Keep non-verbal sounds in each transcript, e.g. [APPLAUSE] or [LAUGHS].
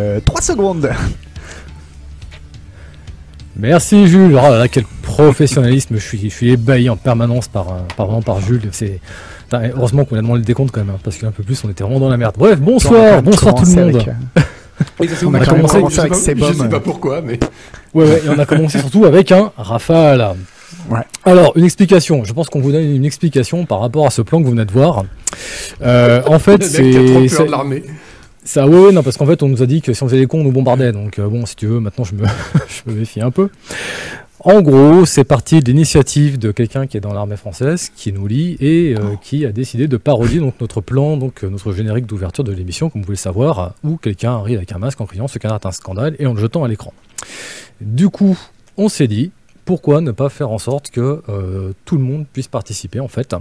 Euh, 3 secondes. Merci Jules. Oh là là, quel professionnalisme. Je suis, je suis ébahi en permanence par, euh, par, vraiment par Jules. C'est heureusement qu'on a demandé le décompte quand même, hein, parce qu'un peu plus, on était vraiment dans la merde. Bref, bonsoir, bonsoir tout le monde. avec, euh, [LAUGHS] ça, On a commencé sais avec. Je sais pas pourquoi, mais. Ouais, ouais, et on a commencé surtout avec un rafale. Ouais. Alors, une explication. Je pense qu'on vous donne une explication par rapport à ce plan que vous venez de voir. Euh, en fait, c'est. l'armée. Ça, ouais, ouais, non, parce qu'en fait, on nous a dit que si on faisait les cons, on nous bombardait. Donc, euh, bon, si tu veux, maintenant, je me, [LAUGHS] je me méfie un peu. En gros, c'est parti de l'initiative de quelqu'un qui est dans l'armée française, qui nous lit et euh, qui a décidé de parodier donc notre plan, donc euh, notre générique d'ouverture de l'émission, comme vous pouvez le savoir, où quelqu'un arrive avec un masque en criant "Ce canard est un scandale" et en le jetant à l'écran. Du coup, on s'est dit pourquoi ne pas faire en sorte que euh, tout le monde puisse participer en fait?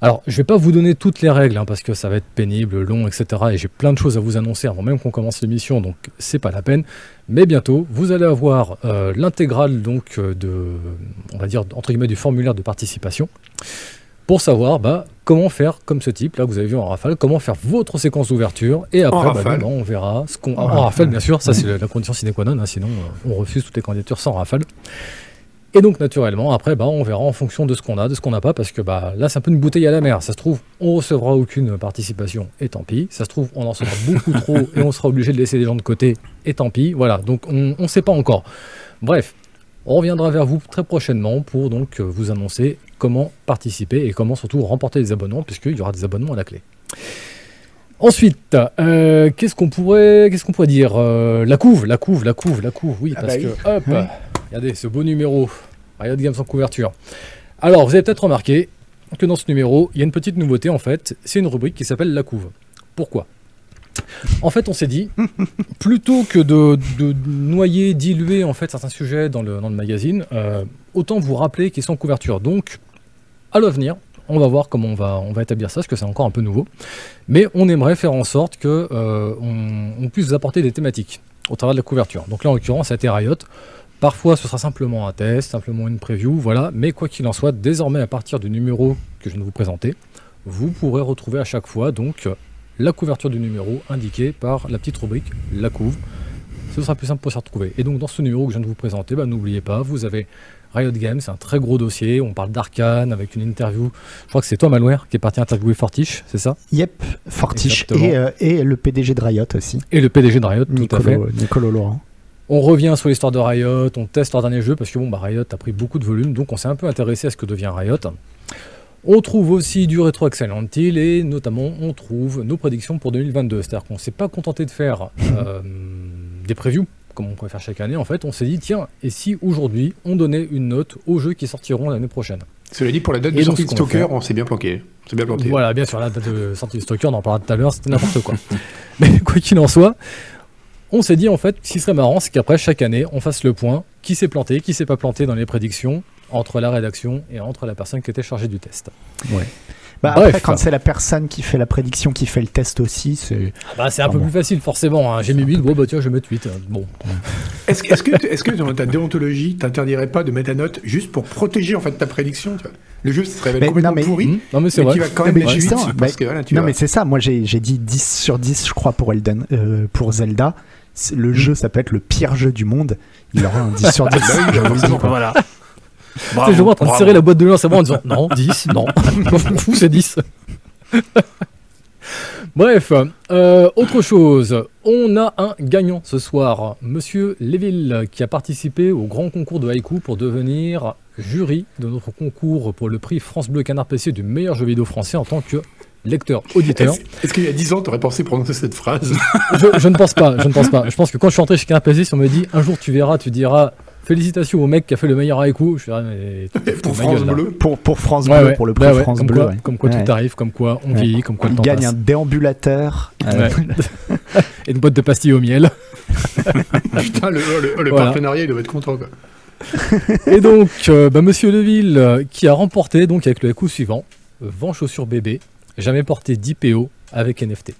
Alors, je vais pas vous donner toutes les règles hein, parce que ça va être pénible, long, etc. Et j'ai plein de choses à vous annoncer avant même qu'on commence l'émission, donc c'est pas la peine. Mais bientôt, vous allez avoir euh, l'intégrale donc euh, de, on va dire entre guillemets du formulaire de participation pour savoir bah, comment faire comme ce type là vous avez vu en rafale, comment faire votre séquence d'ouverture et après bah, on verra ce qu'on En en rafale rafale. bien sûr, ça c'est [LAUGHS] la, la condition sine qua non, hein, sinon euh, on refuse toutes les candidatures sans rafale. Et donc naturellement, après, bah, on verra en fonction de ce qu'on a, de ce qu'on n'a pas, parce que bah, là, c'est un peu une bouteille à la mer. Ça se trouve, on recevra aucune participation, et tant pis. Ça se trouve, on en recevra beaucoup trop, [LAUGHS] et on sera obligé de laisser des gens de côté, et tant pis. Voilà, donc on ne sait pas encore. Bref, on reviendra vers vous très prochainement pour donc vous annoncer comment participer et comment surtout remporter des abonnements, puisqu'il y aura des abonnements à la clé. Ensuite, euh, qu'est-ce qu'on pourrait, qu'est-ce qu'on pourrait dire? Euh, La couve, la couve, la couve, la couve, oui, Ah parce bah oui. que, hop. Regardez ce beau numéro, Riot Games en couverture. Alors, vous avez peut-être remarqué que dans ce numéro, il y a une petite nouveauté en fait, c'est une rubrique qui s'appelle la couve. Pourquoi? En fait, on s'est dit, [LAUGHS] plutôt que de, de noyer, diluer en fait certains sujets dans le, dans le magazine, euh, autant vous rappeler qu'ils sont en couverture. Donc, à l'avenir, on va voir comment on va, on va établir ça, parce que c'est encore un peu nouveau. Mais on aimerait faire en sorte que euh, on, on puisse vous apporter des thématiques au travers de la couverture. Donc là, en l'occurrence, ça a été Riot. Parfois, ce sera simplement un test, simplement une preview, voilà. Mais quoi qu'il en soit, désormais, à partir du numéro que je viens de vous présenter, vous pourrez retrouver à chaque fois donc la couverture du numéro indiquée par la petite rubrique La couve. Ce sera plus simple pour s'y retrouver. Et donc, dans ce numéro que je viens de vous présenter, bah, n'oubliez pas, vous avez Riot Games, c'est un très gros dossier. On parle d'Arkane avec une interview. Je crois que c'est toi, Malware, qui est parti interviewer Fortiche, c'est ça? Yep, Fortiche et, euh, et le PDG de Riot aussi, Et le PDG de Riot, tout à fait. Nicolo, Nicolo Laurent. On revient sur l'histoire de Riot, on teste leur dernier jeu parce que bon, bah, Riot a pris beaucoup de volume, donc on s'est un peu intéressé à ce que devient Riot. On trouve aussi du rétro Excellent Hill et notamment on trouve nos prédictions pour 2022. C'est-à-dire qu'on s'est pas contenté de faire euh, des previews comme on pourrait faire chaque année. En fait, on s'est dit tiens, et si aujourd'hui on donnait une note aux jeux qui sortiront l'année prochaine? Cela dit, pour la date Et de sortie de Stalker, on s'est bien planqué. Bien planté. Voilà, bien sûr, la date de sortie du Stalker, on en parlera tout à l'heure, c'était n'importe quoi. [LAUGHS] Mais quoi qu'il en soit, on s'est dit en fait, ce qui serait marrant, c'est qu'après chaque année, on fasse le point, qui s'est planté, qui s'est pas planté dans les prédictions, entre la rédaction et entre la personne qui était chargée du test. Bah, Bref. après, quand c'est la personne qui fait la prédiction qui fait le test aussi, c'est. Ah bah, c'est un peu bon. plus facile, forcément. hein. J'ai mis 8, bon bah tiens, je vais mettre 8. Bon, Est-ce que, est-ce que dans ta déontologie, t'interdirais pas de mettre ta note juste pour protéger en fait ta prédiction tu vois? Le jeu se révèle Mais complètement non, mais- pourri, Hmm. non mais c'est vrai. tu vas quand Non, même mais mettre 8 justement, parce bah, que voilà, tu non, vas- mais c'est ça. Moi, j'ai j'ai dit 10 sur 10, je crois, pour Elden, euh, pour Zelda. Le jeu, ça peut être le pire jeu du monde. Il aura un 10 sur 10. [LAUGHS] Bah oui, je vous le dis, forcément. quoi. Voilà. Sais, je vois en train de serrer la boîte de lin, c'est bon en disant non, 10, non, [LAUGHS] [LAUGHS] c'est 10. Bref, euh, autre chose, on a un gagnant ce soir, Monsieur Léville, qui a participé au grand concours de haïku pour devenir jury de notre concours pour le prix France Bleu Canard PC du meilleur jeu vidéo français en tant que lecteur auditeur. Est-ce est-ce qu'il y a 10 ans, t'aurais pensé prononcer cette phrase [LAUGHS] Je, je ne pense pas, je ne pense pas. Je pense que quand je suis entré chez Canard on me dit un jour tu verras, tu diras félicitations au mec qui a fait le meilleur haïku, je dirais mais tu [LAUGHS] Pour France gueule. Bleu Pour, pour France Ouais, Bleu, ouais. pour le prix Bah ouais, France comme Bleu. Quoi, ouais. Comme quoi Ouais. tout arrive, comme quoi on Ouais. vieillit, comme quoi le Il temps gagne passe. un déambulateur. [LAUGHS] euh, Ouais. Et une boîte de pastilles au miel. Putain, le, le- le Voilà. partenariat, il doit être content quoi. Et donc, euh, bah, Monsieur Leville, euh, qui a remporté donc avec le coup suivant, euh, Vent chaussure bébé, jamais porté 10 PO avec NFT.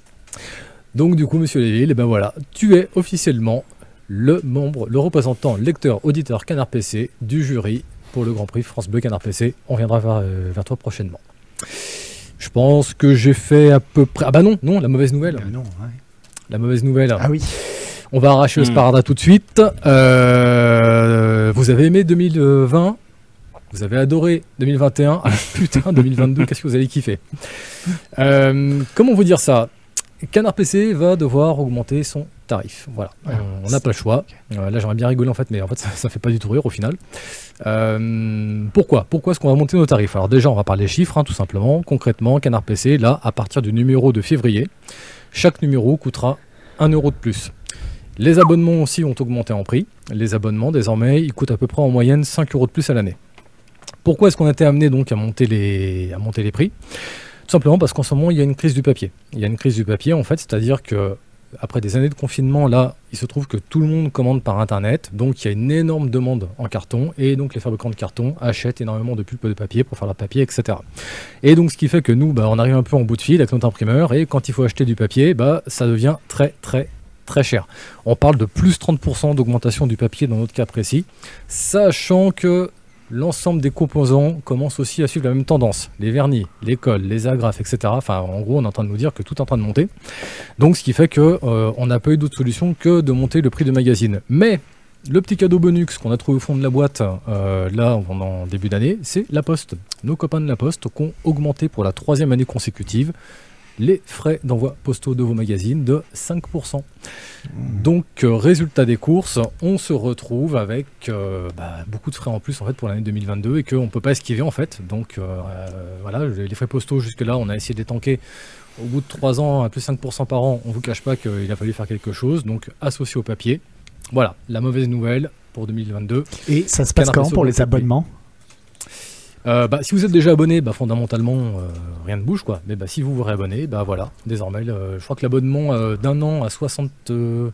Donc du coup, Monsieur Leville, et ben voilà, tu es officiellement le membre, le représentant lecteur auditeur Canard PC du jury pour le Grand Prix France Bleu Canard PC. On viendra vers, euh, vers toi prochainement. Je pense que j'ai fait à peu près. Ah bah non, non, la mauvaise nouvelle. euh, non, ouais. la mauvaise nouvelle. Ah oui. On va arracher le Hmm. sparadrap tout de suite. Euh, vous avez aimé 2020 Vous avez adoré 2021 Ah [LAUGHS] putain, 2022, qu'est-ce que vous allez kiffer Euh, Comment vous dire ça? Canard PC va devoir augmenter son tarif. Voilà, on n'a pas le choix. Euh, là, j'aimerais bien rigoler en fait, mais en fait, ça, ça fait pas du tout rire au final. Euh, pourquoi? Pourquoi est-ce qu'on va monter nos tarifs? Alors déjà, on va parler chiffres, hein, tout simplement. Concrètement, Canard PC, là, à partir du numéro de février, chaque numéro coûtera 1 euro de plus. Les abonnements aussi ont augmenté en prix. Les abonnements, désormais, ils coûtent à peu près en moyenne 5 euros de plus à l'année. Pourquoi est-ce qu'on a été amené donc à monter les, prix? Tout simplement parce qu'en ce moment, il y a une crise du papier. Il y a une crise du papier, en fait, c'est-à-dire que après des années de confinement, là, il se trouve que tout le monde commande par Internet, donc il y a une énorme demande en carton, et donc les fabricants de carton achètent énormément de pulpe de papier pour faire leur papier, etc. Et donc ce qui fait que nous, bah, on arrive un peu en bout de fil avec notre imprimeur, et quand il faut acheter du papier, bah, ça devient très très très cher. On parle de plus 30% d'augmentation du papier dans notre cas précis, sachant que l'ensemble des composants commence aussi à suivre la même tendance. Les vernis, les cols, les agrafes, etc. Enfin, en gros, on est en train de nous dire que tout est en train de monter. Donc, ce qui fait que euh, on n'a pas eu d'autre solution que de monter le prix de magazine. Mais le petit cadeau bonus qu'on a trouvé au fond de la boîte euh, là pendant début d'année, c'est la Poste. Nos copains de la Poste qui ont augmenté pour la troisième année consécutive les frais d'envoi postaux de vos magazines de 5%. Donc, euh, résultat des courses, on se retrouve avec euh, bah, beaucoup de frais en plus en fait pour l'année 2022 et qu'on ne peut pas esquiver en fait. Donc, euh, voilà, les frais postaux jusque-là, on a essayé de les tanker. Au bout de 3 ans, à plus 5% par an, on vous cache pas qu'il a fallu faire quelque chose. Donc, associé au papier. Voilà, la mauvaise nouvelle pour 2022. Et ça se passe PC pour les abonnements? Euh, bah, si vous êtes déjà abonné, bah, fondamentalement, euh, rien ne bouge. quoi. Mais bah, si vous vous réabonnez, bah, voilà, désormais, je crois que l'abonnement euh, d'un an à 60. euh,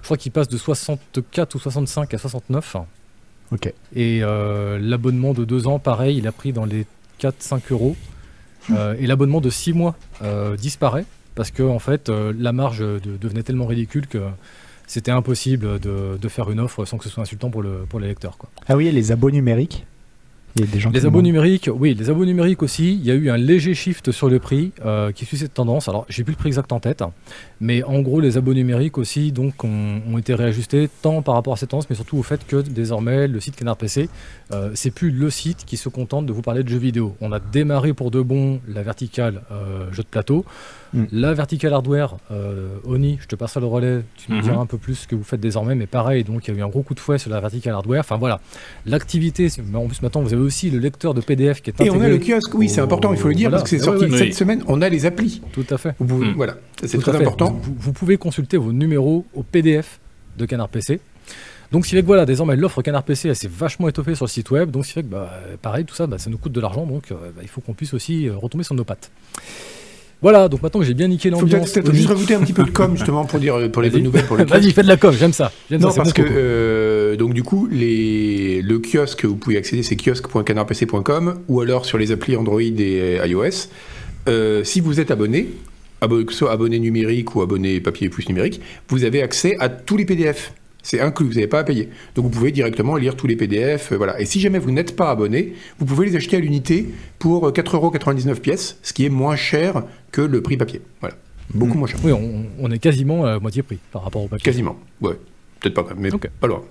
je crois qu'il passe de 64 ou 65 à 69. Ok. Et l'abonnement de deux ans, pareil, il a pris dans les 4-5 euros. Euh, et l'abonnement de 6 mois disparaît parce que en fait, la marge de- devenait tellement ridicule que c'était impossible de, de faire une offre sans que ce soit insultant pour, le, pour les lecteurs. Quoi. Ah oui, et les abos numériques Il y a des gens Les abos numériques, oui, les abos numériques aussi. Il y a eu un léger shift sur le prix euh, qui suit cette tendance. Alors, j'ai plus le prix exact en tête, mais en gros, les abos numériques aussi donc ont, ont été réajustés tant par rapport à cette tendance, mais surtout au fait que désormais le site Canard PC, euh, c'est plus le site qui se contente de vous parler de jeux vidéo. On a démarré pour de bon la verticale euh, jeu de plateau, Mm. la verticale hardware. euh, Oni, je te passe le relais. Tu nous Mhm. diras un peu plus ce que vous faites désormais, mais pareil. Donc, il y a eu un gros coup de fouet sur la verticale hardware. Enfin voilà, l'activité. En plus, maintenant, vous avez aussi le lecteur de PDF qui est Et intégré. on a le kiosque, oui, c'est important, il faut le dire, voilà. parce que c'est Ouais, sorti ouais, ouais. cette Oui. semaine. On a les applis. Tout à fait. Vous pouvez- Mm. Voilà, c'est Tout très important. Vous, vous pouvez consulter vos numéros au PDF de Canard PC. Donc, qui fait que voilà, désormais, l'offre Canard PC, elle s'est vachement étoffée sur le site web. Donc, qui fait que, bah, pareil, tout ça, bah, ça nous coûte de l'argent. Donc, euh, bah, il faut qu'on puisse aussi euh, retomber sur nos pattes. Voilà, donc maintenant que j'ai bien niqué faut l'ambiance. peut-être juste rajouter un petit peu de com justement pour dire pour les bonnes nouvelles pour le [LAUGHS] Vas-y, fais de la com, j'aime ça. J'aime Non, ça, parce que euh, donc du coup, les, le kiosque, vous pouvez accéder, c'est kiosque.canardpc.com ou alors sur les applis Android et iOS. Euh, si vous êtes abonné, abo- que ce soit abonné numérique ou abonné papier plus numérique, vous avez accès à tous les PDF. C'est inclus, vous n'avez pas à payer. Donc vous pouvez directement lire tous les PDF. euh, voilà. Et si jamais vous n'êtes pas abonné, vous pouvez les acheter à l'unité pour 4,99€ pièce, ce qui est moins cher que le prix papier. Voilà. Beaucoup Mm. moins cher. Oui, on, on est quasiment à moitié prix par rapport au papier. Quasiment. Ouais. Peut-être pas, mais Ok. pas loin.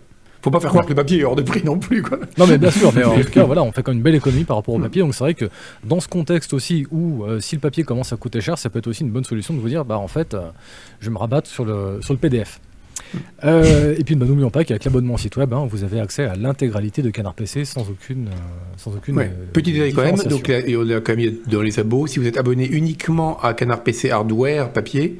Faut pas faire croire que le papier est hors de prix non plus, quoi. Non mais bien sûr, mais en [LAUGHS] tout cas voilà, on fait quand même une belle économie par rapport au papier, donc c'est vrai que dans ce contexte aussi où euh, si le papier commence à coûter cher, ça peut être aussi une bonne solution de vous dire bah en fait euh, je me rabattre sur le, sur le PDF. Euh, et puis bah, n'oublions pas qu'avec l'abonnement au site web, hein, vous avez accès à l'intégralité de Canard PC sans aucune, euh, sans aucune Ouais. euh, Petit détail quand même, différenciation. donc là, et on a quand même dans les abos, si vous êtes abonné uniquement à Canard PC Hardware papier,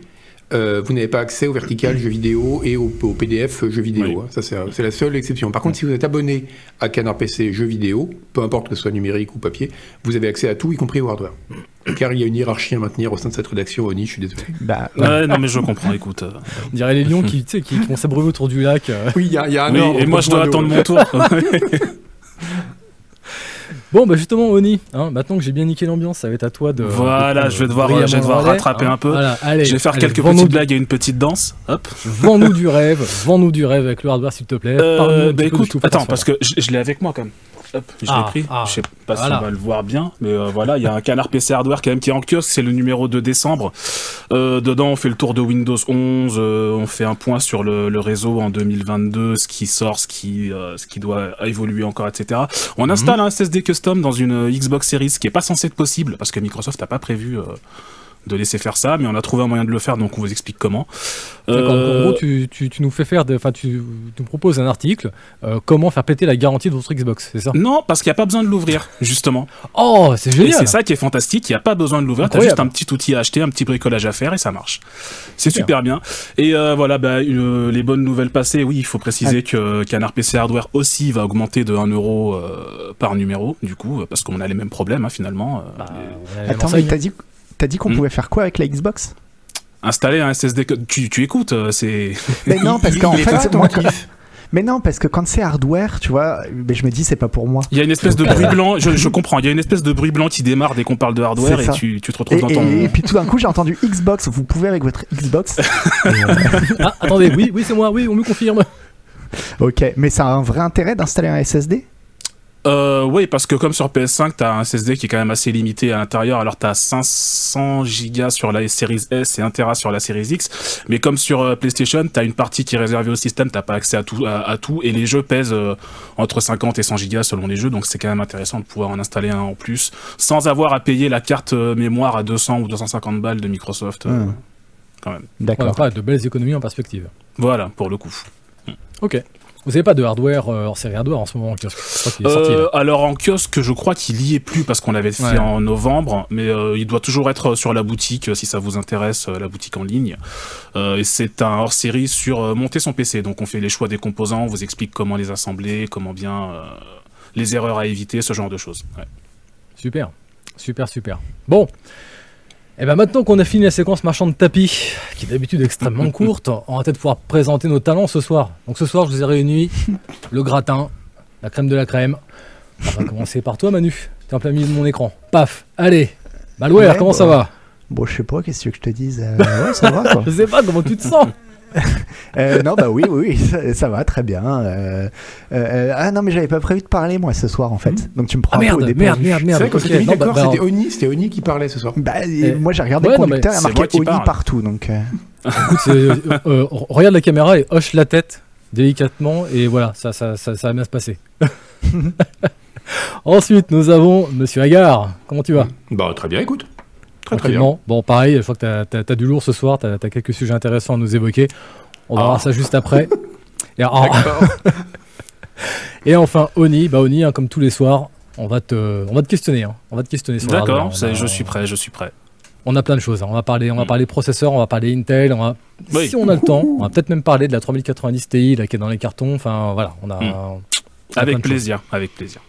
euh, vous n'avez pas accès au vertical jeux vidéo et au, au PDF jeux vidéo. Oui. hein. Ça, c'est c'est la seule exception. Par contre, si vous êtes abonné à Canard PC jeux vidéo, peu importe que ce soit numérique ou papier, vous avez accès à tout, y compris au hardware. Car il y a une hiérarchie à maintenir au sein de cette rédaction ONI, je suis désolé. Bah, Ouais, non, mais je comprends, écoute. euh, On dirait les lions qui, qui, qui vont s'abreuver autour du lac. euh. Oui, il y a, il y a un oui, ordre, et moi, je dois attendre mon tour. [LAUGHS] Bon, bah justement, Oni, hein, maintenant que j'ai bien niqué l'ambiance, ça va être à toi de. Voilà, de- je vais devoir, briller je vais devoir relais, rattraper hein. un peu. Voilà, allez, je vais faire allez, quelques petites du- blagues et une petite danse. Hop. Vends-nous [LAUGHS] du rêve, vends-nous du rêve avec le hardware, s'il te plaît. Euh, bah écoute, attends, parce que je, je l'ai avec moi quand même. Hop, je Ah, l'ai pris. ah, je sais pas voilà. si on va le voir bien, mais euh, voilà, il y a un canard PC hardware quand même qui est en kiosque. C'est le numéro de décembre. Euh, dedans, on fait le tour de Windows 11. euh, on fait un point sur le, le réseau en 2022, ce qui sort, ce qui, euh, ce qui doit évoluer encore, etc. On Mhm. installe un SSD dans une euh, Xbox Series, qui est pas censé être possible parce que Microsoft n'a pas prévu. Euh, de laisser faire ça, mais on a trouvé un moyen de le faire, donc on vous explique comment. Euh, En gros, tu, tu- tu nous fais faire, enfin, tu, tu nous proposes un article, euh, comment faire péter la garantie de votre Xbox, c'est ça? Non, parce qu'il n'y a pas besoin de l'ouvrir, justement. Oh, c'est Et génial c'est ça qui est fantastique, il n'y a pas besoin de l'ouvrir, t'as juste un petit outil à acheter, un petit bricolage à faire et ça marche. C'est Super. super bien. Et euh, voilà, bah, une- les bonnes nouvelles passées, oui, il faut préciser que Canard PC Hardware aussi va augmenter de 1 euro euh, par numéro, du coup, parce qu'on a les mêmes problèmes hein, finalement. euh, Bah, Attends, mais t'as dit, t'as dit qu'on Hmm. pouvait faire quoi avec la Xbox? Installer un SSD, que tu, tu écoutes, euh, c'est... Mais non, [LAUGHS] parce qu'en fait, moi, mais non, parce que quand c'est hardware, tu vois, ben, je me dis c'est pas pour moi. Il y a une espèce de bruit blanc, je, je comprends, il y a une espèce de bruit blanc qui démarre dès qu'on parle de hardware et tu, tu te retrouves Et, dans ton... et puis tout d'un coup, j'ai entendu Xbox. Vous pouvez avec votre Xbox. [LAUGHS] Euh, [LAUGHS] Ah, attendez, oui, oui, c'est moi, oui, on me confirme. ok, mais ça a un vrai intérêt d'installer un SSD Euh, oui, parce que comme sur PS5, t'as un SSD qui est quand même assez limité à l'intérieur. Alors t'as 500 Go sur la série S et 1 Tera sur la série X. Mais comme sur euh, PlayStation, t'as une partie qui est réservée au système, t'as pas accès à tout, à, à tout. Et les jeux pèsent euh, entre 50 et 100 Go selon les jeux. Donc c'est quand même intéressant de pouvoir en installer un en plus sans avoir à payer la carte euh, mémoire à 200 ou 250 balles de Microsoft. euh, Hmm. quand même. D'accord. De belles économies en perspective. Voilà, pour le coup. Ok. Vous avez pas de hardware euh, hors série hardware en ce moment en kiosque? Je crois qu'il est sorti. Euh, là. alors en kiosque, je crois qu'il y est plus parce qu'on l'avait fait Ouais. en novembre, mais euh, il doit toujours être sur la boutique euh, si ça vous intéresse, euh, la boutique en ligne. Euh, et c'est un hors-série sur euh, monter son PC. Donc on fait les choix des composants, on vous explique comment les assembler, comment bien euh, les erreurs à éviter, ce genre de choses. Ouais. Super, super, super. Bon. Et ben maintenant qu'on a fini la séquence marchand de tapis, qui est d'habitude extrêmement [LAUGHS] courte, on va peut-être pouvoir présenter nos talents ce soir. Donc ce soir, je vous ai réunis le gratin, la crème de la crème. On va commencer par toi, Manu. T'es en plein milieu de mon écran. Paf, allez. Malware, Ouais, comment bah. ça va? Bon, je sais pas, qu'est-ce que tu veux que je te dise Euh, Ouais, ça va quoi. [LAUGHS] Je sais pas comment tu te sens? Euh, non, bah oui, oui, oui, ça, ça va très bien. Euh, euh, ah non, mais j'avais pas prévu de parler moi ce soir en fait. Donc tu me prends Ah un peu merde, au merde, dépourvu. merde, C'est merde. vrai qu'on ok. s'était mis Non, bah, d'accord, bah, c'était Oni, c'était Oni qui parlait ce soir. Bah, Eh, moi j'ai regardé ouais, le conducteur, il y a marqué Oni parle. partout. Donc, euh, [LAUGHS] Écoute, euh, euh, regarde la caméra et hoche la tête délicatement et voilà, ça, ça, ça, ça va bien se passer. [LAUGHS] [LAUGHS] Ensuite, nous avons Monsieur Agar. Comment tu vas? Bah, très bien, écoute. Très très bien. Bon, pareil, je crois que tu as, du lourd ce soir, tu as, quelques sujets intéressants à nous évoquer. On va Ah. voir ça juste après. Et, [LAUGHS] et enfin, Oni, bah Oni, hein, comme tous les soirs, on va te, on va te questionner. hein. On va te questionner. D'accord, je suis prêt, je suis prêt. On a plein de choses. hein. On va parler, on va Mm. parler processeur, on va parler Intel. On va... Oui. Si on a le temps, on va peut-être même parler de la 3090 Ti là, qui est dans les cartons. Enfin, voilà, on a. Mm. on a plein Avec choses. plaisir, avec plaisir.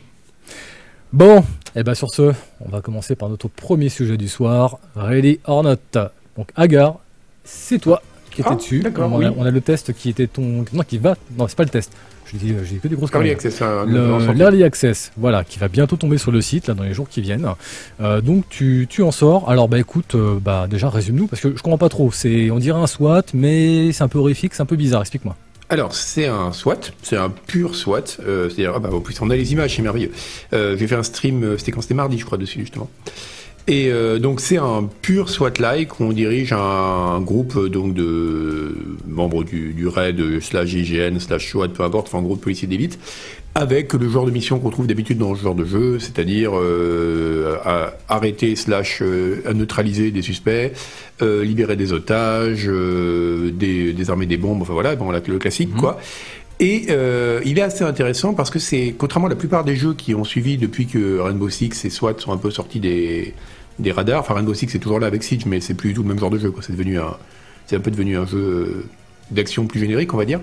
Bon, et ben sur ce, on va commencer par notre premier sujet du soir, Ready or Not. Donc Agar, c'est toi qui étais Ah, dessus. d'accord, on, a, on a le test qui était ton, non qui va, non c'est pas le test. Je dis, je dis que des grosses Early. Access, un- Le-. L'Early Access, voilà, qui va bientôt tomber sur le site là dans les jours qui viennent. Euh, donc tu, tu en sors. Alors bah écoute, euh, bah déjà résume-nous parce que je comprends pas trop. C'est on dirait un SWAT, mais c'est un peu horrifique, c'est un peu bizarre. Explique-moi. Alors, c'est un SWAT, c'est un pur SWAT. Euh, C'est-à-dire, ah bah, en plus, on a les images, c'est merveilleux. Euh, J'ai fait un stream, euh, c'était quand c'était mardi, je crois, dessus, justement. Et euh, donc, c'est un pur SWAT-like. On dirige un, groupe donc de membres du, du RAID, slash IGN, slash SWAT, peu importe, enfin, un groupe de policiers d'élite, avec le genre de mission qu'on trouve d'habitude dans ce genre de jeu, c'est-à-dire euh, à arrêter, slash euh, à neutraliser des suspects, euh, libérer des otages, des, désarmer des bombes, enfin voilà, bon, le classique, quoi. Et euh, il est assez intéressant parce que c'est, contrairement à la plupart des jeux qui ont suivi depuis que Rainbow Six et SWAT sont un peu sortis des, des radars, enfin Rainbow Six est toujours là avec Siege, mais c'est plus du tout le même genre de jeu, quoi. C'est devenu un, c'est un peu devenu un jeu d'action plus générique, on va dire.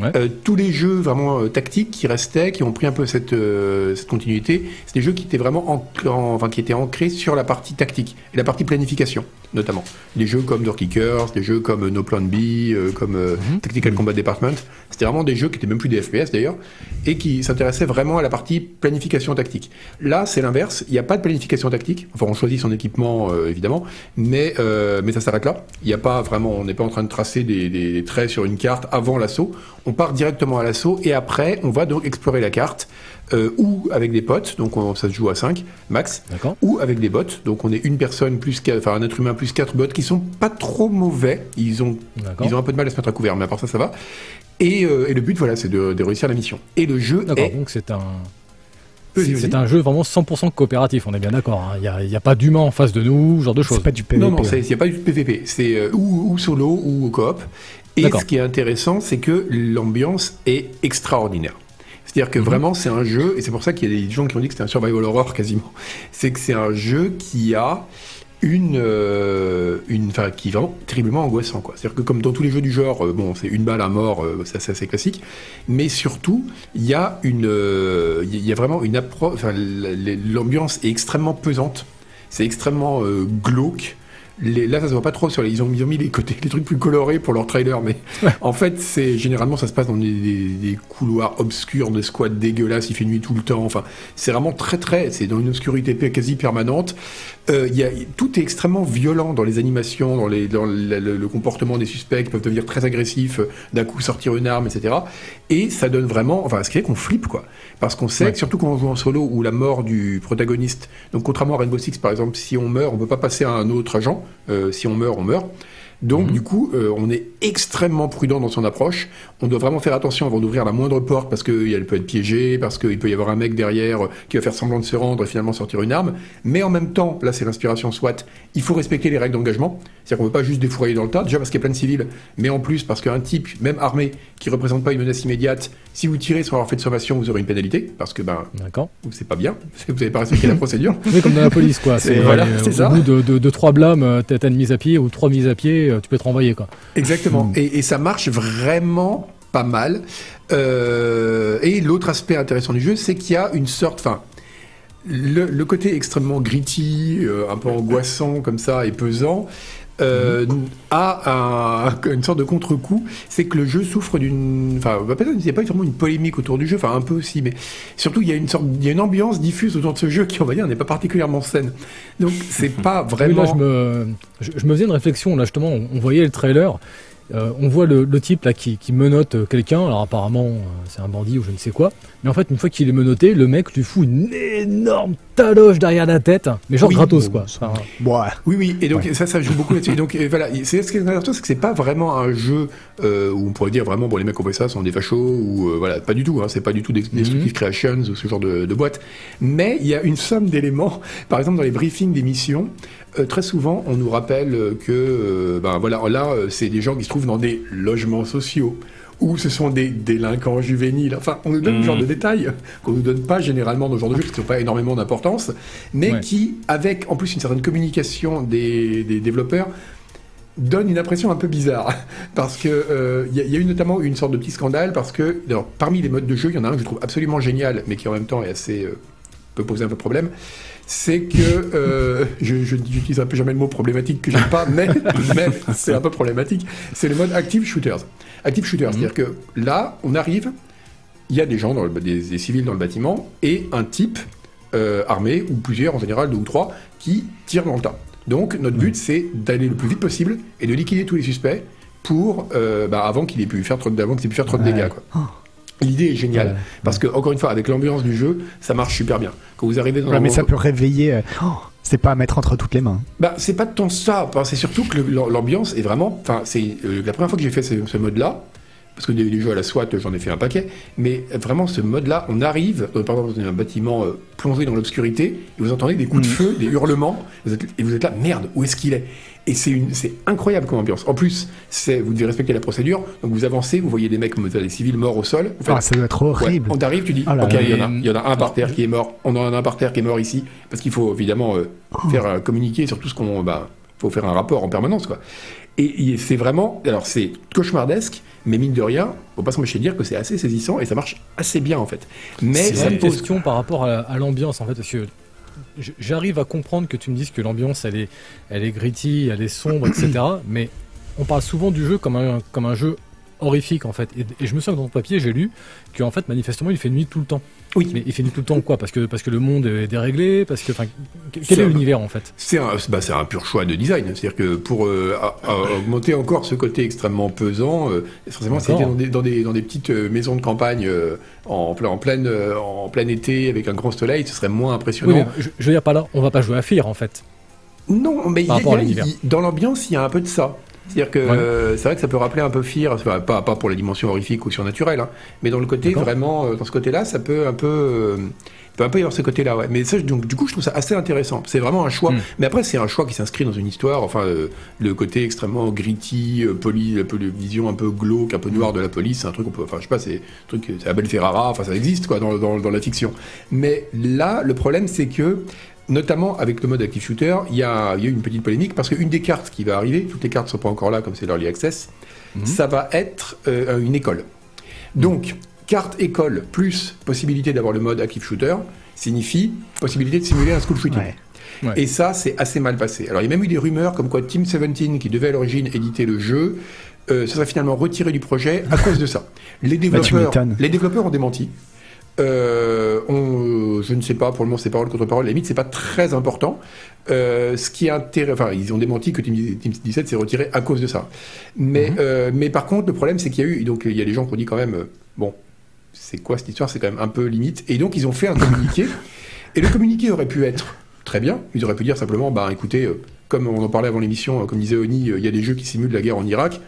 Ouais. Euh, tous les jeux vraiment euh, tactiques qui restaient, qui ont pris un peu cette, euh, cette continuité, c'est des jeux qui étaient vraiment en- enfin, qui étaient ancrés sur la partie tactique et la partie planification, notamment. Des jeux comme Door Kickers, des jeux comme No Plan B, comme Mhm. Tactical Combat Department. C'était vraiment des jeux qui étaient même plus des FPS d'ailleurs, et qui s'intéressaient vraiment à la partie planification tactique. Là, c'est l'inverse. Il n'y a pas de planification tactique. Enfin, on choisit son équipement, évidemment, mais, mais ça s'arrête là. Il n'y a pas vraiment, on n'est pas en train de tracer des, des- des traits sur une carte avant l'assaut. On part directement à l'assaut et après, on va donc explorer la carte, euh, ou avec des potes, donc on- ça se joue à 5 max, ou avec des bots. Donc on est une personne plus, enfin un être humain plus quatre bots qui sont pas trop mauvais. Ils ont ils ont un peu de mal à se mettre à couvert, mais à part ça, ça va. Et, euh, et le but, voilà, c'est de, de réussir la mission. Et le jeu D'accord, est... donc c'est un, c'est un jeu vraiment 100% coopératif, on est bien d'accord. hein. Il n'y a, il y a pas d'humain en face de nous, ce genre de choses. C'est pas du PVP. Non, non, hein. il n'y a pas du PVP. C'est euh, ou, ou solo ou coop. Et ce qui est intéressant, c'est que l'ambiance est extraordinaire. C'est-à-dire que Mhm. vraiment, c'est un jeu, et c'est pour ça qu'il y a des gens qui ont dit que c'était un survival horror quasiment. C'est que c'est un jeu qui a une, euh, une, enfin, qui est vraiment terriblement angoissant, quoi. C'est-à-dire que comme dans tous les jeux du genre, euh, bon, c'est une balle à mort, euh, ça c'est assez classique, mais surtout, il y a une, il y a vraiment une approche, enfin, l'ambiance est extrêmement pesante, c'est extrêmement glauque. Les- là, ça se voit pas trop sur les, ils ont, ils ont mis les côtés, les trucs plus colorés pour leur trailer, mais en fait, c'est généralement ça se passe dans des, des- des couloirs obscurs, des squats dégueulasses, il fait nuit tout le temps. Enfin, c'est vraiment très très, c'est dans une obscurité quasi permanente. Euh, y a, tout est extrêmement violent dans les animations, dans, les, dans le, le- le comportement des suspects qui peuvent devenir très agressifs, euh, d'un coup sortir une arme, etc. Et ça donne vraiment, enfin, ce qui fait qu'on flippe, quoi. Parce qu'on sait, Ouais. que surtout quand on joue en solo, où la mort du protagoniste, donc contrairement à Rainbow Six, par exemple, si on meurt, on peut pas passer à un autre agent. Euh, si on meurt, on meurt. Donc, Mhm. du coup, euh, on est extrêmement prudent dans son approche. On doit vraiment faire attention avant d'ouvrir la moindre porte parce qu'elle peut être piégée, parce qu'il peut y avoir un mec derrière euh, qui va faire semblant de se rendre et finalement sortir une arme. Mais en même temps, là, c'est l'inspiration SWAT, il faut respecter les règles d'engagement. C'est-à-dire qu'on ne peut pas juste défourailler dans le tas, déjà parce qu'il y a plein de civils, mais en plus parce qu'un type, même armé, qui représente pas une menace immédiate, si vous tirez sans avoir fait de sommation, vous aurez une pénalité, parce que ben, D'accord. c'est pas bien, parce que vous n'avez pas respecté la procédure. [LAUGHS] Oui, comme dans la police, quoi. C'est, Voilà, euh, au ça. bout de, de, de trois blâmes, euh, t'as une mise à pied, ou trois mises à pied, euh, tu peux être renvoyé, quoi. Exactement. Mm. Et, et ça marche vraiment pas mal. Euh, et l'autre aspect intéressant du jeu, c'est qu'il y a une sorte, enfin, le, le côté extrêmement gritty, euh, un peu angoissant comme ça et pesant. Euh, a un- une sorte de contre-coup, c'est que le jeu souffre d'une, enfin, bah, qu'il n'y a pas vraiment une polémique autour du jeu, enfin un peu aussi, mais surtout il y a une sorte, il y a une ambiance diffuse autour de ce jeu qui, on va dire, n'est pas particulièrement saine. Donc c'est [LAUGHS] pas Oui, vraiment. là, je me, je, je me faisais une réflexion, là, justement, on, on voyait le trailer, euh, on voit le, le type, là, qui, qui menotte euh, quelqu'un, alors apparemment, euh, c'est un bandit ou je ne sais quoi, mais en fait, une fois qu'il est menotté, le mec lui fout une énorme taloche derrière la tête, mais genre Oui, gratos, bon, quoi. ça- Enfin, Ouais. Oui, oui, et donc ça, ça joue beaucoup là-dessus. Et donc voilà, c'est ce qui est intéressant, c'est que c'est pas vraiment un jeu euh, où on pourrait dire vraiment, bon, les mecs qui ont fait ça sont des fachos, ou euh, voilà, pas du tout, hein, c'est pas du tout des Destructive Creations ou ce genre de, de boîte. Mais il y a une somme d'éléments, par exemple dans les briefings des missions, euh, très souvent on nous rappelle euh, que, euh, ben voilà, là, euh, c'est des gens qui se trouvent dans des logements sociaux. Ou ce sont des délinquants juvéniles. Enfin, on nous donne Mhm. ce genre de détails qu'on nous donne pas généralement dans ce genre de jeux parce qu'ils n'ont pas énormément d'importance, mais Ouais. qui, avec en plus une certaine communication des, des développeurs, donne une impression un peu bizarre. [LAUGHS] Parce que euh, il y, a- il y a eu notamment une sorte de petit scandale parce que alors, parmi les modes de jeu, il y en a un que je trouve absolument génial, mais qui en même temps est assez euh, peut poser un peu problème. C'est que euh, je, je n'utilise un peu jamais le mot problématique que j'aime pas, mais, [LAUGHS] mais c'est un peu problématique. C'est le mode active shooters. Active shooters, c'est-à-dire que là, on arrive, il y a des gens, dans le, des, des civils dans le bâtiment, et un type euh, armé, ou plusieurs en général, deux ou trois, qui tirent dans le tas. Donc notre but, c'est d'aller le plus vite possible et de liquider tous les suspects pour euh, bah, avant qu'il ait pu faire trop avant qu'ils aient pu faire trop de dégâts. Quoi. L'idée est géniale parce que encore une fois, avec l'ambiance du jeu, ça marche super bien. Quand vous arrivez dans Ouais, mais ça peut réveiller. euh, oh, c'est pas à mettre entre toutes les mains. bah, c'est pas tant ça, c'est surtout que l'ambiance est vraiment. Enfin, c'est euh, la première fois que j'ai fait ce, ce mode-là, parce que des, des jeux à la SWAT, j'en ai fait un paquet, mais vraiment ce mode-là, on arrive, euh, par exemple, dans un bâtiment euh, plongé dans l'obscurité, et vous entendez des coups de feu, des hurlements, vous êtes- et vous êtes là, merde, où est-ce qu'il est? Et c'est une- c'est incroyable comme ambiance. En plus, c'est vous devez respecter la procédure, donc vous avancez, vous voyez des mecs, des civils morts au sol, Ah, ça doit être Ouais, horrible. on t'arrive, tu dis, Oh là ok, là. il y, en a, il y en a un par terre qui est mort, on en a un par terre qui est mort ici, parce qu'il faut évidemment euh, Oh. faire euh, communiquer sur tout ce qu'on, bah, faut faire un rapport en permanence, quoi. Et, c'est vraiment, alors c'est cauchemardesque, mais mine de rien, faut pas s'empêcher de dire que c'est assez saisissant et ça marche assez bien en fait. Mais C'est ça une pose- question par rapport à, à l'ambiance en fait, parce que j'arrive à comprendre que tu me dises que l'ambiance elle est, elle gritty, elle est sombre, etc. [CLEARS THROAT] Mais on parle souvent du jeu comme un jeu horrifique en fait. Et, et je me souviens que dans ton papier j'ai lu que en fait manifestement il fait nuit tout le temps. Oui. Mais il fait nuit tout le temps quoi Parce que parce que le monde est déréglé, parce que quel est un- l'univers en fait? C'est un, bah, un pur choix de design. C'est-à-dire que pour euh, augmenter encore ce côté extrêmement pesant, euh, forcément, c'était dans des, dans, des, dans des petites euh, maisons de campagne euh, en, plein, en, pleine, euh, en plein été avec un grand soleil, ce serait moins Oui, impressionnant. mais je, je veux dire pas là, on va pas jouer à Fear en fait. Non, mais il y a- il y a- dans l'ambiance, il y a un peu de ça. C'est-à-dire que Ouais. euh, c'est vrai que ça peut rappeler un peu Fear, enfin, pas, pas pour la dimension horrifique ou surnaturelle, hein, mais dans le côté vraiment, euh, dans ce côté-là, ça peut un peu, euh, peut un peu y avoir ce côté-là, ouais. Mais ça, donc du coup, je trouve ça assez intéressant. C'est vraiment un choix. Mm. Mais après, c'est un choix qui s'inscrit dans une histoire. Enfin, euh, le côté extrêmement gritty, euh, poli, un peu de vision un peu glauque, un peu noire de la police, c'est un truc qu'on peut, enfin, je sais pas, c'est un truc, c'est Abel Ferrara. Enfin, ça existe quoi dans, dans, dans la fiction. Mais là, le problème, c'est que Notamment avec le mode Active Shooter, il y a, il y a eu une petite polémique parce qu'une des cartes qui va arriver, toutes les cartes ne sont pas encore là comme c'est l'Early Access, Mhm. ça va être euh, une école. Donc, carte école plus possibilité d'avoir le mode Active Shooter signifie possibilité de simuler un school shooting. Ouais. Ouais. Et ça, c'est assez mal passé. Alors, il y a même eu des rumeurs comme quoi Team 17, qui devait à l'origine éditer le jeu, euh, se serait finalement retiré du projet à cause de ça. Les développeurs, m'étonnes. les développeurs ont démenti. Euh, on- je ne sais pas, pour le moment, c'est parole contre parole. La limite, c'est pas très important. Euh, ce qui est intéressant, enfin, ils ont démenti que Team, Team 17 s'est retiré à cause de ça. Mais, euh, mais par contre, le problème, c'est qu'il y a eu, donc, il y a des gens qui ont dit quand même, euh, bon, c'est quoi cette histoire? C'est quand même un peu limite. Et donc, ils ont fait un communiqué. [LAUGHS] et le communiqué aurait pu être très bien. Ils auraient pu dire simplement, bah, écoutez, euh, comme on en parlait avant l'émission, euh, comme disait Oni, euh, il y a des jeux qui simulent la guerre en Irak.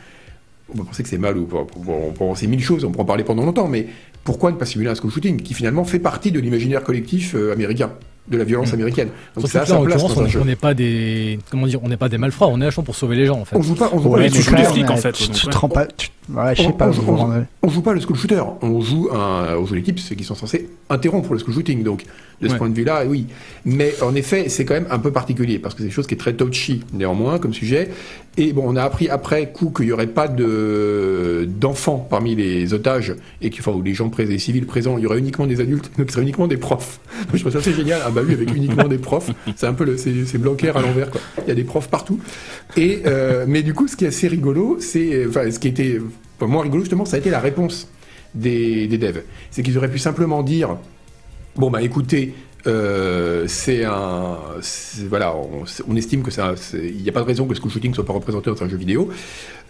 On peut penser que c'est mal ou on peut- penser mille choses, on peut en parler pendant longtemps, mais pourquoi ne pas simuler un school shooting qui finalement fait partie de l'imaginaire collectif euh, américain, de la violence Mm. américaine? Donc ça en l'occurrence, on- n'est pas des comment dire, on n'est pas des malfrats, on est là pour sauver les gens en fait. On joue pas, on joue pas quand shooter. même, en fait, tu, tu te rends pas. Ouais, je sais On- pas. on- On joue pas le school shooter, on joue un, on joue l'équipe, ceux qui sont censés interrompre le school shooting. Donc, de ce Ouais. point de vue-là, oui. Mais en effet, c'est quand même un peu particulier parce que c'est quelque chose qui est très touchy néanmoins comme sujet. Et bon, on a appris après coup qu'il y aurait pas de d'enfants parmi les otages et qu'il enfin, ou les gens présents, les civils présents, il y aurait uniquement des adultes, [LAUGHS] donc ce serait uniquement des profs. Donc, je trouve ça assez génial, un bahut avec uniquement des profs. C'est un peu le, c'est Blanquer à l'envers, quoi. Il y a des profs partout. Et euh, mais du coup, ce qui est assez rigolo, c'est, enfin, ce qui était enfin, moins rigolo justement, ça a été la réponse des, des devs. C'est qu'ils auraient pu simplement dire, bon bah écoutez, euh, c'est un, voilà, on, on estime que ça, il n'y a pas de raison que school shooting soit pas représenté dans un jeu vidéo.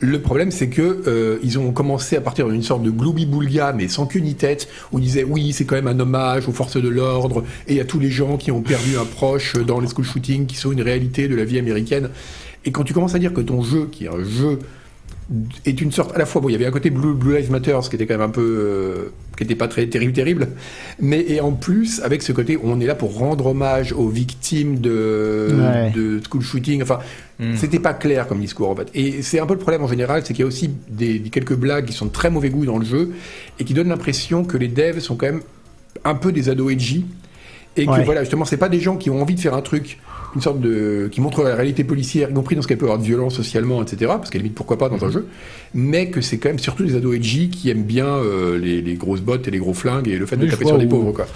Le problème, c'est que euh, ils ont commencé à partir d'une sorte de gloubi-boulga, mais sans queue ni tête, où ils disaient oui, c'est quand même un hommage aux forces de l'ordre et à tous les gens qui ont perdu un proche dans les school shootings, qui sont une réalité de la vie américaine. Et quand tu commences à dire que ton jeu, qui est un jeu est une sorte à la fois bon il y avait un côté Blue, Blue Lives Matter qui était quand même un peu euh, qui était pas très terrible terrible mais et en plus avec ce côté on est là pour rendre hommage aux victimes de Ouais. de school shooting enfin Mm. c'était pas clair comme discours en fait et c'est un peu le problème en général c'est qu'il y a aussi des, des quelques blagues qui sont de très mauvais goût dans le jeu et qui donnent l'impression que les devs sont quand même un peu des ados edgy et que Ouais. voilà justement c'est pas des gens qui ont envie de faire un truc une sorte de qui montre la réalité policière y compris dans ce qu'elle peut avoir de violence socialement etc parce qu'à la limite pourquoi pas dans un jeu mais que c'est quand même surtout des ados edgy qui aiment bien euh, les, les grosses bottes et les gros flingues et le fait Oui, de taper sur des où- pauvres quoi.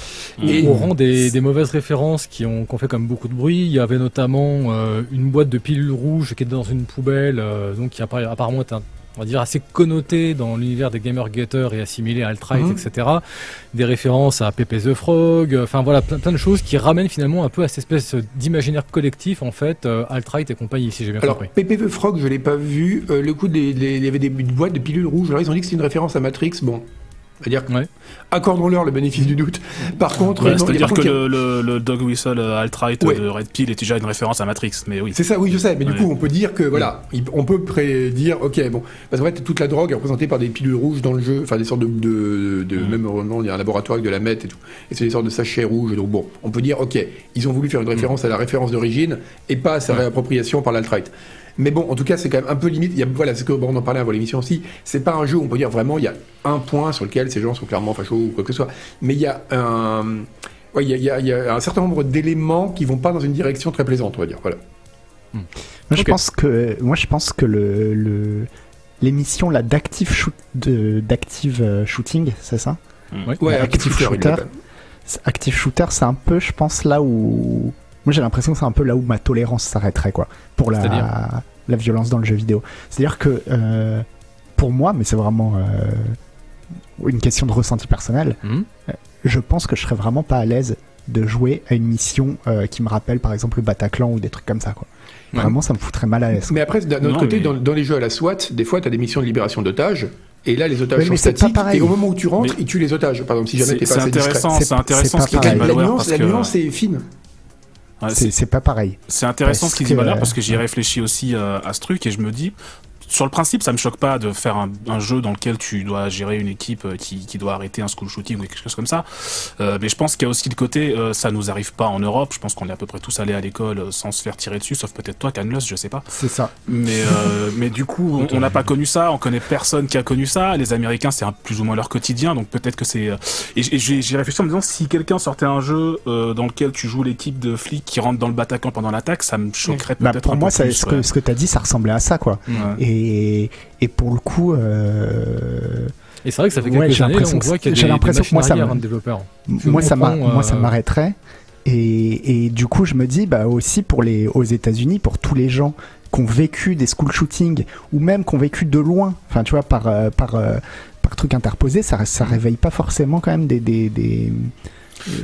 Et au rang des, des mauvaises références qui ont, qui ont fait comme beaucoup de bruit, il y avait notamment euh, une boîte de pilules rouges qui était dans une poubelle, euh, donc qui apparemment est un- on va dire assez connoté dans l'univers des gamer getters et assimilé à alt-right, Mhm. etc. Des références à Pepe the Frog, euh, enfin voilà, plein, plein de choses qui ramènent finalement un peu à cette espèce d'imaginaire collectif en fait, euh, alt-right et compagnie, si j'ai bien alors compris. Pepe the Frog je l'ai pas vu Euh, le coup des, des- il y avait des boîtes de pilules rouges alors ils ont dit que c'est une référence à Matrix bon c'est à dire Ouais. accordons-leur le bénéfice du doute par contre Ouais, C'est-à-dire que le, le, le Dog Whistle euh, alt-right Ouais. de Red Pill est déjà une référence à Matrix, mais oui. C'est ça, oui, je sais, mais du coup, on peut dire que, voilà, il- on peut prédire, ok, bon, parce qu'en fait, toute la drogue est représentée par des pilules rouges dans le jeu, enfin, des sortes de, de, de- Mm. même, vraiment, il y a un laboratoire avec de la meth et tout, et c'est des sortes de sachets rouges, donc bon, on peut dire, ok, ils ont voulu faire une référence à la référence d'origine, et pas à sa réappropriation par l'alt-right. Mais bon, en tout cas, c'est quand même un peu limite. Il y a, voilà, c'est que bon, on en parlait avant l'émission aussi. C'est pas un jeu où on peut dire vraiment il y a un point sur lequel ces gens sont clairement fachos ou quoi que ce soit. Mais il y a un, ouais, il y a, il y a- il y a un certain nombre d'éléments qui vont pas dans une direction très plaisante, on va dire. Voilà. Moi, je pense que, moi, je pense que le, le- l'émission là d'active shoot, de, d'active euh, shooting, c'est ça? Ouais. Ouais, Active Active Shooter, Active shooter, c'est un peu, je pense, là où, moi, j'ai l'impression que c'est un peu là où ma tolérance s'arrêterait, quoi, pour la, la violence dans le jeu vidéo. C'est-à-dire que, euh, pour moi, mais c'est vraiment euh, une question de ressenti personnel. Mhm. je pense que je serais vraiment pas à l'aise de jouer à une mission euh, qui me rappelle par exemple le Bataclan ou des trucs comme ça quoi. Ouais. Vraiment ça me foutrait mal à l'aise. Mais après, d'un autre côté, mais- dans, dans les jeux à la SWAT, des fois, tu as des missions de libération d'otages. Et là, les otages Ouais, sont mais c'est pas statiques. pareil. Et au moment où tu rentres, Mais- ils tuent les otages. Par exemple, si jamais C'est t'es pas assez discret. intéressant, C'est- intéressant c'est ce qu'il pas dit La, nuance, la que nuance est fine. C'est pas pareil. c'est intéressant parce ce qu'il dit parce que j'y ai réfléchi aussi euh, à ce truc et je me dis sur le principe, ça me choque pas de faire un, un jeu dans lequel tu dois gérer une équipe euh, qui, qui doit arrêter un school shooting ou quelque chose comme ça. Euh, mais je pense qu'il y a aussi le côté, euh, ça nous arrive pas en Europe. Je pense qu'on est à peu près tous allés à l'école euh, sans se faire tirer dessus, sauf peut-être toi, Canlos, je sais pas. C'est ça. Mais, euh, [LAUGHS] mais du coup, on- n'a pas connu ça, on connaît personne qui a connu ça. Les Américains, c'est un- plus ou moins leur quotidien, donc peut-être que c'est. euh, Et j'ai réfléchi en me disant si quelqu'un sortait un jeu euh, dans lequel tu joues l'équipe de flics qui rentre dans le Bataclan pendant l'attaque, ça me choquerait Bah, peut-être pour un moi peu ça- plus, ce ouais. que ce que t'as dit ça ressemblait à ça quoi. Ouais. Et et pour le coup euh, Et c'est vrai que ça fait Ouais, quelques j'ai années, on voit qu'il y a des, l'impression que moi, ça hein, moi ça moi ça euh, m'arrêterait. Et, et du coup je me dis bah aussi pour les aux États-Unis pour tous les gens qui ont vécu des school shootings ou même qui ont vécu de loin enfin tu vois par euh, par euh, par truc interposé ça ça réveille pas forcément quand même des des des,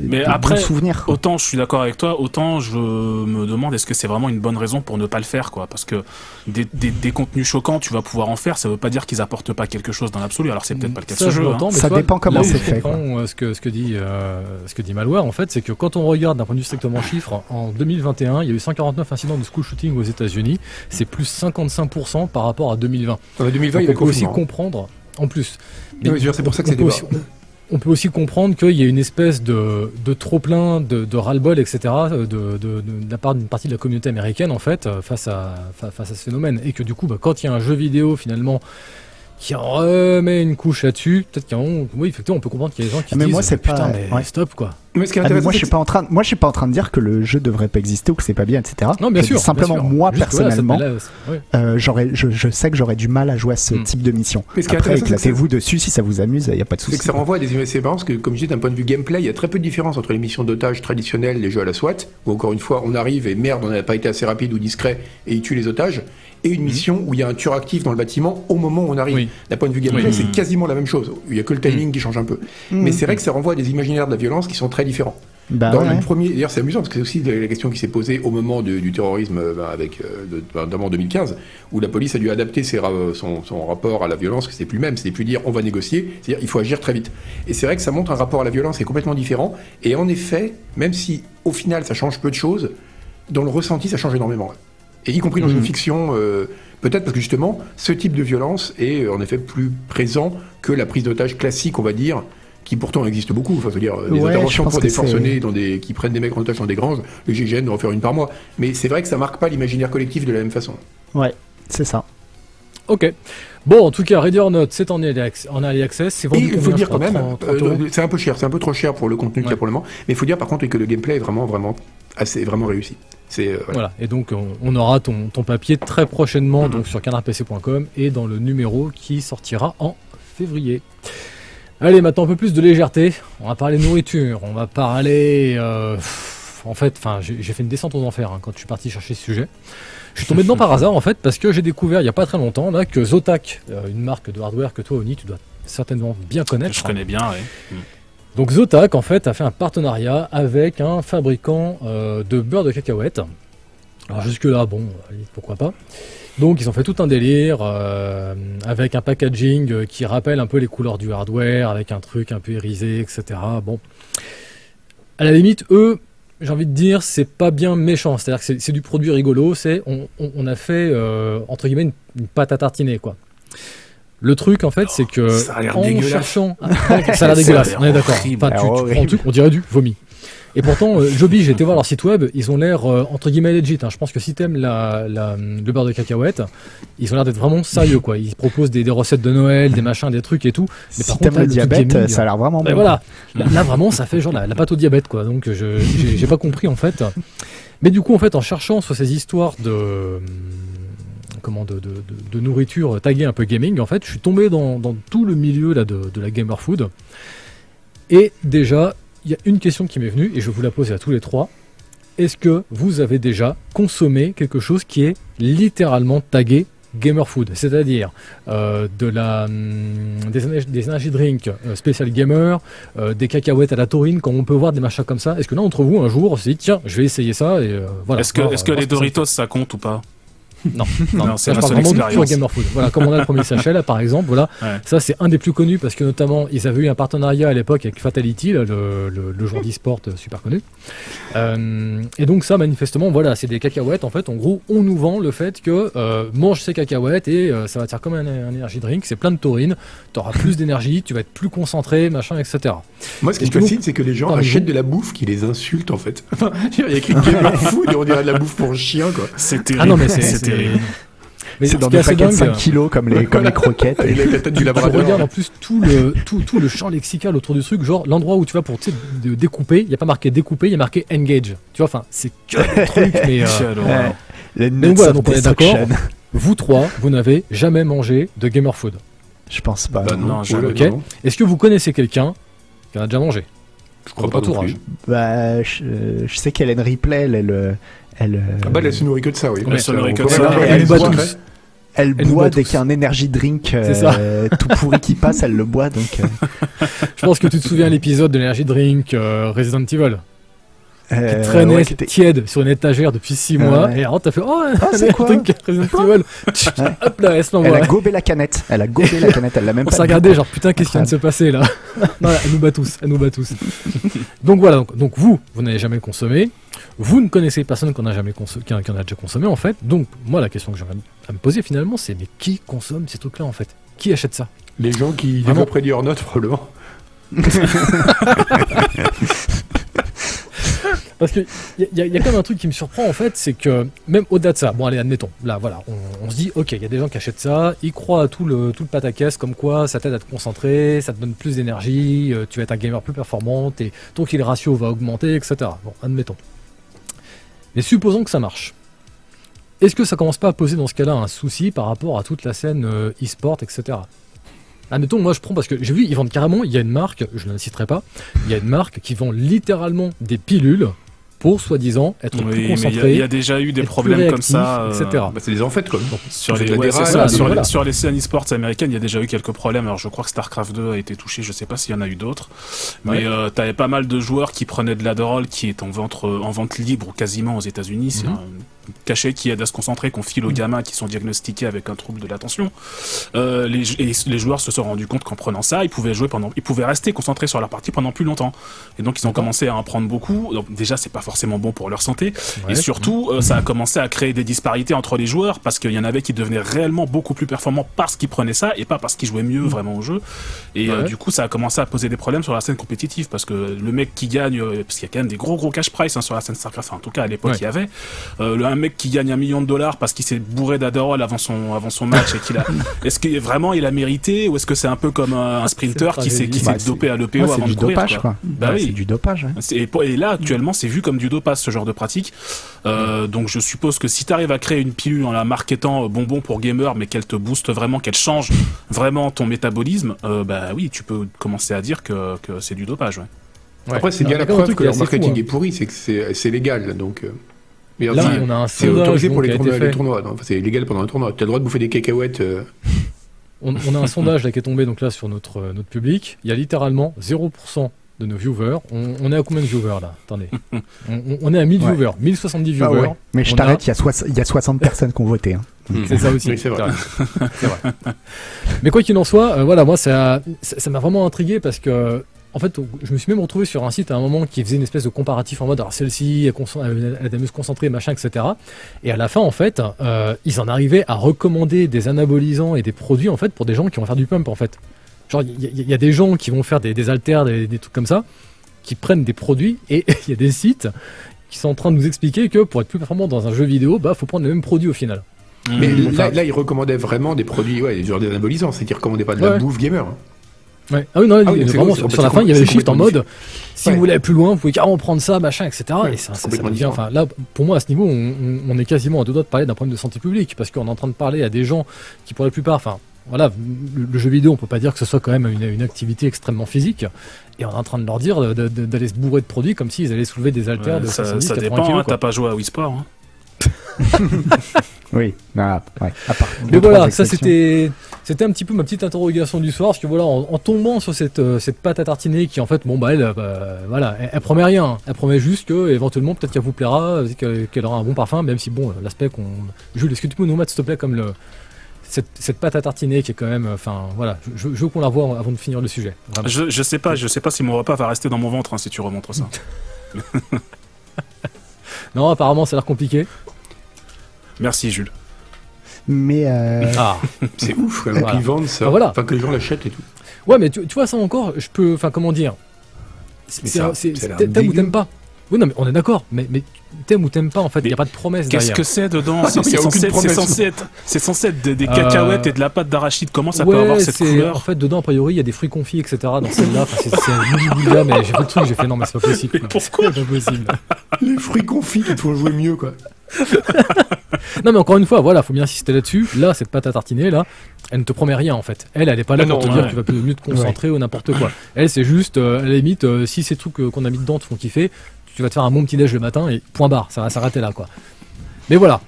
Mais après, quoi. Autant je suis d'accord avec toi, autant je me demande est-ce que c'est vraiment une bonne raison pour ne pas le faire, quoi? Parce que des, des, des contenus choquants, tu vas pouvoir en faire, ça veut pas dire qu'ils apportent pas quelque chose dans l'absolu. Alors c'est peut-être pas le cas de Ça, ce je jeu. hein. mais Ça dépend comment c'est fait, comprends, euh, ce que ce que dit euh, ce que dit Malware en fait, c'est que quand on regarde d'un point de vue strictement chiffre, en 2021, il y a eu 149 incidents de school shooting aux États-Unis, c'est plus 55% par rapport à 2020. En 2020, il y Donc, peut aussi comprendre, en plus. Non, mais je veux dire, c'est pour ça que c'est débat. aussi- on peut aussi comprendre qu'il y a une espèce de, de trop-plein, de, de ras-le-bol, etc., de, de, de- la part d'une partie de la communauté américaine, en fait, euh, face à, fa- face à ce phénomène. Et que du coup, bah, quand il y a un jeu vidéo, finalement, qui remet une couche là-dessus, peut-être qu'à un moment, oui, effectivement, on peut comprendre qu'il y a des gens qui mais disent, moi, c'est putain, pas- mais ouais. stop, quoi. Mais ce qui est Ah, mais moi je c'est suis pas en train moi je suis pas en train de dire que le jeu devrait pas exister ou que c'est pas bien etc Non, bien sûr. simplement bien sûr. moi Juste, personnellement c'est- ouais. euh, j'aurais je, je sais que j'aurais du mal à jouer à ce Mm. type de mission Mais ce après c'est éclatez-vous dessus si ça vous amuse il y a pas de C'est souci que ça renvoie à des expériences que, comme je dis, d'un point de vue gameplay, il y a très peu de différence entre les missions d'otages traditionnelles, les jeux à la SWAT, où encore une fois, on arrive et merde, on n'a pas été assez rapide ou discret et ils tuent les otages, et une mission où il y a un tueur actif dans le bâtiment au moment où on arrive. Oui. D'un point de vue gameplay, Oui. c'est quasiment la même chose. Il y a que le timing qui change un peu. Mais c'est vrai que ça renvoie à des imaginaires de la violence qui sont très différents. Bah Dans ouais. le premier, d'ailleurs, c'est amusant parce que c'est aussi la question qui s'est posée au moment de- du terrorisme, euh, ben, avec euh, ben, notamment en 2015, où la police a dû adapter ses son, son rapport à la violence, que c'était plus le même, c'était plus dire on va négocier, c'est-à-dire il faut agir très vite. Et c'est vrai que ça montre un rapport à la violence qui est complètement différent. Et en effet, même si au final ça change peu de choses, dans le ressenti ça change énormément. Ouais. Et y compris dans Mhm. une fiction, euh, peut-être parce que justement, ce type de violence est euh, en effet plus présent que la prise d'otage classique, on va dire, qui pourtant existe beaucoup. Enfin, je veux dire, euh, des Ouais, interventions pour des forcenés dans des, qui prennent des mecs en otage dans des granges, le GGN doit en faire une par mois. Mais c'est vrai que ça marque pas l'imaginaire collectif de la même façon. ouais c'est ça Ok. Bon, en tout cas, Ready or Not, c'est en early access. C'est Et vendu il faut dire quand même, 30, 30 euros euh, c'est un peu cher, c'est un peu trop cher pour le contenu qu'il y a Ouais. pour le moment. Mais il faut dire par contre que le gameplay est vraiment, vraiment assez, vraiment réussi. C'est euh, voilà. Voilà, et donc on, on aura ton, ton papier très prochainement donc sur canardpc.com et dans le numéro qui sortira en février. Allez, maintenant un peu plus de légèreté. On va parler nourriture, on va parler. euh, en fait, enfin, j'ai fait une descente aux enfers hein, quand je suis parti chercher ce sujet. Je suis tombé dedans par hasard en fait parce que j'ai découvert il y a pas très longtemps là que Zotac, euh, une marque de hardware que toi Oni tu dois certainement bien connaître. Je connais bien, ouais. Donc Zotac en fait a fait un partenariat avec un fabricant euh, de beurre de cacahuètes. Alors jusque là bon, limite, pourquoi pas. Donc ils ont fait tout un délire euh, avec un packaging euh, qui rappelle un peu les couleurs du hardware, avec un truc un peu irisé, etc. Bon, à la limite eux, j'ai envie de dire c'est pas bien méchant, c'est-à-dire que c'est- du produit rigolo, c'est on, a fait euh, entre guillemets une, une pâte à tartiner quoi. Le truc en fait c'est que ça a l'air en dégueulasse. cherchant, [LAUGHS] ça a l'air dégueulasse, on est d'accord. Enfin, tu, tu le horrible. truc, on dirait du vomi. Et pourtant, euh, Joby, j'ai été voir leur site web, ils ont l'air euh, entre guillemets legit. hein. Je pense que si t'aimes la, la, le beurre de cacahuète, ils ont l'air d'être vraiment sérieux quoi. Ils proposent des, des recettes de Noël, des machins, des trucs et tout. Mais si par t'aimes le diabète gaming, ça a l'air vraiment ben bon voilà, là, là, vraiment ça fait genre la, la pâte au diabète quoi. Donc je j'ai j'ai pas compris en fait. Mais du coup, en fait, en cherchant sur ces histoires de comment de, de, de- de nourriture taguée un peu gaming, en fait, je suis tombé dans, dans tout le milieu là de, de la gamer food. Et déjà, il y a une question qui m'est venue et je vous la poser à tous les trois. Est-ce que vous avez déjà consommé quelque chose qui est littéralement tagué gamer food, c'est-à-dire euh, de la hum, des, des energy drinks euh, spécial gamer, euh, des cacahuètes à la taurine, comme on peut voir des machins comme ça. Est-ce que là, entre vous, un jour, on s'est dit tiens, je vais essayer ça et euh, voilà. Est-ce que, est-ce que les. Doritos ça compte ou pas? [LAUGHS] Non, [LAUGHS] Non, non, c'est vraiment du pur gamer food. Voilà, comme on a le premier [LAUGHS] sachet là, par exemple. Voilà, Ouais. ça c'est un des plus connus parce que notamment ils avaient eu un partenariat à l'époque avec Fatality, là, le, le, le joueur d'e-sport euh, super connu. Euh, et donc ça, manifestement, voilà, c'est des cacahuètes. En fait, en gros, on nous vend le fait que euh, mange ces cacahuètes et euh, ça va te faire comme un, un energy drink. C'est plein de taurine, t'auras plus d'énergie, tu vas être plus concentré, machin, etc. Moi, ce qui me fascine, c'est que les gens achètent de la bouffe qui les insulte, en fait. Enfin, il y a écrit gamer food et on dirait de la bouffe pour chien, quoi. C'est terrible. Ah non, mais c'est- terrible. Mais C'est ce dans des paquets de dingue, 5 kilos comme les, [LAUGHS] comme les croquettes. Avec la tête du Je labrador. regarde en plus tout le, tout, tout le champ lexical autour du truc, genre l'endroit où tu vas pour tu sais, de découper, il n'y a pas marqué découper, il y a marqué engage. Tu vois, enfin, c'est que des trucs, mais euh. [LAUGHS] Les nuts voilà, donc on est d'accord. vous trois, vous n'avez jamais mangé de gamer food. Je pense pas. Bah non, Non, jamais. Ok. là, non. Est-ce que vous connaissez quelqu'un qui en a déjà mangé? Je crois pas entourage. plus. Bah, je, je sais qu'Hélène Ripley, elle, elle, euh, elle, euh, Ah bah, elle se nourrit que de ça, oui. Elle se nourrit que de On ça. pourrait Et la elle regarder boit elle boit dès qu'il y a un energy drink euh, [LAUGHS] tout pourri qui passe, elle le boit. Donc, euh, [LAUGHS] Je pense que tu te souviens l'épisode de l'Energy Drink euh, Resident Evil qui euh, traînait ouais, qui tiède sur une étagère depuis 6 mois Ouais. et alors t'as fait oh Ah, c'est [LAUGHS] quoi drink Resident Evil hop là elle se Elle a gobé la canette. Elle a gobé la canette. Elle l'a même On pas. s'est regardé genre putain qu'est-ce qui vient de se passer là? Non, là, Elle nous bat tous, elle nous bat tous. donc voilà, donc, donc vous, vous n'avez jamais consommé, vous ne connaissez personne qui en a jamais consommé, qui en qui en a déjà consommé en fait. Donc moi la question que j'aimerais à me poser finalement c'est mais qui consomme ces trucs là en fait? Qui achète ça? Les gens qui Vraiment? développeraient du Hornet, probablement. [LAUGHS] Parce que il y, a- y a quand même un truc qui me surprend en fait, c'est que même au-delà de ça, bon allez admettons, là voilà, on, on se dit ok, il y a des gens qui achètent ça, ils croient à tout le tout le pataquès comme quoi ça t'aide à te concentrer, ça te donne plus d'énergie, euh, tu vas être un gamer plus performant, et ton kill ratio va augmenter, etc. Bon, admettons. Mais supposons que ça marche. Est-ce que ça commence pas à poser dans ce cas-là un souci par rapport à toute la scène euh, e-sport, etc. Admettons, moi je prends parce que j'ai vu, ils vendent carrément, il y a une marque, je ne citerai pas, il y a une marque qui vend littéralement des pilules pour soi-disant être plus Oui, mais il y a- concentré. il y, a déjà eu des plus problèmes comme ça. euh, etc. Bah, c'est des enfêtes, quoi. Sur Vous les, ouais, ça, là, sur, voilà. les, sur les scènes e-sports américaines, il y a déjà eu quelques problèmes. Alors je crois que StarCraft 2 a été touché, je sais pas s'il y en a eu d'autres. Mais Ouais. euh, t'avais pas mal de joueurs qui prenaient de l'Adderall qui est en vente, en vente libre ou quasiment aux États-Unis. Un cachet qui aide à se concentrer, qu'on file aux gamins qui sont diagnostiqués avec un trouble de l'attention. Euh, les, et les joueurs se sont rendus compte qu'en prenant ça, ils pouvaient jouer pendant, ils pouvaient rester concentrés sur leur partie pendant plus longtemps. Et donc ils ont commencé à en prendre beaucoup. Donc déjà c'est pas forcément bon pour leur santé. Ouais. Et surtout, euh, ça a commencé à créer des disparités entre les joueurs parce qu'il y en avait qui devenaient réellement beaucoup plus performants parce qu'ils prenaient ça et pas parce qu'ils jouaient mieux vraiment au jeu. Et euh, du coup, ça a commencé à poser des problèmes sur la scène compétitive parce que le mec qui gagne, parce qu'il y a quand même des gros gros cash price hein, sur la scène StarCraft, enfin, en tout cas à l'époque Ouais. il y avait, le- mec qui gagne un million de dollars parce qu'il s'est bourré d'Adderall avant son avant son match et qu'il a, [LAUGHS] est-ce que vraiment il a mérité ou est-ce que c'est un peu comme un, un sprinter qui s'est qui tragédie. s'est Bah, dopé à l'EPO Ouais, avant du de courir dopage, quoi. quoi. Bah Ouais, oui. C'est du dopage. C'est- Et, là, actuellement, c'est vu comme du dopage, ce genre de pratique. Euh, donc, je suppose que si tu arrives à créer une pilule en la marketant euh, bonbon pour gamer, mais qu'elle te booste vraiment, qu'elle change vraiment ton métabolisme, euh, bah oui, tu peux commencer à dire que, que c'est du dopage. Ouais. Ouais. Après, c'est bien la preuve truc que qui est leur marketing fou, est pourri, c'est que c'est c'est légal. Donc, euh, mais. Là, c'est- on a un c'est sondage autorisé pour les tournois. les fait. tournois. non, enfin, c'est légal pendant un tournoi. Tu as le droit de bouffer des cacahuètes. euh, On, on a un sondage là qui est tombé donc là sur notre, euh, notre public. Il y a littéralement 0% de nos viewers. On, on est à combien de viewers là? Attendez. on, est à 1000 Ouais. viewers, 1070 Ah viewers. ouais. Mais je t'arrête, il y, a soix- il y a 60 personnes qui ont voté. hein. C'est ça aussi. Oui, c'est vrai. Mais quoi qu'il en soit, euh, voilà, moi ça ça ça m'a vraiment intrigué parce que en fait, je me suis même retrouvé sur un site à un moment qui faisait une espèce de comparatif en mode alors celle-ci elle, elle, elle se concentrer, machin, etc. Et à la fin, en fait, euh, ils en arrivaient à recommander des anabolisants et des produits en fait pour des gens qui vont faire du pump en fait. Genre, il y, a- il y a des gens qui vont faire des, des haltères, des, des trucs comme ça, qui prennent des produits et [LAUGHS] il y a des sites qui sont en train de nous expliquer que pour être plus performant dans un jeu vidéo, bah faut prendre le même produit au final. Mais Mmh. là, là, ils recommandaient vraiment des produits, ouais, genre des anabolisants. C'est qu'ils recommandaient pas de la Ouais. bouffe gamer. Ouais. Ah oui, non, Ah oui, vraiment, sur, sur la fin, il y avait des shifts en mode si Ouais. vous voulez aller plus loin, vous pouvez carrément prendre ça, machin, etc. Ouais, et ça, c'est ça, ça devient, enfin, là, pour moi, à ce niveau, on, est quasiment à deux doigts de parler d'un problème de santé publique parce qu'on est en train de parler à des gens qui, pour la plupart, enfin, voilà, le, le jeu vidéo, on peut pas dire que ce soit quand même une, une activité extrêmement physique. Et on est en train de leur dire d'aller se bourrer de produits comme s'ils allaient soulever des haltères Ouais, de ça, 70, ça 80 dépend, hein, t'as pas joué à Wii Sport. hein. [LAUGHS] Oui, ah, ouais, à part Mais voilà, ça c'était c'était un petit peu ma petite interrogation du soir, parce que voilà, en, en tombant sur cette, euh, cette pâte à tartiner qui en fait, bon bah elle, euh, bah, voilà, elle, elle promet rien, elle promet juste que éventuellement peut-être qu'elle vous plaira, qu'elle qu'elle aura un bon parfum, même si bon, euh, l'aspect qu'on... Jules, est-ce que tu peux nous mettre s'il te plaît comme le... Cette, cette pâte à tartiner qui est quand même, euh, enfin voilà, je, je veux qu'on la voit avant de finir le sujet. Vraiment. Je, je sais pas, je sais pas si mon repas va rester dans mon ventre hein, si tu remontres ça. [LAUGHS] [LAUGHS] Non, apparemment ça a l'air compliqué. Merci Jules. Mais euh, [LAUGHS] Ah, C'est ouf quand même Voilà. qu'ils vendent ça. Ah, voilà. Enfin, que les gens l'achètent et tout. ouais, mais tu, tu vois ça encore, je peux, enfin comment dire, t'aimes ou t'aimes pas? Oui, non, mais on est d'accord, mais, mais t'aimes ou t'aimes pas en fait, il n'y a pas de promesse Qu'est-ce derrière. que c'est dedans? Ah C'est censé, censé être, c'est censé être des, des Euh, cacahuètes et de la pâte d'arachide. Comment ça peut Ouais, avoir cette c'est- En couleur fait, dedans, a priori, il y a des fruits confits, etc. Dans celle-là, Enfin, c'est un mais j'ai fait le truc, j'ai fait non, mais c'est pas possible. quoi. pourquoi? C'est pas possible. [LAUGHS] Les fruits confits te font jouer mieux, quoi. [LAUGHS] Non, mais encore une fois, voilà, faut bien insister là-dessus. Là, cette pâte à tartiner, là, elle ne te promet rien en fait. Elle, elle est pas là Ah pour non, te ouais. dire que tu vas plus mieux te concentrer ou n'importe quoi. Elle, c'est juste, euh, à la limite, euh, si ces trucs euh, qu'on a mis dedans te font kiffer, tu vas te faire un bon petit déj le matin et point barre, ça va s'arrêter là, quoi. Mais voilà.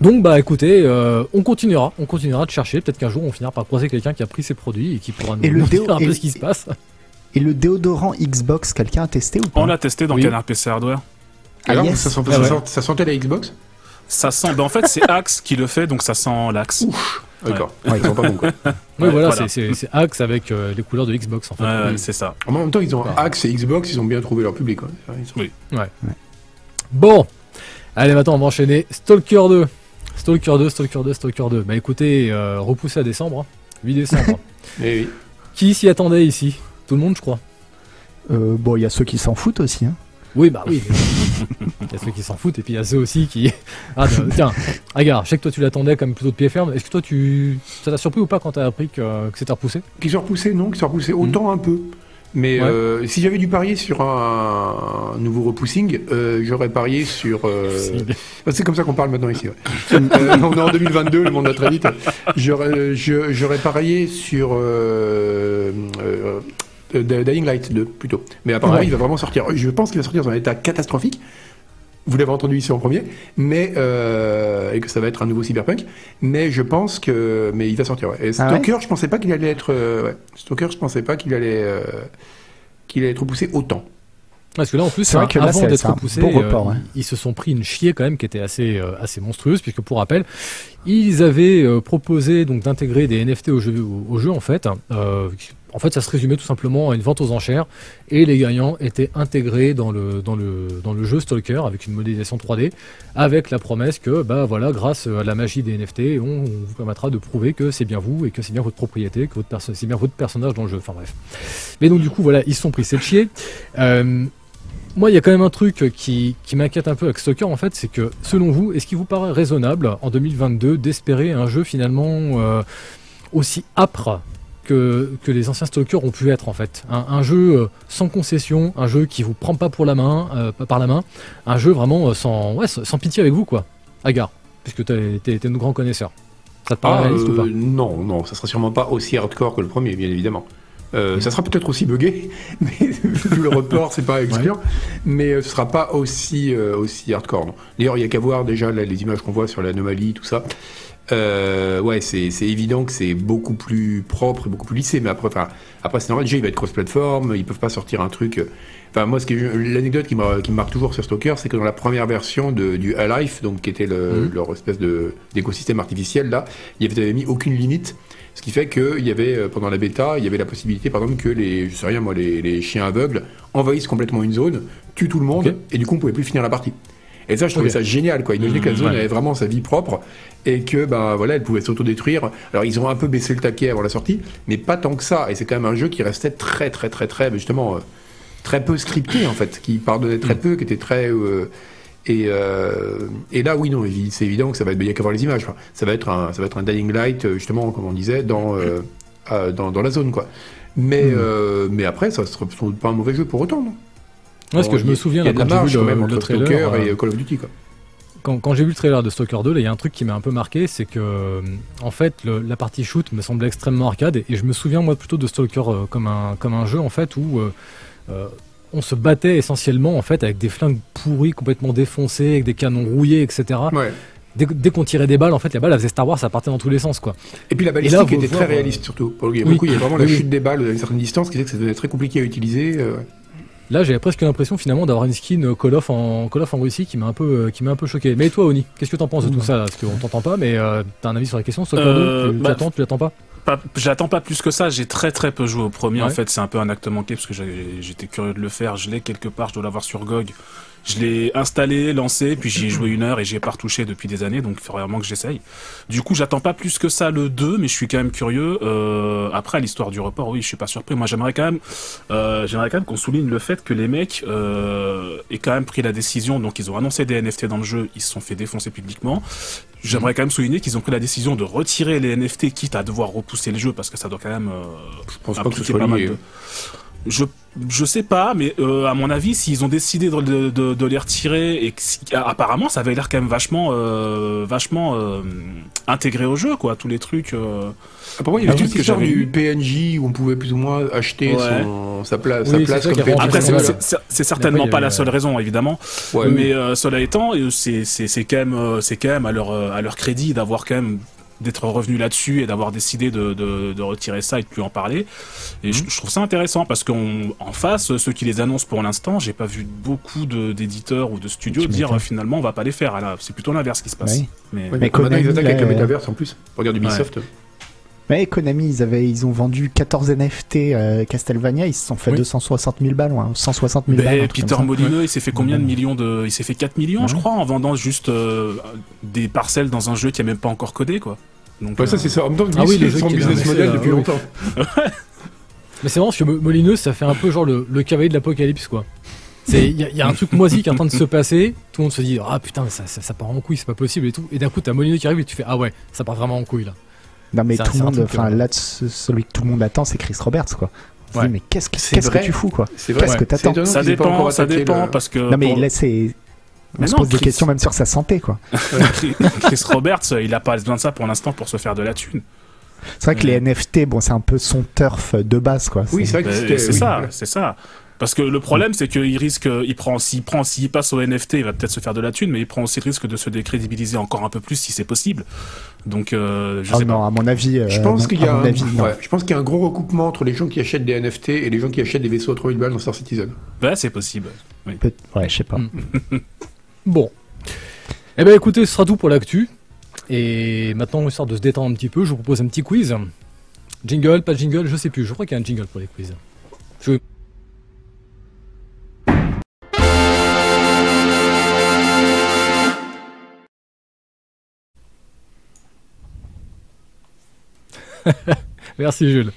Donc bah écoutez, euh, on continuera, on continuera de chercher. Peut-être qu'un jour on finira par croiser quelqu'un qui a pris ces produits et qui pourra nous nous dire un peu et- ce qui se passe. et le déodorant Xbox, quelqu'un a testé ou pas? On l'a testé dans Oui. Canard PC Hardware. Ah, Alors, yes. ça, sent- Ah ça ouais. sent- ça sentait la Xbox Ça sent, ben en fait c'est Axe qui le fait, donc ça sent l'Axe. D'accord. Ouais, ils sont pas bons, quoi. Oui, Ouais, voilà, voilà. c'est- Axe avec euh, les couleurs de Xbox en fait. Ouais, ouais, Oui. c'est ça. En même temps, ils ont Ouais. Axe et Xbox, ils ont bien trouvé leur public, quoi. Ils sont- Oui. Bon, allez maintenant on va enchaîner. Stalker 2. Stalker 2, Stalker 2, Stalker 2. Bah écoutez, euh, repoussé à décembre, hein. 8 décembre. [LAUGHS] Eh oui. Qui s'y attendait ici? Tout le monde, je crois. Euh, Bon, il y a ceux qui s'en foutent aussi. Hein. Oui, bah oui. Il y a ceux qui s'en foutent et puis il y a ceux aussi qui. Ah, bah, tiens, regarde, je sais que toi tu l'attendais comme plutôt de pied ferme. Est-ce que toi tu. Ça t'a surpris ou pas quand t'as appris que, que c'était repoussé? Qui sont repoussés, non Qui sont repoussés autant un peu. Mais Ouais. euh, si j'avais dû parier sur un, nouveau repoussing, euh, j'aurais parié sur. euh, C'est comme ça qu'on parle maintenant ici. ouais. Euh, on est en 2022, le monde va très vite. J'aurais parié sur euh, Dying Light 2 plutôt. Mais apparemment, Ouais. il va vraiment sortir. Je pense qu'il va sortir dans un état catastrophique. Vous l'avez entendu ici en premier, mais euh, et que ça va être un nouveau cyberpunk. Mais je pense que, mais il va sortir. Ouais. Et Ah ouais Stalker, je pensais pas qu'il allait être. euh, ouais. Stalker, je pensais pas qu'il allait euh, qu'il allait être repoussé autant. Parce que là, en plus, C'est vrai hein, que avant d'être repoussés, beau report, ouais. ils, ils se sont pris une chier quand même qui était assez, euh, assez monstrueuse, puisque pour rappel, ils avaient euh, proposé donc d'intégrer des NFT au jeu, au, au jeu en fait. En fait, ça se résumait tout simplement à une vente aux enchères, et les gagnants étaient intégrés dans le, jeu Stalker avec une modélisation 3D, avec la promesse que, bah voilà, grâce à la magie des NFT, on, vous permettra de prouver que c'est bien vous et que c'est bien votre propriété, que votre c'est bien votre personnage dans le jeu. Enfin. Mais donc du coup, voilà, ils se sont pris cette chier. Euh, moi, il y a quand même un truc qui, qui m'inquiète un peu avec Stalker, en fait, c'est que, selon vous, est-ce qu'il vous paraît raisonnable, en 2022, d'espérer un jeu finalement euh, aussi âpre que, que les anciens Stalker ont pu être, en fait Un, un jeu euh, sans concession, un jeu qui vous prend pas pour la main, euh, par la main, un jeu vraiment euh, sans, ouais, sans pitié avec vous, quoi. Agar, puisque t'es t'es- t'es notre grand connaisseur. Ça te paraît Ah, réaliste ou pas? euh, non, non, ça sera sûrement pas aussi hardcore que le premier, bien évidemment. Euh, Ça sera peut-être aussi buggé, [LAUGHS] mais vu le report, c'est pas excluant. Mais euh, ce sera pas aussi euh, aussi hardcore. D'ailleurs, il y a qu'à voir déjà là, les images qu'on voit sur l'anomalie, tout ça. Euh, ouais, c'est évident que c'est beaucoup plus propre et beaucoup plus lissé. Mais après, enfin, après c'est normal. Déjà, il va être cross-platform. Ils peuvent pas sortir un truc. euh, Enfin, moi, l'anecdote qui, me- qui me marque toujours sur Stalker, c'est que dans la première version de, du Alive, donc qui était le- Mhm. leur espèce d'écosystème artificiel là, il y avait mis aucune limite. Ce qui fait qu'il y avait, euh, pendant la bêta, il y avait la possibilité, par exemple, que les, je sais rien, moi, les, les chiens aveugles envahissent complètement une zone, tuent tout le monde, et du coup, on pouvait plus finir la partie. Et ça, je trouvais ça génial, quoi. Imaginez que la Mmh, zone ouais. avait vraiment sa vie propre, et que, ben voilà, elle pouvait s'autodétruire. Alors, ils ont un peu baissé le taquet avant la sortie, mais pas tant que ça. Et c'est quand même un jeu qui restait très, très, très, très, justement, euh, très peu scripté, en fait, qui pardonnait très peu, qui était très. euh, et, euh, et là, oui, non, c'est évident que ça va être. Il n'y a qu'à voir les images. Ça va être un, ça va être un Dying Light, justement, comme on disait, dans, euh, dans, dans la zone, quoi. Mais, euh, mais après, ça sera pas un mauvais jeu pour autant, non? Ouais, parce que je y me a- souviens il y a de la marge quand même le, le entre trailer. Stalker et Call of Duty, quoi. Quand, quand j'ai vu le trailer de Stalker 2, là, il y a un truc qui m'a un peu marqué, c'est que euh, en fait le- la partie shoot me semblait extrêmement arcade et, et je me souviens moi plutôt de Stalker euh, comme un comme un jeu en fait où euh, on se battait essentiellement en fait avec des flingues pourries, complètement défoncées, avec des canons rouillés, etc. Ouais. Dès, dès qu'on tirait des balles, en fait, les balles, elles faisaient Star Wars, ça partait dans tous les sens, quoi. Et puis la balistique là, était voir, très réaliste surtout. Oui. beaucoup, il y a vraiment la Oui, chute des balles à une certaine distance qui fait que ça devenait très compliqué à utiliser. Là, j'avais presque l'impression finalement d'avoir une skin Call of en Call of en Russie qui m'a un peu euh, qui m'a un peu choqué. Mais toi, Oni, qu'est-ce que t'en penses de tout ça là? Parce qu'on t'entend pas, mais euh, t'as un avis sur la question Stalker Euh, 2, tu bah, l'attends, tu l'attends pas? Pas- J'attends pas plus que ça, j'ai très très peu joué au premier en fait, c'est un peu un acte manqué parce que j'ai- j'étais curieux de le faire, je l'ai quelque part, je dois l'avoir sur GOG. Je l'ai installé, lancé, puis j'y ai joué une heure et j'y ai pas retouché depuis des années, donc il faut vraiment que j'essaye. Du coup, j'attends pas plus que ça le 2, mais je suis quand même curieux. Euh, après, l'histoire du report, oui, je suis pas surpris. Moi, j'aimerais quand même, euh, j'aimerais quand même qu'on souligne le fait que les mecs euh, aient quand même pris la décision. Donc, ils ont annoncé des NFT dans le jeu, ils se sont fait défoncer publiquement. J'aimerais quand même souligner qu'ils ont pris la décision de retirer les NFT, quitte à devoir repousser le jeu, parce que ça doit quand même euh, Je pense pas que ce soit pas mal lié. de- Je je sais pas, mais euh, à mon avis, s'ils ont décidé de, de, de- de les retirer et que apparemment, ça avait l'air quand même vachement euh, vachement euh, intégré au jeu, quoi, tous les trucs. moi, il y a Ah, j'avais du. PNJ où on pouvait plus ou moins acheter Ouais. son, sa, pla- Oui, sa c'est place comme PNJ. Après, c'est- certainement pas avait, la seule raison, évidemment. Ouais, mais euh, cela étant, c'est c'est c'est quand même c'est quand même à leur à leur crédit d'avoir quand même d'être revenu là-dessus et d'avoir décidé de, de, de retirer ça et de plus en parler. Et je, je trouve ça intéressant parce qu'en en face, ceux qui les annoncent pour l'instant, j'ai pas vu beaucoup de- d'éditeurs ou de studios Tu dire euh, finalement on va pas les faire. Ah C'est plutôt l'inverse qui se passe. Oui. Mais Ouais, Mais mais maintenant, ils Konami, attaquent avec le métaverse en plus. Pour dire du Ubisoft. Ouais, Konami, ils, avaient, ils ont vendu 14 NFT euh, Castlevania, ils se sont fait Oui. 260 000 balles, ouais, 160 000 balles. un Mais truc Peter. Molineux, il s'est fait combien de millions de. Il s'est fait 4 millions, je crois, en vendant juste euh, des parcelles dans un jeu qui a même pas encore codé, quoi. Donc, Ouais, ça, euh, c'est ça. En même temps, Ah oui, le c'est son business model depuis oui. longtemps. [LAUGHS] Mais c'est marrant parce que Mo- Molineux, ça fait un peu genre le, le cavalier de l'apocalypse, quoi. C'est il y, a- il y a un truc moisi qui est en train de se passer. Tout le monde se dit ah putain ça, ça, ça part en couille, c'est pas possible et tout. Et d'un coup t'as Molineux qui arrive et tu fais ah ouais ça part vraiment en couille là. Non, mais tout le monde, enfin euh, là, ce- celui que tout le monde attend, c'est Chris Roberts, quoi. On se Ouais. dit, mais qu'est-ce que, C'est qu'est-ce que tu fous, quoi? C'est vrai. Qu'est-ce que t'attends? Ça dépend, encore ça dépend le- parce que. Non, mais pour- là, c'est. On Mais se non, pose des Chris- questions même sur sa santé, quoi. [LAUGHS] Chris Roberts, il a pas besoin de ça pour l'instant pour se faire de la thune. C'est vrai que les NFT, bon, c'est un peu son turf de base, quoi. Oui, c'est vrai que c'était. c'est ça, c'est ça. Parce que le problème, c'est qu'il risque, il prend, s'il prend, s'il passe au NFT, il va peut-être se faire de la thune, mais il prend aussi le risque de se décrédibiliser encore un peu plus si c'est possible. Donc, euh, je Ah sais non, pas. à mon avis. euh, Je pense qu'il y a à mon un, avis, non. ouais, je pense qu'il y a un gros recoupement entre les gens qui achètent des NFT et les gens qui achètent des vaisseaux à 3000 balles dans Star Citizen. Ouais, c'est possible. Peut- Ouais, je sais pas. Mm. [LAUGHS] Bon. Eh ben écoutez, ce sera tout pour l'actu. Et maintenant, histoire de se détendre un petit peu, je vous propose un petit quiz. Jingle, pas de jingle, je sais plus. Je crois qu'il y a un jingle pour les quiz. Je- [LAUGHS] Merci Jules.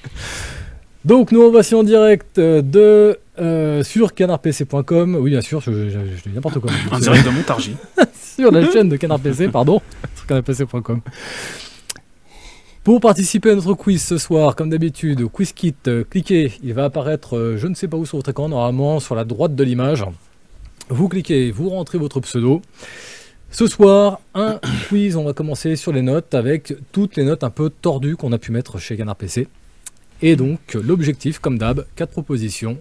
Donc nous on voici en direct euh, de euh, sur canardpc.com. Oui bien sûr, je, je- je dis n'importe quoi. [LAUGHS] En direct de Montargis. [LAUGHS] sur la chaîne de Canard PC, pardon, sur canardpc.com. Pour participer à notre quiz ce soir, comme d'habitude, quiz kit, euh, cliquez, il va apparaître euh, je ne sais pas où sur votre écran, normalement sur la droite de l'image. Vous cliquez, vous rentrez votre pseudo. Ce soir, un [COUGHS] quiz, on va commencer sur les notes avec toutes les notes un peu tordues qu'on a pu mettre chez Canard PC. Et donc, l'objectif, comme d'hab, quatre propositions.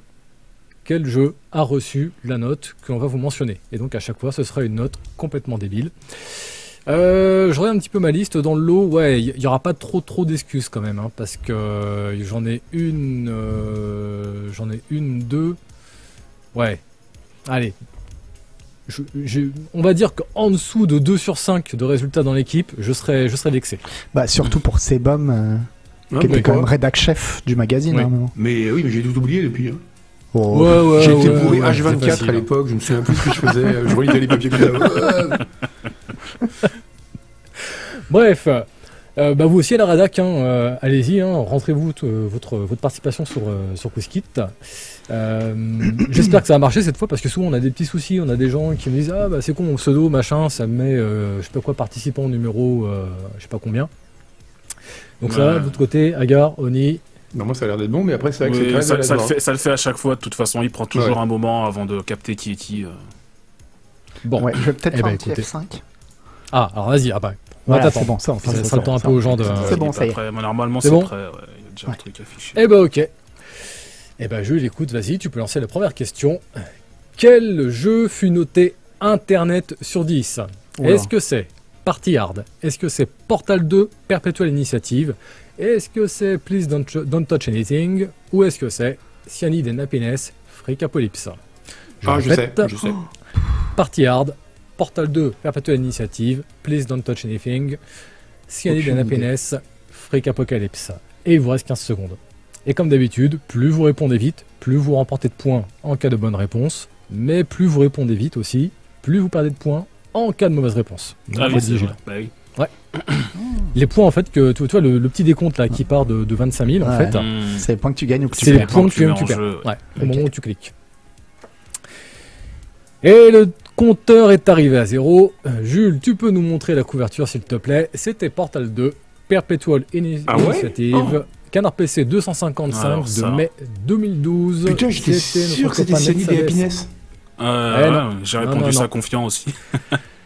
Quel jeu a reçu la note que l'on va vous mentionner? Et donc, à chaque fois, ce sera une note complètement débile. Euh, je regarde un petit peu ma liste dans le lot. Ouais, il n'y aura pas trop trop d'excuses quand même, hein, parce que euh, j'en ai une, euh, j'en ai une, deux. Ouais. Allez. Je- je- on va dire qu'en dessous de 2 sur 5 de résultats dans l'équipe, je serais, je serais vexé. Bah, surtout pour Sebum, euh, qui était quand même rédac chef du magazine. Oui. hein. Mais oui, mais j'ai tout oublié depuis. hein. Oh, ouais, J'ai été ouais, bourré ouais, c'est H24 facile, à hein. l'époque, je me souviens plus ce que je faisais. Je relisais les papiers comme ça. [LAUGHS] Bref, euh, bah vous aussi à la Radac, hein, euh, allez-y, hein, rentrez-vous euh, votre, votre participation sur, euh, sur QuizKit. Euh, J'espère que ça va marcher cette fois parce que souvent on a des petits soucis, on a des gens qui me disent Ah bah c'est con mon pseudo, machin, ça me met euh, je sais pas quoi, participant numéro euh, je sais pas combien. Donc ça va, Ouais. de l'autre côté, Agar, Oni, Non, moi, ça a l'air d'être bon, mais après, c'est vrai que Oui, ça, ça le fait, ça le fait à chaque fois, de toute façon, il prend toujours Ouais. un moment avant de capter qui est qui. euh. Bon. Ouais, je vais peut-être Eh faire ben, un petit écoutez. F5. Ah, alors vas-y, ah bah. On va Voilà, t'attendre. c'est bon, ça, ça, Ça- ça, ça ça, le temps un ça, peu aux gens de- C'est bon, ça y est. Normalement, C'est bon prêt. ouais, Il y a déjà Ouais. un truc affiché. Eh ben ok. Eh ben Jules, écoute, vas-y, tu peux lancer la première question. Quel jeu fut noté Internet sur 10 Oula. Est-ce que c'est Party Hard? Est-ce que c'est Portal 2 Perpetual Initiative? Est-ce que c'est Please don't, don't Touch Anything? Ou est-ce que c'est Cyanide and Happiness Freak Apocalypse? Ah, je sais, répète, je sais. Party Hard, Portal 2, Perpetual Initiative, Please Don't Touch Anything, Cyanide and Happiness, Freak Apocalypse. Et il vous reste 15 secondes. Et comme d'habitude, plus vous répondez vite, plus vous remportez de points en cas de bonne réponse, mais plus vous répondez vite aussi, plus vous perdez de points en cas de mauvaise réponse. Donc, Ah oui, c'est vrai. Bah oui. [COUGHS] Les points en fait que tu, tu vois le, le petit décompte là qui part de, de 25 000 en Ouais. fait, Hmm. C'est les points que tu gagnes ou que tu c'est les perds. points que tu tu perds. Ouais, au moment où tu cliques. Et le compteur est arrivé à zéro. Euh, Jules, tu peux nous montrer la couverture s'il te plaît. C'était Portal 2, Perpetual Ah ouais? Initiative, Oh. Canard PC 255 Alors, de ça. mai 2012. Putain, j'étais sûr que c'était et Nexabes. Happiness. Euh, ouais, non. J'ai Non, répondu non, ça non. confiant aussi.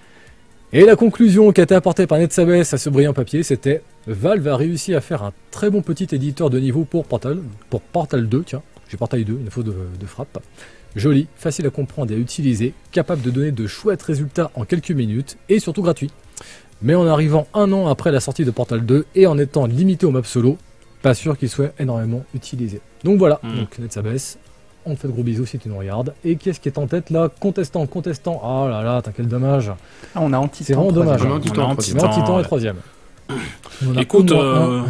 [LAUGHS] Et la conclusion qui a été apportée par NetSabes à ce brillant papier, c'était Valve a réussi à faire un très bon petit éditeur de niveau pour Portal, pour Portal 2, tiens, j'ai Portal 2, une faute de, de frappe. Joli, facile à comprendre et à utiliser, capable de donner de chouettes résultats en quelques minutes et surtout gratuit. Mais en arrivant un an après la sortie de Portal 2 et en étant limité au map solo, pas sûr qu'il soit énormément utilisé. Donc voilà, Mm. donc NetSabes, on te fait de gros bisous si tu nous regardes. Et qui est-ce qui est en tête là? Contestant, contestant. Oh là là, t'as quel dommage. Ah, on a anti C'est vraiment dommage. On a hein. Antitan, On a troisième. [COUGHS] Écoute, euh,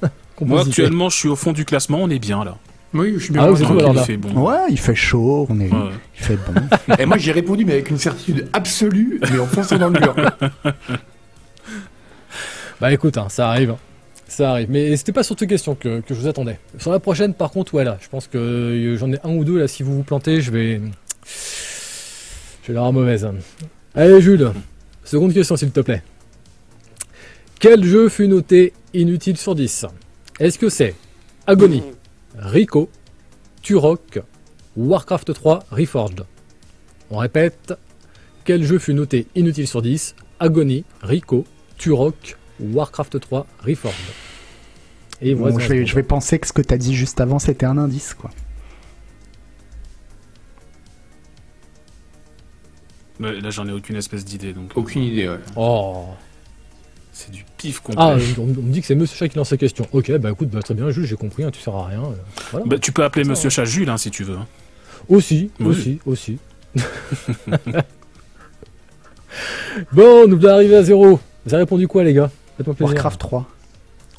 [LAUGHS] moi actuellement, je suis au fond du classement, on est bien là. Oui, je suis bien. Ah, vous êtes content. où, alors, il là fait bon. Ouais, il fait chaud, on est... Ouais. il fait bon. [LAUGHS] [LAUGHS] Et moi, j'ai répondu, mais avec une certitude absolue, mais en fonçant dans le mur. Bah écoute, hein, ça arrive. Ça arrive. Mais c'était pas sur toutes questions que, je vous attendais. Sur la prochaine, par contre, ouais, je pense que euh, j'en ai un ou deux là. Si vous vous plantez, je vais. Je vais l'avoir mauvaise. Allez, Jules. Seconde question, s'il te plaît. Quel jeu fut noté inutile sur 10 Est-ce que c'est Agony, Rico, Turok, Warcraft 3 Reforged? On répète. Quel jeu fut noté inutile sur 10 Agony, Rico, Turok, Warcraft 3 Reforged. Et il vous Bon, je, vais, seconde. je vais penser que ce que t'as dit juste avant, c'était un indice, quoi. Mais là, j'en ai aucune espèce d'idée, donc euh, Aucune idée, ouais. Oh c'est du pif complet. Ah, on, on me dit que c'est Monsieur Chat qui lance la question. Ok, bah écoute, bah, très bien, Jules, j'ai compris, hein, tu sers à rien. euh, voilà. Bah, tu peux appeler Monsieur. Chat Jules hein, si tu veux. hein. Aussi, Oui. aussi, aussi. [LAUGHS] bon, nous voilà arrivés à zéro. Vous avez répondu quoi, les gars? Faites-moi plaisir. Warcraft 3.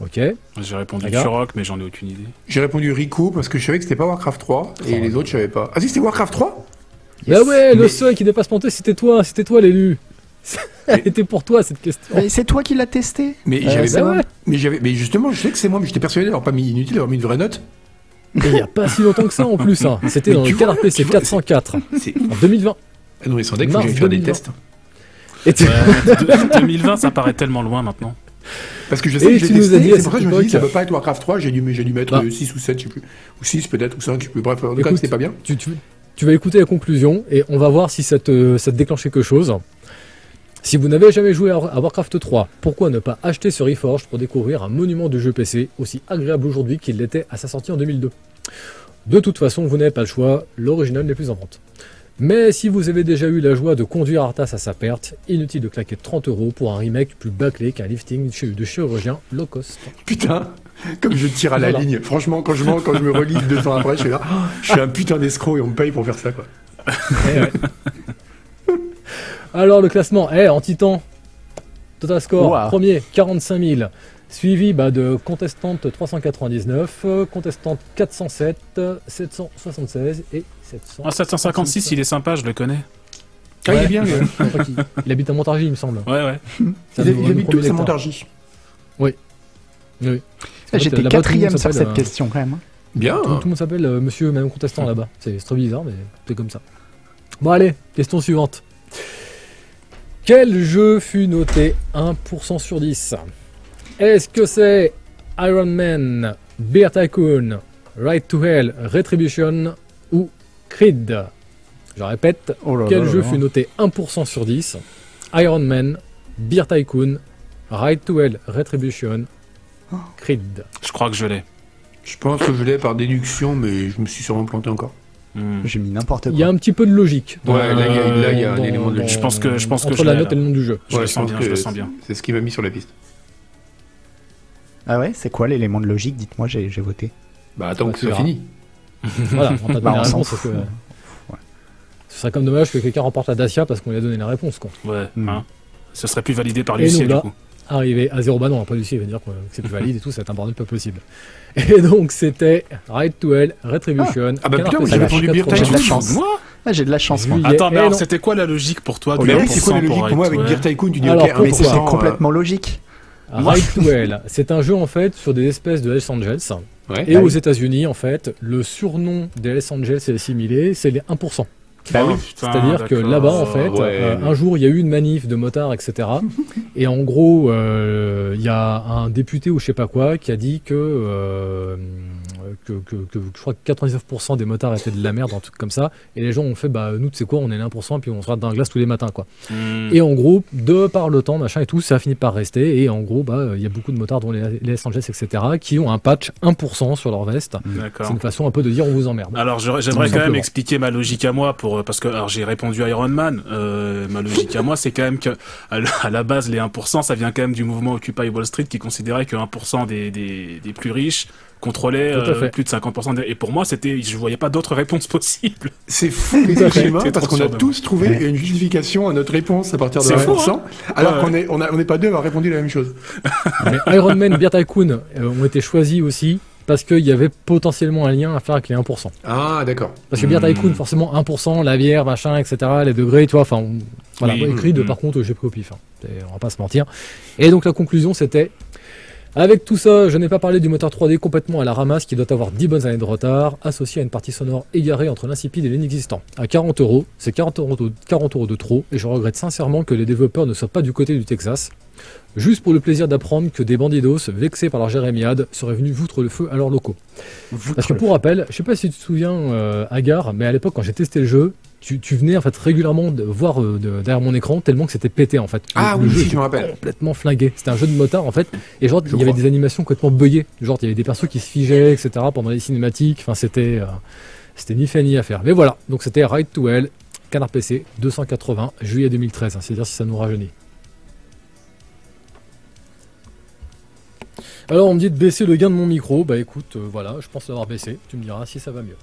Ok. J'ai répondu. Turok, mais j'en ai aucune idée. J'ai répondu Rico parce que je savais que c'était pas Warcraft 3 et les autres je savais pas. Ah si c'était Warcraft 3 Bah ouais, le seul qui n'est pas planté, c'était toi, c'était toi l'élu. [LAUGHS] Elle était pour toi cette question. Mais c'est toi qui l'as testé Mais Euh, j'avais Bah ouais. mais j'avais mais justement je sais que c'est moi mais j'étais persuadé d'avoir pas mis inutile d'avoir mis une vraie note. Et il n'y a pas si longtemps que ça en plus. hein. C'était dans le vois, Canard PC tu vois, 404 C'est en 2020. ah non mais sans deck faire des 2020. tests Et tu- Ouais, de- 2020, ça paraît tellement loin maintenant. Parce que je sais Et que j'ai testé c'est pour ça que je me cette ça peut pas être Warcraft 3, j'ai dû dû mettre Bah. euh, 6 ou 7 je sais plus ou 6 peut-être ou 5 je sais plus bref en tout cas Écoute, c'était pas bien. tu, tu- tu vas écouter la conclusion et on va voir si ça te, ça te déclenche quelque chose. Si vous n'avez jamais joué à Warcraft 3, pourquoi ne pas acheter ce Reforged pour découvrir un monument du jeu PC aussi agréable aujourd'hui qu'il l'était à sa sortie en 2002 De toute façon, vous n'avez pas le choix, l'original n'est plus en vente. Mais si vous avez déjà eu la joie de conduire Arthas à sa perte, inutile de claquer 30 euros pour un remake plus bâclé qu'un lifting chez- de chirurgien low cost. Putain, comme je tire à la Voilà. ligne. Franchement quand je quand je me relis deux ans après je suis là Ah, je suis un putain d'escroc et on me paye pour faire ça quoi. Eh ouais. Alors le classement, eh, en titan, total score, premier 45 000, suivi bah, de contestante 399, euh, contestante 407, euh, 776 et 700. Ah, 756, il est sympa, je le connais. Ah, il est bien hein. Il habite à Montargis, il me semble. Ouais, ouais. C'est Il, habite tous à. Montargis? Oui. Ah, fait, J'étais le quatrième sur cette euh, question quand même. Bien. Tout, tout le monde s'appelle euh, monsieur même contestant là-bas. C'est très bizarre, mais c'est comme ça. Bon, allez, question suivante. Quel jeu fut noté 1% sur 10 Est-ce que c'est Iron Man Beer Tycoon, Right to Hell, Retribution Creed Je répète, Oh là quel là jeu là fut là. noté 1% sur 10 Iron Man, Beer Tycoon, Right to Hell, Retribution, Creed. Je crois que je l'ai. Je pense que je l'ai par déduction, mais je me suis sûrement planté encore. Hmm. J'ai mis n'importe Il y a quoi. un petit peu de logique. dans- Ouais, là, il y a- là, il y a un dans- élément de logique. Je pense que- je pense que entre je la note et le nom du jeu. Je le sens bien, que je le sens bien. C'est ce qui m'a mis sur la piste. Ah ouais, c'est quoi l'élément de logique? Dites-moi, j'ai voté. Bah attends que ce soit fini. Voilà, on [LAUGHS] donné Bah, on que- Ouais. Ce serait comme dommage que quelqu'un remporte la Dacia parce qu'on lui a donné la réponse. Quoi. Ouais, Hmm. hein. Ce serait plus validé par l'huissier, du coup. Arrivé à zéro, bah non, pas Lucie, il va dire que c'est plus valide et tout, c'est un bordel pas possible. [LAUGHS] Et donc c'était Ride to Hell, Retribution. Ah bah Canard putain, j'ai répondu Beer 80. J'ai de la chance. Moi Ah, j'ai de la chance, moi. Attends, mais alors c'était quoi la logique pour toi Oh, oui, c'est quoi la 1% pour logique pour moi avec Right Beer Tycoon Tu dis ok, Mais c'était 1%, euh, complètement logique. Ride to Hell, c'est un jeu en fait sur des espèces de Los Angeles. Ouais. Et Ah aux oui. États-Unis, en fait, le surnom des Los Angeles est assimilé, c'est les 1%. Bah oui. Putain, C'est-à-dire que là-bas, en fait, ouais, euh, un jour, il y a eu une manif de motards, etc. [LAUGHS] et en gros, euh, il y a un député ou je sais pas quoi qui a dit que, euh, que, que, que je crois que 99% des motards étaient de la merde, un truc comme ça. Et les gens ont fait, bah nous, tu sais quoi, on est 1%, puis on se rate dans la glace tous les matins, quoi. Hmm. Et en gros, de par le temps, machin et tout, ça a fini par rester. Et en gros, bah, il y a beaucoup de motards, dont les, les Los Angeles, etc., qui ont un patch 1% sur leur veste. C'est une façon un peu de dire on vous emmerde. Alors j'aimerais quand même expliquer ma logique à moi pour euh, parce que alors j'ai répondu Iron Man. Euh, ma logique à moi c'est quand même que à la, à la base les 1% ça vient quand même du mouvement Occupy Wall Street qui considérait que 1% des, des, des plus riches à euh, fait. plus de 50% des... et pour moi c'était je voyais pas d'autres réponses [LAUGHS] possibles. C'est fou les T'es parce qu'on a tous trouvé Ouais. une justification à notre réponse à partir de C'est 1%, fou, hein alors Ouais, qu'on est on on n'est pas deux à avoir répondu la même chose. [LAUGHS] Mais Iron Man, Beer Tycoon euh, ont été choisis aussi parce qu'il y avait potentiellement un lien à faire avec les 1%. Ah d'accord. Parce que Beer Hmm. Tycoon, forcément 1%, la bière, machin, etc., les degrés, tu vois, enfin, on- voilà, Oui, écrit de hmm. par contre, j'ai pris au pif, hein. On va pas se mentir. Et donc la conclusion, c'était, avec tout ça, je n'ai pas parlé du moteur 3D complètement à la ramasse qui doit avoir 10 bonnes années de retard, associé à une partie sonore égarée entre l'insipide et l'inexistant. À 40 euros, c'est 40 euros, de, 40 euros de trop, et je regrette sincèrement que les développeurs ne soient pas du côté du Texas. Juste pour le plaisir d'apprendre que des bandidos, vexés par leur jérémiade, seraient venus foutre le feu à leurs locaux. Parce que pour rappel, je sais pas si tu te souviens, euh, Agar, mais à l'époque, quand j'ai testé le jeu, tu, tu venais en fait régulièrement de voir euh, de- derrière mon écran tellement que c'était pété en fait. Le- Ah le oui, jeu si je me rappelle. complètement flingué. C'était un jeu de motard en fait, et genre il y avait des animations complètement buggées. Genre il y avait des persos qui se figeaient, etc. pendant les cinématiques. Enfin c'était euh, c'était ni fait ni à faire. Mais voilà, donc c'était Ride to Hell, Canard PC, 280, juillet 2013. hein, C'est-à-dire si ça nous rajeunit. Alors on me dit de baisser le gain de mon micro, bah écoute, euh, voilà, je pense l'avoir baissé, tu me diras si ça va mieux.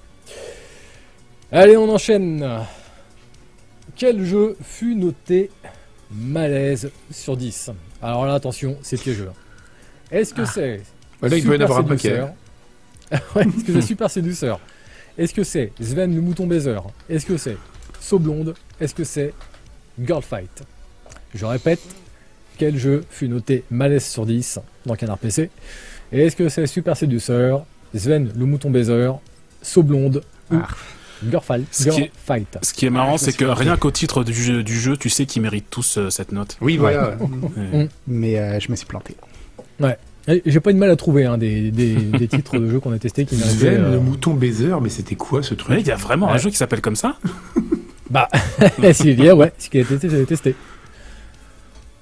Allez, on enchaîne. Quel jeu fut noté malaise sur 10 Alors là, attention, c'est piégeux. Est-ce que c'est Bah, là, il Super avoir un paquet. Séduceur [LAUGHS] Ouais, Est-ce que c'est Super Séduceur Est-ce que c'est Sven le mouton baiser Est-ce que c'est So Blonde Est-ce que c'est Girl Fight Je répète, quel jeu fut noté malaise sur 10 dans Canard PC Et est-ce que c'est Super Séduceur Sven le mouton baiser So Blonde Ah. Fight, Ce Girl Ce qui est marrant je me c'est suis que planté. rien qu'au titre du jeu, du jeu tu sais qu'ils méritent tous euh, cette note. Oui voilà. Ouais. Mais euh, je me suis planté. Et J'ai pas eu de mal à trouver hein, des, des- [LAUGHS] des titres de jeux qu'on a testés qui méritaient. Sven, euh, le mouton baiser, mais c'était quoi ce Ouais, truc il y a vraiment un Ouais. jeu qui s'appelle comme ça [LAUGHS] Bah, [LAUGHS] y a, ouais, ce qui a testé, j'avais testé.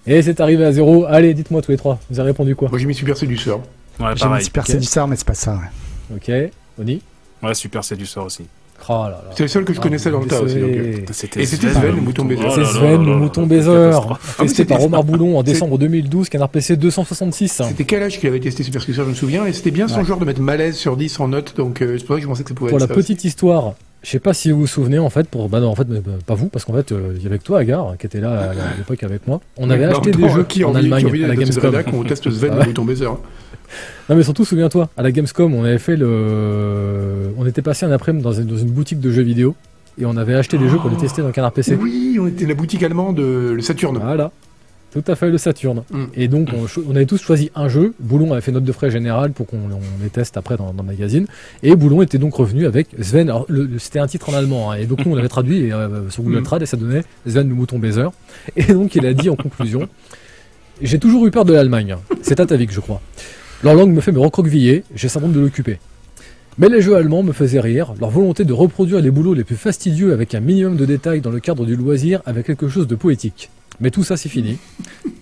Et c'est arrivé à zéro. Allez, dites-moi tous les trois. Vous avez répondu quoi? Moi j'ai mis super séducteur. Ouais, J'ai mis. Super Ok. Séducteur, mais c'est pas ça. ouais. Ok, Oni? Ouais, super séducteur aussi. Oh là là. C'est le seul que je Ah, connaissais dans le tas aussi. euh. Et c'était Sven, le mouton baiser. Oh C'est Sven, le mouton baiser, testé par c'était- Omar Boulon en décembre 2012, Canard PC 266. C'était quel âge qu'il avait testé Super Séducteur, je me souviens, et c'était bien son genre de mettre malaise sur 10 en note, donc euh, c'est pour ça que je pensais que ça pouvait Pour être la ça petite histoire, je sais pas si vous vous souvenez en fait, pour bah non en fait bah, pas vous parce qu'en fait euh, il y avait que toi Agar qui était là à, l'époque avec moi. On avait acheté Non, des non, jeux qui en qui a Allemagne à la Gamescom. on teste Sven, Ah ouais. mouton baiser. hein. [LAUGHS] Non mais surtout souviens-toi, à la Gamescom on avait fait le, on était passé un après-midi dans une, dans une boutique de jeux vidéo et on avait acheté des jeux qu'on allait tester dans Canard PC. Oui, on était la boutique allemande, euh, le Saturne. Voilà. Tout à fait, le Saturne. Mm. Et donc, on, avait tous choisi un jeu. Boulon avait fait note de frais générale pour qu'on on les teste après dans, dans le magazine. Et Boulon était donc revenu avec Sven. Alors, c'était un titre en allemand. hein, et donc, nous, on l'avait traduit et, euh, sur Google Mm. Trad et ça donnait Sven le mouton baiser. Et donc, il a dit en conclusion J'ai toujours eu peur de l'Allemagne. C'est Atavik, je crois. Leur langue me fait me recroqueviller, j'ai syndrome de l'occuper. Mais les jeux allemands me faisaient rire, leur volonté de reproduire les boulots les plus fastidieux avec un minimum de détails dans le cadre du loisir avec quelque chose de poétique. Mais tout ça c'est fini.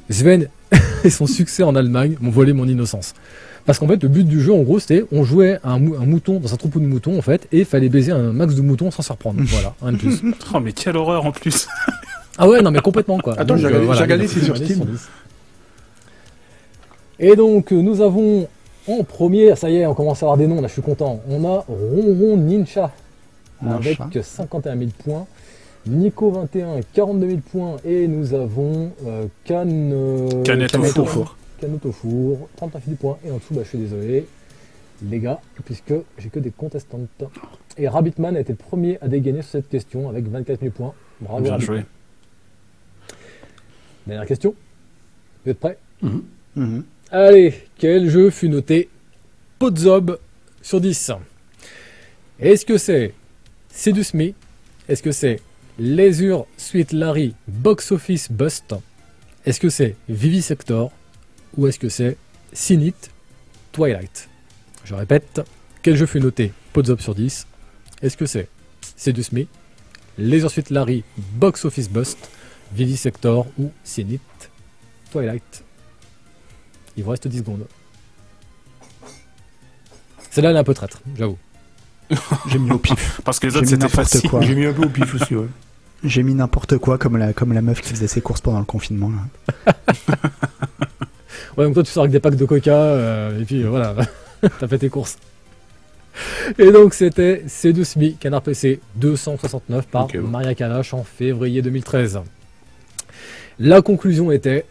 Sven [LAUGHS] et son succès en Allemagne m'ont volé mon innocence. Parce qu'en fait le but du jeu en gros c'était on jouait un, mou- un mouton dans un troupeau de moutons en fait et fallait baiser un max de moutons sans se reprendre. Voilà, un de plus. [LAUGHS] Oh, mais quelle horreur en plus. Ah ouais, non, mais complètement quoi. Attends, j'ai regardé, c'est sur 90 Steam. 10. Et donc, euh, nous avons en premier, ça y est, on commence à avoir des noms, là je suis content. On a Ronron Ninja avec Ninja. 51 000 points. Nico 21, 42 000 points. Et nous avons euh, Can, euh, Canette au Canette four. Canette au four, 39 000 points. Et en dessous, bah, je suis désolé, les gars, puisque j'ai que des contestantes. Et Rabbitman a été le premier à dégainer sur cette question avec 24 000 points. Bravo Bien joué. Dernière question. Vous êtes prêts? Mhm. Allez, quel jeu fut noté Podzob sur 10 Est-ce que c'est Seduce Me Est-ce que c'est Leisure Suite Larry Box Office Bust Est-ce que c'est Vivisector Ou est-ce que c'est Sinit Twilight? Je répète, quel jeu fut noté Podzob sur 10 Est-ce que c'est Seduce Me? Leisure Suite Larry Box Office Bust Vivisector ou Sinit Twilight? Il vous reste 10 secondes. Celle-là, elle est un peu traître, j'avoue. J'ai mis au pif. [LAUGHS] Parce que les autres, c'était facile. quoi. J'ai mis un peu au pif aussi, ouais. J'ai mis n'importe quoi comme la, comme la meuf qui faisait ses courses pendant le confinement. là. [LAUGHS] Ouais, donc toi, tu sors avec des packs de coca, euh, et puis euh, voilà, [LAUGHS] t'as fait tes courses. Et donc, c'était Seduce Me, Canard PC 269 par bon. Maria Kalash en février 2013. La conclusion était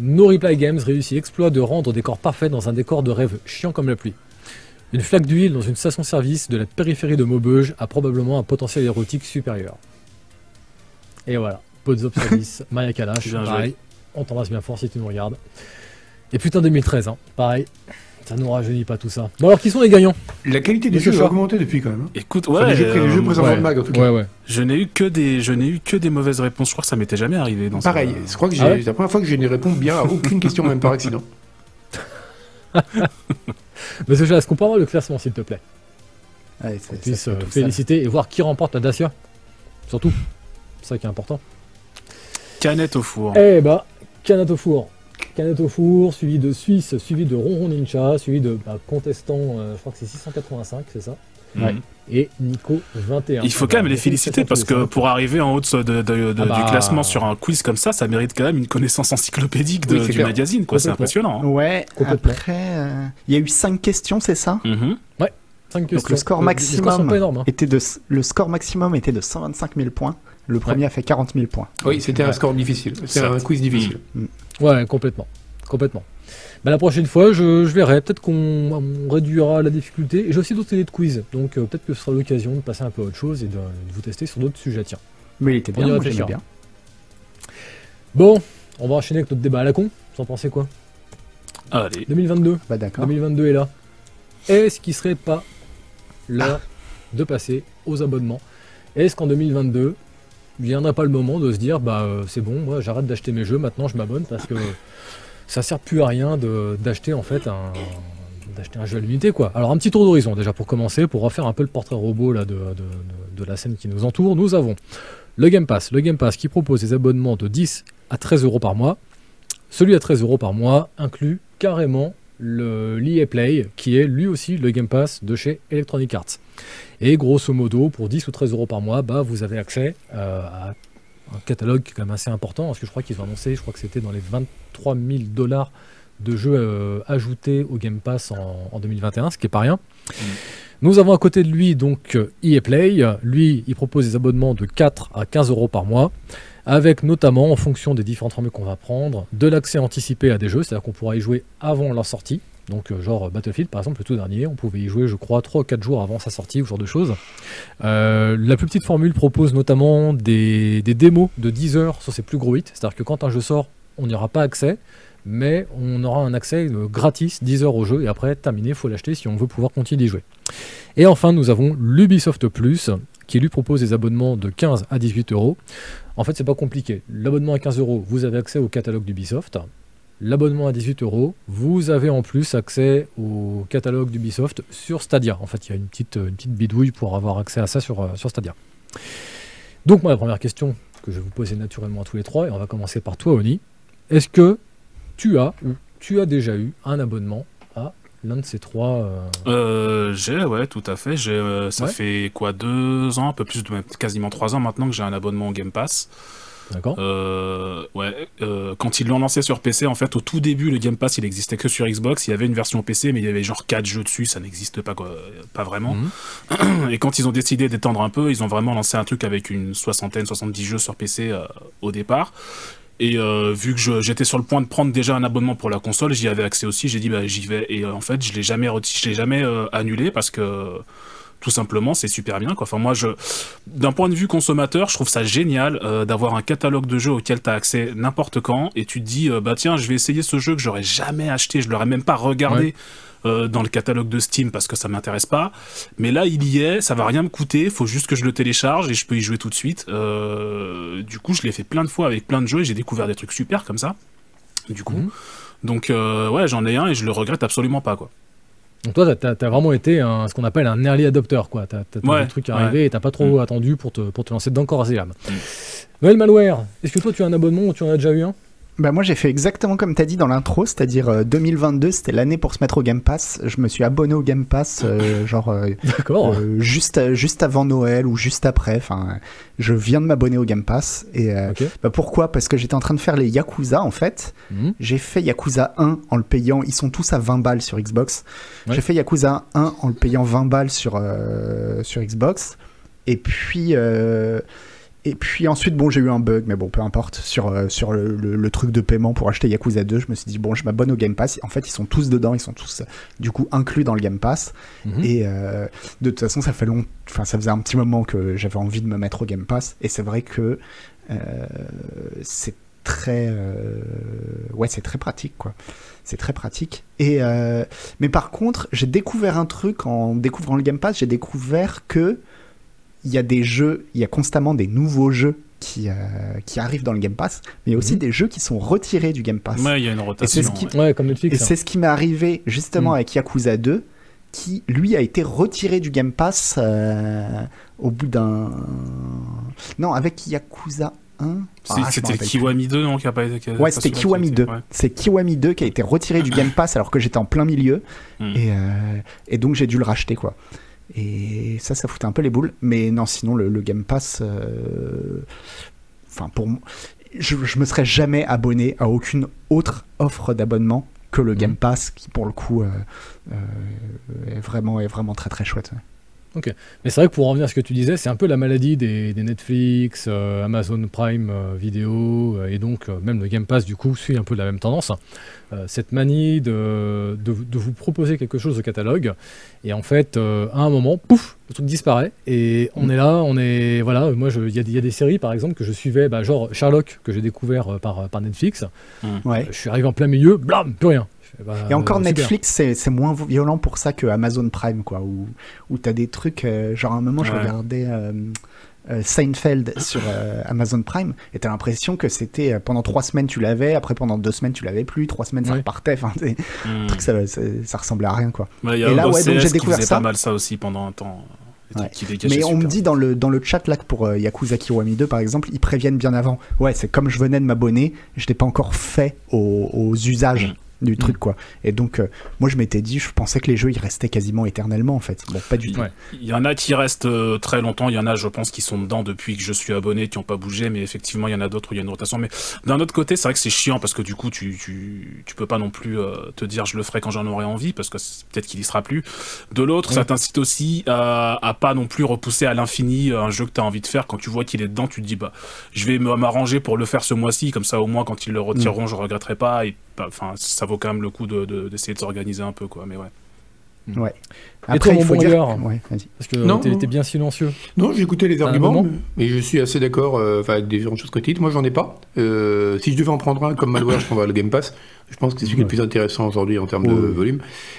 No Reply Games réussit exploit de rendre des corps parfaits dans un décor de rêve chiant comme la pluie. Une flaque d'huile dans une station-service de la périphérie de Maubeuge a probablement un potentiel érotique supérieur. Et voilà, Podzop Service, [LAUGHS] Maya Kalash, joué. pareil. On t'embrasse bien fort si tu nous regardes. Et putain 2013, hein, pareil. Ça nous rajeunit pas tout ça. Bon alors qui sont les gagnants? La qualité des jeux a augmenté depuis quand même. hein. Écoute, Enfin, ouais. les jeux, les jeux euh, le mag, en tout cas. Ouais ouais. je n'ai eu que des, je n'ai eu que des mauvaises réponses. Je crois que ça m'était jamais arrivé dans Pareil, ce- je crois que j'ai- Ah ouais c'est la première fois que je ne réponds bien à aucune question, même par accident. [LAUGHS] [LAUGHS] Monsieur Chat, est-ce qu'on peut avoir le classement s'il te plaît? C'est- ça puisse euh, ça. féliciter et voir qui remporte la Dacia. Surtout. C'est ça qui est important. Canette au four. Eh bah, Canette au four. Canette au four, suivi de Suisse, suivi de Ronron Ninja, suivi de bah, Contestant, euh, je crois que c'est 685, c'est ça Mhm. Et Nico 21. Il faut quand même les féliciter parce que pour arriver en haut de, de- de- de- Ah bah. du classement sur un quiz comme ça, ça mérite quand même une connaissance encyclopédique de- Oui, du clair. magazine. quoi. C'est impressionnant. hein. Ouais, après, euh, il y a eu 5 questions, c'est ça Mhm. 5 Donc le score maximum hein. était de, Le score maximum était de 125 000 points. Le premier a fait 40 000 points. Oui, c'était un score difficile. C'était un quiz difficile. Ouais, complètement. Complètement. Bah, la prochaine fois, je, je verrai. Peut-être qu'on on réduira la difficulté. Et j'ai aussi d'autres idées de quiz. Donc euh, peut-être que ce sera l'occasion de passer un peu à autre chose et de, de vous tester sur d'autres sujets. Tiens. Mais il était bien, moi, j'aimais bien. Bon, on va enchaîner avec notre débat à la con. Vous en pensez quoi? Allez. 2022. Bah d'accord. 2022 est là. Est-ce qu'il serait pas l'heure de passer aux abonnements? Est-ce qu'en 2022, il viendrait pas le moment de se dire bah euh, c'est bon, moi j'arrête d'acheter mes jeux, maintenant je m'abonne parce que ça sert plus à rien d'acheter en fait un d'acheter un jeu à l'unité quoi. Alors un petit tour d'horizon déjà pour commencer, pour refaire un peu le portrait robot là de- de la scène qui nous entoure. Nous avons le Game Pass, le Game Pass qui propose des abonnements de 10 à 13 euros par mois. Celui à 13 euros par mois inclut carrément le l'EA Play, qui est lui aussi le Game Pass de chez Electronic Arts. Et grosso modo, pour 10 ou 13 euros par mois, bah, vous avez accès euh, à un catalogue qui est quand même assez important, parce que je crois qu'ils ont annoncé, je crois que c'était dans les 23 000 dollars de jeux euh, ajoutés au Game Pass en, en 2021, ce qui est pas rien. Nous avons à côté de lui donc euh, EA Play. Lui, il propose des abonnements de 4 à 15 euros par mois, avec notamment, en fonction des différentes formules qu'on va prendre, de l'accès anticipé à des jeux, c'est-à-dire qu'on pourra y jouer avant leur sortie. Donc, euh, genre Battlefield, par exemple, le tout dernier, on pouvait y jouer, je crois, 3 ou 4 jours avant sa sortie, ou ce genre de choses. Euh, la plus petite formule propose notamment des, démos de 10 heures sur ses plus gros hits, c'est-à-dire que quand un jeu sort, on n'y aura pas accès, mais on aura un accès euh, gratis 10 heures au jeu, et après, terminé, il faut l'acheter si on veut pouvoir continuer d'y jouer. Et enfin, nous avons l'Ubisoft Plus, qui lui propose des abonnements de 15 à 18 euros. En fait, c'est pas compliqué. L'abonnement à 15 euros, vous avez accès au catalogue d'Ubisoft. L'abonnement à 18 euros, vous avez en plus accès au catalogue d'Ubisoft sur Stadia. En fait, il y a une petite, une petite bidouille pour avoir accès à ça sur, euh, sur Stadia. Donc, moi, la première question que je vais vous poser naturellement à tous les trois, et on va commencer par toi, Oni. Est-ce que tu as ou tu as déjà eu un abonnement à l'un de ces trois euh, Euh, j'ai, ouais, tout à fait. J'ai, euh, ça Ouais. fait quoi, deux ans, un peu plus, de, quasiment trois ans maintenant que j'ai un abonnement au Game Pass. D'accord Euh, ouais, euh, quand ils l'ont lancé sur PC, en fait, au tout début, le Game Pass, il existait que sur Xbox. Il y avait une version PC, mais il y avait genre quatre jeux dessus, ça n'existe pas, quoi, pas vraiment. Mhm. [CLEARS THROAT] Et quand ils ont décidé d'étendre un peu, ils ont vraiment lancé un truc avec une soixantaine, 70 jeux sur PC euh, au départ. Et euh, vu que je- j'étais sur le point de prendre déjà un abonnement pour la console, j'y avais accès aussi. J'ai dit bah j'y vais. Et euh, en fait, je l'ai jamais, reti- je l'ai jamais euh, annulé parce que tout simplement c'est super bien. Quoi. Enfin moi, je, d'un point de vue consommateur, je trouve ça génial euh, d'avoir un catalogue de jeux auquel tu as accès n'importe quand. Et tu te dis euh, bah tiens, je vais essayer ce jeu que j'aurais jamais acheté, je l'aurais même pas regardé. Ouais. euh, dans le catalogue de Steam parce que ça m'intéresse pas mais là il y est ça va rien me coûter faut juste que je le télécharge et je peux y jouer tout de suite Euh, du coup je l'ai fait plein de fois avec plein de jeux et j'ai découvert des trucs super comme ça du coup Mhm. donc euh, ouais j'en ai un et je le regrette absolument pas quoi Donc toi, t'as as vraiment été un, ce qu'on appelle un early adopter, quoi. T'as as, Ouais, truc ouais. arrivé et t'as pas trop Mm. attendu pour te, pour te lancer dedans corps et âme. Mm. Noël Malware, est-ce que toi tu as un abonnement ou tu en as déjà eu un? Bah moi j'ai fait exactement comme t'as dit dans l'intro, c'est-à-dire euh, 2022 c'était l'année pour se mettre au Game Pass. Je me suis abonné au Game Pass euh, [LAUGHS] genre euh, euh, juste euh, juste avant Noël ou juste après. Enfin, je viens de m'abonner au Game Pass et euh, bah pourquoi? Parce que j'étais en train de faire les Yakuza en fait. Mhm. J'ai fait Yakuza 1 en le payant, ils sont tous à 20 balles sur Xbox. Ouais. J'ai fait Yakuza 1 en le payant 20 balles sur, euh, sur Xbox. Et puis, euh, et puis ensuite, bon, j'ai eu un bug, mais bon, peu importe, sur, euh, sur le, le- le truc de paiement pour acheter Yakuza 2. Je me suis dit, bon, je m'abonne au Game Pass. En fait, ils sont tous dedans, ils sont tous, euh, du coup, inclus dans le Game Pass. Mhm. Et euh, de toute façon, ça fait long, enfin, ça faisait un petit moment que j'avais envie de me mettre au Game Pass. Et c'est vrai que euh, c'est très, euh, ouais, c'est très pratique, quoi. C'est très pratique. Et euh, mais par contre, j'ai découvert un truc en découvrant le Game Pass. J'ai découvert que il y a des jeux, il y a constamment des nouveaux jeux qui, euh, qui arrivent dans le Game Pass, mais il y a aussi Mhm. des jeux qui sont retirés du Game Pass. ouais il y a une rotation ce qui- ouais. Ouais, comme Et Netflix. c'est ce qui m'est arrivé justement Mm. avec Yakuza 2, qui lui a été retiré du Game Pass euh, au bout d'un. Non, avec Yakuza 1. C'est- Ah, c'était. Kiwami 2 non qui a pas été qui a Ouais, pas c'était Kiwami été- 2. ouais. C'est Kiwami 2 qui a été retiré du [CLEARS THROAT] Game Pass alors que j'étais en plein milieu. Mm. Et, euh, et donc j'ai dû le racheter, quoi. Et ça, ça foutait un peu les boules. Mais non, sinon, le, le Game Pass. euh, Enfin, pour moi. Je, je me serais jamais abonné à aucune autre offre d'abonnement que le Mhm. Game Pass, qui pour le coup euh, euh, est, vraiment, est vraiment très très chouette. ouais. Mais c'est vrai que pour en revenir à ce que tu disais, c'est un peu la maladie des, des Netflix, euh, Amazon Prime euh, Vidéo, euh, et donc euh, même le Game Pass du coup suit un peu la même tendance. Euh, cette manie de, de, de vous proposer quelque chose au catalogue, et en fait, euh, à un moment, pouf, le truc disparaît, et on Mm. est là, on est. Voilà, moi, il y, a des- il y a des séries par exemple que je suivais, bah, genre Sherlock, que j'ai découvert euh, par, par Netflix. Ouais. Euh, je suis arrivé en plein milieu, blam, plus rien. Fais, bah, Et encore. Netflix, c'est moins violent pour ça que Amazon Prime, quoi, où, où t'as des trucs, euh, genre à un moment je regardais euh, euh, Seinfeld sur Amazon Prime, et t'as l'impression que c'était pendant trois semaines tu l'avais, après pendant deux semaines tu l'avais plus, trois semaines ça repartait, enfin, Mm. truc, ça, ça, ça ressemblait à rien, quoi. Ouais, il y a Et là, ouais, donc j'ai découvert ça. pas mal ça aussi pendant un temps Ouais. Mais on me dit dans le, dans le chat là que pour euh, Yakuza Kiwami 2 par exemple, ils préviennent bien avant. Ouais, c'est comme je venais de m'abonner, je n'ai pas encore fait aux, aux usages du truc quoi. Et donc euh, moi je m'étais dit, je pensais que les jeux ils restaient quasiment éternellement en fait. Bon, pas du tout. Ouais. Il y en a qui restent euh, très longtemps, il y en a, je pense, qui sont dedans depuis que je suis abonné, qui n'ont pas bougé, mais effectivement, il y en a d'autres où il y a une rotation. Mais d'un autre côté, c'est vrai que c'est chiant parce que du coup, tu, tu, tu peux pas non plus euh, te dire je le ferai quand j'en aurai envie parce que peut-être qu'il y sera plus. De l'autre, ça t'incite aussi à, à pas non plus repousser à l'infini un jeu que tu as envie de faire. Quand tu vois qu'il est dedans, tu te dis bah, je vais me- m'arranger pour le faire ce mois-ci, comme ça au moins quand ils le retireront, je regretterai pas. Et enfin, ça vaut quand même le coup de- de- d'essayer de, s'organiser un peu, quoi. Mais ouais. Ouais. Et toi, mon il faut bon dire. Ouais. Parce que non. t'es bien silencieux. Non, j'ai écouté les arguments, mais je suis assez d'accord euh, enfin, avec des différentes choses que tu dites. Moi, j'en ai pas. Euh, si je devais en prendre un comme Malware, je prendrais le Game Pass. Je pense que c'est celui qui est le plus intéressant aujourd'hui en termes de Ouais. volume.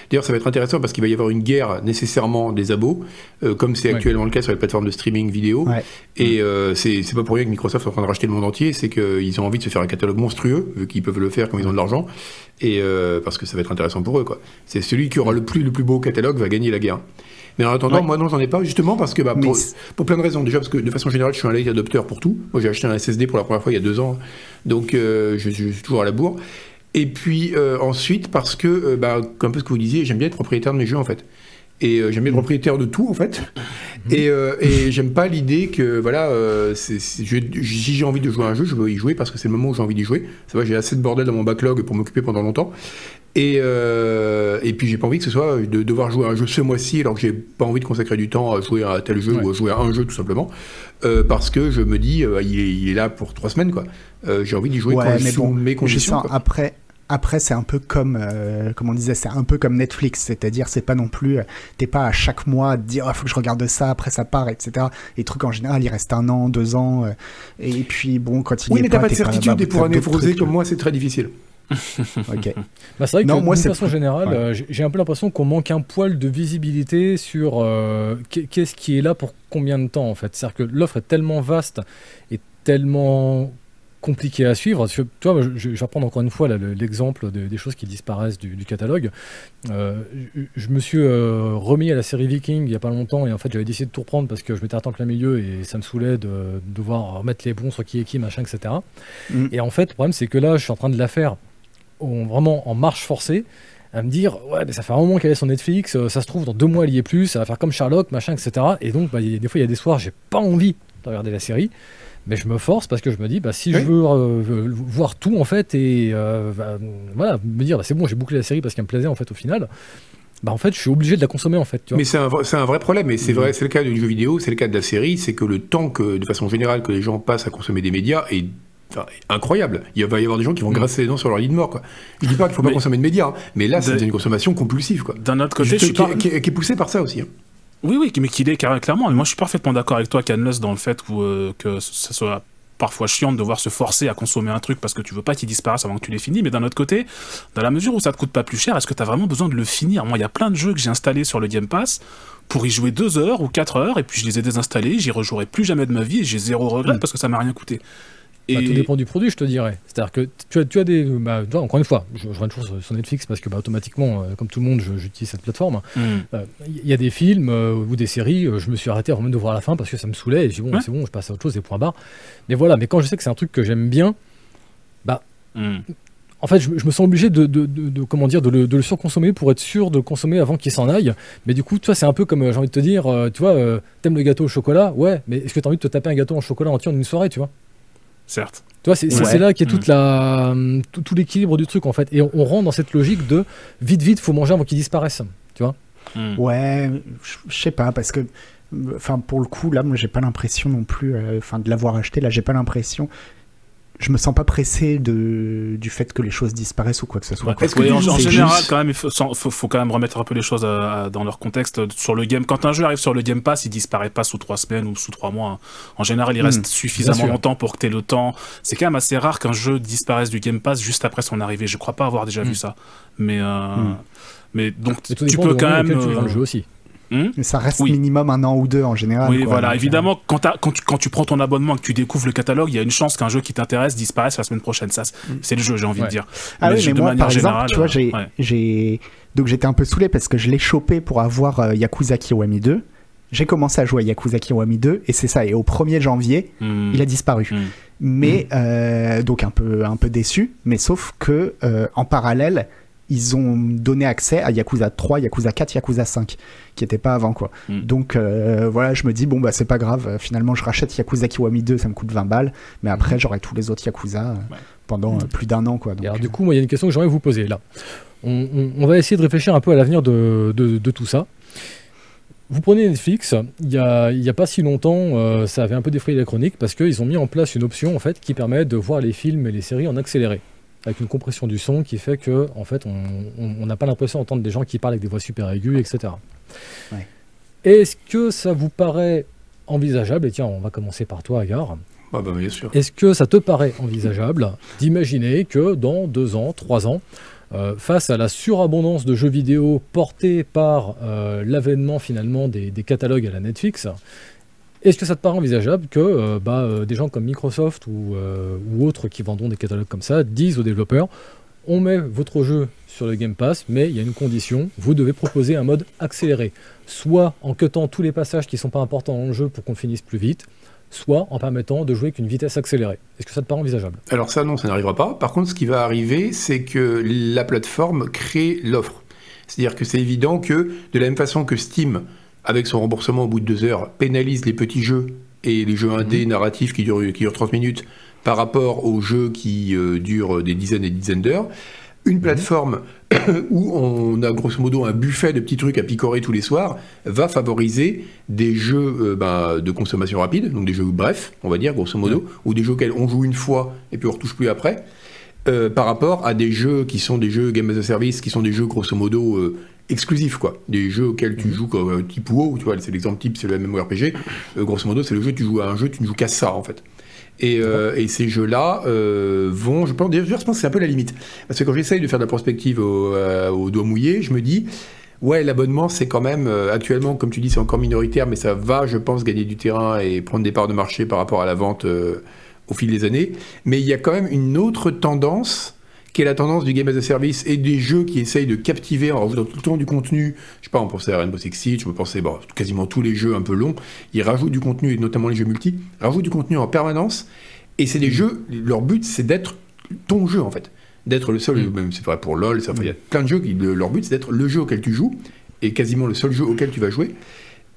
D'ailleurs, ça va être intéressant parce qu'il va y avoir une guerre nécessairement des abos, euh, comme c'est Ouais. actuellement le cas sur les plateformes de streaming vidéo. Ouais. Et euh, c'est c'est pas pour rien que Microsoft est en train de racheter le monde entier, c'est qu'ils ont envie de se faire un catalogue monstrueux, vu qu'ils peuvent le faire quand ils ont de l'argent, et euh, parce que ça va être intéressant pour eux. quoi. C'est celui qui aura le plus, le plus beau catalogue va gagner la guerre. Mais en attendant, Ouais. moi non, j'en ai pas, justement parce que bah, pour, pour plein de raisons. Déjà parce que de façon générale, je suis un late adopteur pour tout. Moi, j'ai acheté un SSD pour la première fois il y a deux ans, donc euh, je, je suis toujours à la bourre. Et puis euh, ensuite parce que, bah, un peu ce que vous disiez, j'aime bien être propriétaire de mes jeux en fait. Et euh, j'aime bien être propriétaire de tout en fait. Et, euh, et j'aime pas l'idée que voilà, euh, je- si j'ai envie de jouer à un jeu, je veux y jouer parce que c'est le moment où j'ai envie d'y jouer. Ça va, j'ai assez de bordel dans mon backlog pour m'occuper pendant longtemps. Et, et puis j'ai pas envie que ce soit de devoir jouer à un jeu ce mois-ci alors que j'ai pas envie de consacrer du temps à jouer à tel jeu Ouais. ou à jouer à un jeu tout simplement. Parce que je me dis, il, est, il est là pour trois semaines quoi. J'ai envie d'y jouer Ouais, quand mais sous bon, mes Je conditions. sens quoi. après. Après, c'est un peu comme, euh, comme on disait, c'est un peu comme Netflix, c'est-à-dire, c'est pas non plus, euh, t'es pas à chaque mois à te dire, il faut que je regarde ça, après ça part, etc. Les trucs en général, il reste un an, deux ans, euh, et puis bon, quand il Oui, y mais t'as pas de certitude bah, et pour un névrosé comme moi, c'est très difficile. [LAUGHS] Ok. Bah, c'est vrai Non, que moi, d'une c'est façon générale, ouais. euh, j'ai- un peu l'impression qu'on manque un poil de visibilité sur euh, qu'est- qu'est-ce qui est là pour combien de temps en fait. C'est-à-dire que l'offre est tellement vaste et tellement compliquée à suivre. Tu vois, je, je vais reprendre encore une fois l'exemple de- des choses qui disparaissent du, du catalogue. Euh, je, je me suis euh, remis à la série Viking il y a pas longtemps et en fait j'avais décidé de tout reprendre parce que je m'étais en plein milieu et ça me saoulait de, de devoir remettre les bons sur qui est qui, machin, etc. Mm. Et en fait, le problème c'est que là, je suis en train de la faire en- vraiment en marche forcée à me dire ouais mais ça fait un moment qu'elle est sur Netflix euh, ça se trouve dans deux mois elle y est plus ça va faire comme Sherlock machin etc et donc bah, y des fois il y a des soirs j'ai pas envie de regarder la série mais je me force parce que je me dis bah si Oui. je veux euh, veux voir tout en fait et euh, bah, voilà me dire bah, c'est bon j'ai bouclé la série parce qu'elle me plaisait en fait au final bah en fait je suis obligé de la consommer en fait tu vois. Mais c'est un, vrai- c'est un vrai problème, et c'est Mhm. vrai, c'est le cas du jeu vidéo, c'est le cas de la série, c'est que le temps que, de façon générale, que les gens passent à consommer des médias est, enfin, incroyable. Il va y avoir des gens qui vont Mhm. grasser les dents sur leur lit de mort, quoi. Je dis pas qu'il faut pas consommer de médias, hein, mais là, c'est une consommation compulsive, quoi. D'un autre côté, Juste je suis qui, pas... qui- qui est poussée par ça aussi. hein. Oui, oui, mais qu'il est clairement. Mais moi, je suis parfaitement d'accord avec toi, Canless, dans le fait où, euh, que ça soit parfois chiant de devoir se forcer à consommer un truc parce que tu veux pas qu'il disparaisse avant que tu l'aies fini. Mais d'un autre côté, dans la mesure où ça te coûte pas plus cher, est-ce que tu as vraiment besoin de le finir? Moi, il y a plein de jeux que j'ai installés sur le Game Pass pour y jouer deux heures ou quatre heures et puis je les ai désinstallés, j'y rejouerai plus jamais de ma vie et j'ai zéro regret Mm. parce que ça m'a rien coûté. Bah, tout dépend du produit, je te dirais. C'est-à-dire que tu as, tu as des. Bah, tu vois, encore une fois, je, je reviens toujours sur, sur Netflix parce que bah, automatiquement, euh, comme tout le monde, je- j'utilise cette plateforme. Mm. Euh, Il y a des films euh, ou des séries, je me suis arrêté avant même de voir la fin parce que ça me saoulait. Et j'ai dit, bon, Ouais. c'est bon, je passe à autre chose, et point barre. Mais voilà, mais quand je sais que c'est un truc que j'aime bien, Mm. en fait, je, je me sens obligé de, de- de- de- comment dire, de le, de le surconsommer pour être sûr de le consommer avant qu'il s'en aille. Mais du coup, tu vois, c'est un peu comme, j'ai envie de te dire, tu vois, t'aimes le gâteau au chocolat Ouais, mais est-ce que t'as envie de te taper un gâteau en chocolat entier en une soirée, tu vois? Certes. Tu vois, c'est c'est- Ouais. c'est là qu'est toute la, hum, tout, tout l'équilibre du truc en fait. Et on, on rentre dans cette logique de vite, vite, faut manger avant qu'il disparaisse. Tu vois Mm. Ouais, je je sais pas, parce que, enfin, pour le coup, là, moi, j'ai pas l'impression non plus, euh, enfin, de l'avoir acheté, là, j'ai pas l'impression. Je me sens pas pressé de, du fait que les choses disparaissent ou quoi que ce soit. Ouais. quoi. Est-ce que Oui, en, juste- général, quand même, il faut, sans- faut, faut quand même remettre un peu les choses à- à- dans leur contexte. Sur le game, quand un jeu arrive sur le Game Pass, il disparaît pas sous trois semaines ou sous trois mois. En général, il Hmm, reste suffisamment longtemps pour que tu aies le temps. C'est quand même assez rare qu'un jeu disparaisse du Game Pass juste après son arrivée. Je crois pas avoir déjà Hmm. vu ça. Mais, euh, Hmm. mais donc, tu peux quand même. tu vends le euh, jeu aussi. Hmm Mais ça reste Oui. minimum un an ou deux en général. oui, quoi. voilà. Donc, euh, Évidemment, quand, quand, tu, quand tu prends ton abonnement et que tu découvres le catalogue, il y a une chance qu'un jeu qui t'intéresse disparaisse la semaine prochaine. Ça, c'est- c'est le jeu, j'ai envie Ouais. de dire. Ah Mais oui, je- mais de moi, manière par exemple, tu vois, j'ai, ouais. j'ai, donc j'étais un peu saoulé parce que je l'ai chopé pour avoir euh, Yakuza Kiwami 2. J'ai commencé à jouer à Yakuza Kiwami 2 et c'est ça. Et au 1er janvier, Hmm. il a disparu. Hmm. Mais euh, donc un peu, un peu déçu. Mais sauf que euh, en parallèle, ils ont donné accès à Yakuza 3, Yakuza 4, Yakuza 5, qui n'était pas avant quoi. Mm. Donc euh, voilà, je me dis bon bah c'est pas grave. Finalement, je rachète Yakuza Kiwami 2, ça me coûte 20 balles. Mais après, j'aurai tous les autres Yakuza euh, Ouais. pendant euh, plus d'un an quoi. Et alors, du coup, moi, il y a une question que j'aimerais vous poser là. On, on- on va essayer de réfléchir un peu à l'avenir de, de- de tout ça. Vous prenez Netflix, il n'y a, il y a pas si longtemps, euh, ça avait un peu défrayé la chronique parce qu'ils ont mis en place une option en fait qui permet de voir les films et les séries en accéléré, avec une compression du son qui fait que en fait on n'a pas l'impression d'entendre des gens qui parlent avec des voix super aiguës, etc. Ouais. Est-ce que ça vous paraît envisageable Et tiens, on va commencer par toi, Agar. Ah bah, bien sûr. Est-ce que ça te paraît envisageable d'imaginer que dans deux ans, trois ans, euh, face à la surabondance de jeux vidéo portés par euh, l'avènement finalement des, des catalogues à la Netflix, est-ce que ça te paraît envisageable que euh, bah, euh, des gens comme Microsoft ou, euh, ou autres qui vendront des catalogues comme ça disent aux développeurs on met votre jeu sur le Game Pass, mais il y a une condition, vous devez proposer un mode accéléré, soit en cutant tous les passages qui ne sont pas importants dans le jeu pour qu'on finisse plus vite, soit en permettant de jouer qu'une vitesse accélérée. Est-ce que ça te paraît envisageable? Alors ça, non, ça n'arrivera pas. Par contre, ce qui va arriver, c'est que la plateforme crée l'offre. C'est-à-dire que c'est évident que, de la même façon que Steam, avec son remboursement au bout de deux heures, pénalise les petits jeux et les jeux indés narratifs qui durent, qui durent 30 minutes par rapport aux jeux qui euh, durent des dizaines et des dizaines d'heures, une plateforme [COUGHS] où on a grosso modo un buffet de petits trucs à picorer tous les soirs va favoriser des jeux euh, ben, de consommation rapide, donc des jeux brefs, on va dire, grosso modo, ou des jeux auxquels on joue une fois et puis on retouche plus après, euh, par rapport à des jeux qui sont des jeux Game as a Service, qui sont des jeux grosso modo euh, exclusifs, quoi. Des jeux auxquels tu joues comme euh, type WoW, tu vois, c'est l'exemple type, c'est le MMORPG. Euh, grosso modo, c'est le jeu, tu joues à un jeu, tu ne joues qu'à ça, en fait. Et, euh, et ces jeux-là euh, vont, je pense, je pense que c'est un peu la limite. Parce que quand j'essaye de faire de la prospective au, au doigt mouillé, je me dis, ouais, l'abonnement, c'est quand même, euh, actuellement, comme tu dis, c'est encore minoritaire, mais ça va, je pense, gagner du terrain et prendre des parts de marché par rapport à la vente euh, au fil des années. Mais il y a quand même une autre tendance qui est la tendance du game as a service et des jeux qui essayent de captiver en rajoutant tout le temps du contenu. Je sais pas, on pensait à Rainbow Six Siege, on penser bon, quasiment tous les jeux un peu longs. Ils rajoutent du contenu, et notamment les jeux multi, rajoutent du contenu en permanence. Et c'est des jeux, leur but c'est d'être ton jeu en fait. D'être le seul, Mm. même c'est vrai pour LoL, enfin, il y a plein de jeux qui, le- leur but c'est d'être le jeu auquel tu joues et quasiment le seul jeu auquel tu vas jouer.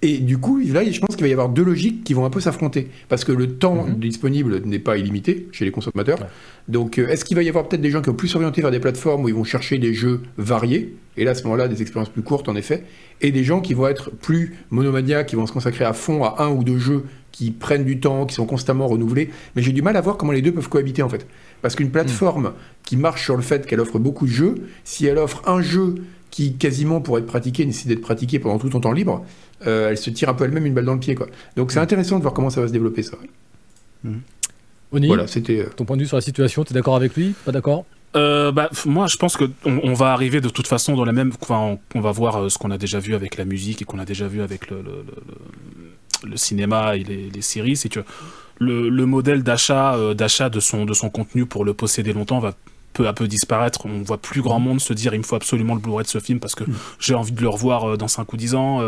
Et du coup, là, je pense qu'il va y avoir deux logiques qui vont un peu s'affronter. Parce que le temps Mhm. disponible n'est pas illimité chez les consommateurs. Ouais. Donc, euh, est-ce qu'il va y avoir peut-être des gens qui vont plus s'orienter vers des plateformes où ils vont chercher des jeux variés? Et là, à ce moment-là, des expériences plus courtes, en effet. Et des gens qui vont être plus monomaniaques, qui vont se consacrer à fond à un ou deux jeux qui prennent du temps, qui sont constamment renouvelés. Mais j'ai du mal à voir comment les deux peuvent cohabiter, en fait. Parce qu'une plateforme qui marche sur le fait qu'elle offre beaucoup de jeux, si elle offre un jeu qui quasiment pour être pratiqué nécessite d'être pratiqué pendant tout ton temps libre, euh, elle se tire un peu elle-même une balle dans le pied. Quoi. Donc c'est intéressant de voir comment ça va se développer ça. Oni, Voilà, c'était... euh, ton point de vue sur la situation, tu es d'accord avec lui? Pas d'accord? Euh, bah, moi, je pense que on, on va arriver de toute façon dans la même. Enfin, on, on va voir euh, ce qu'on a déjà vu avec la musique et qu'on a déjà vu avec le, le, le- le cinéma et les, les séries, c'est que le, le modèle d'achat euh, d'achat de son de son contenu pour le posséder longtemps va peu à peu disparaître. On voit plus grand monde se dire il me faut absolument le Blu-ray de ce film parce que j'ai envie de le revoir dans 5 ou 10 ans.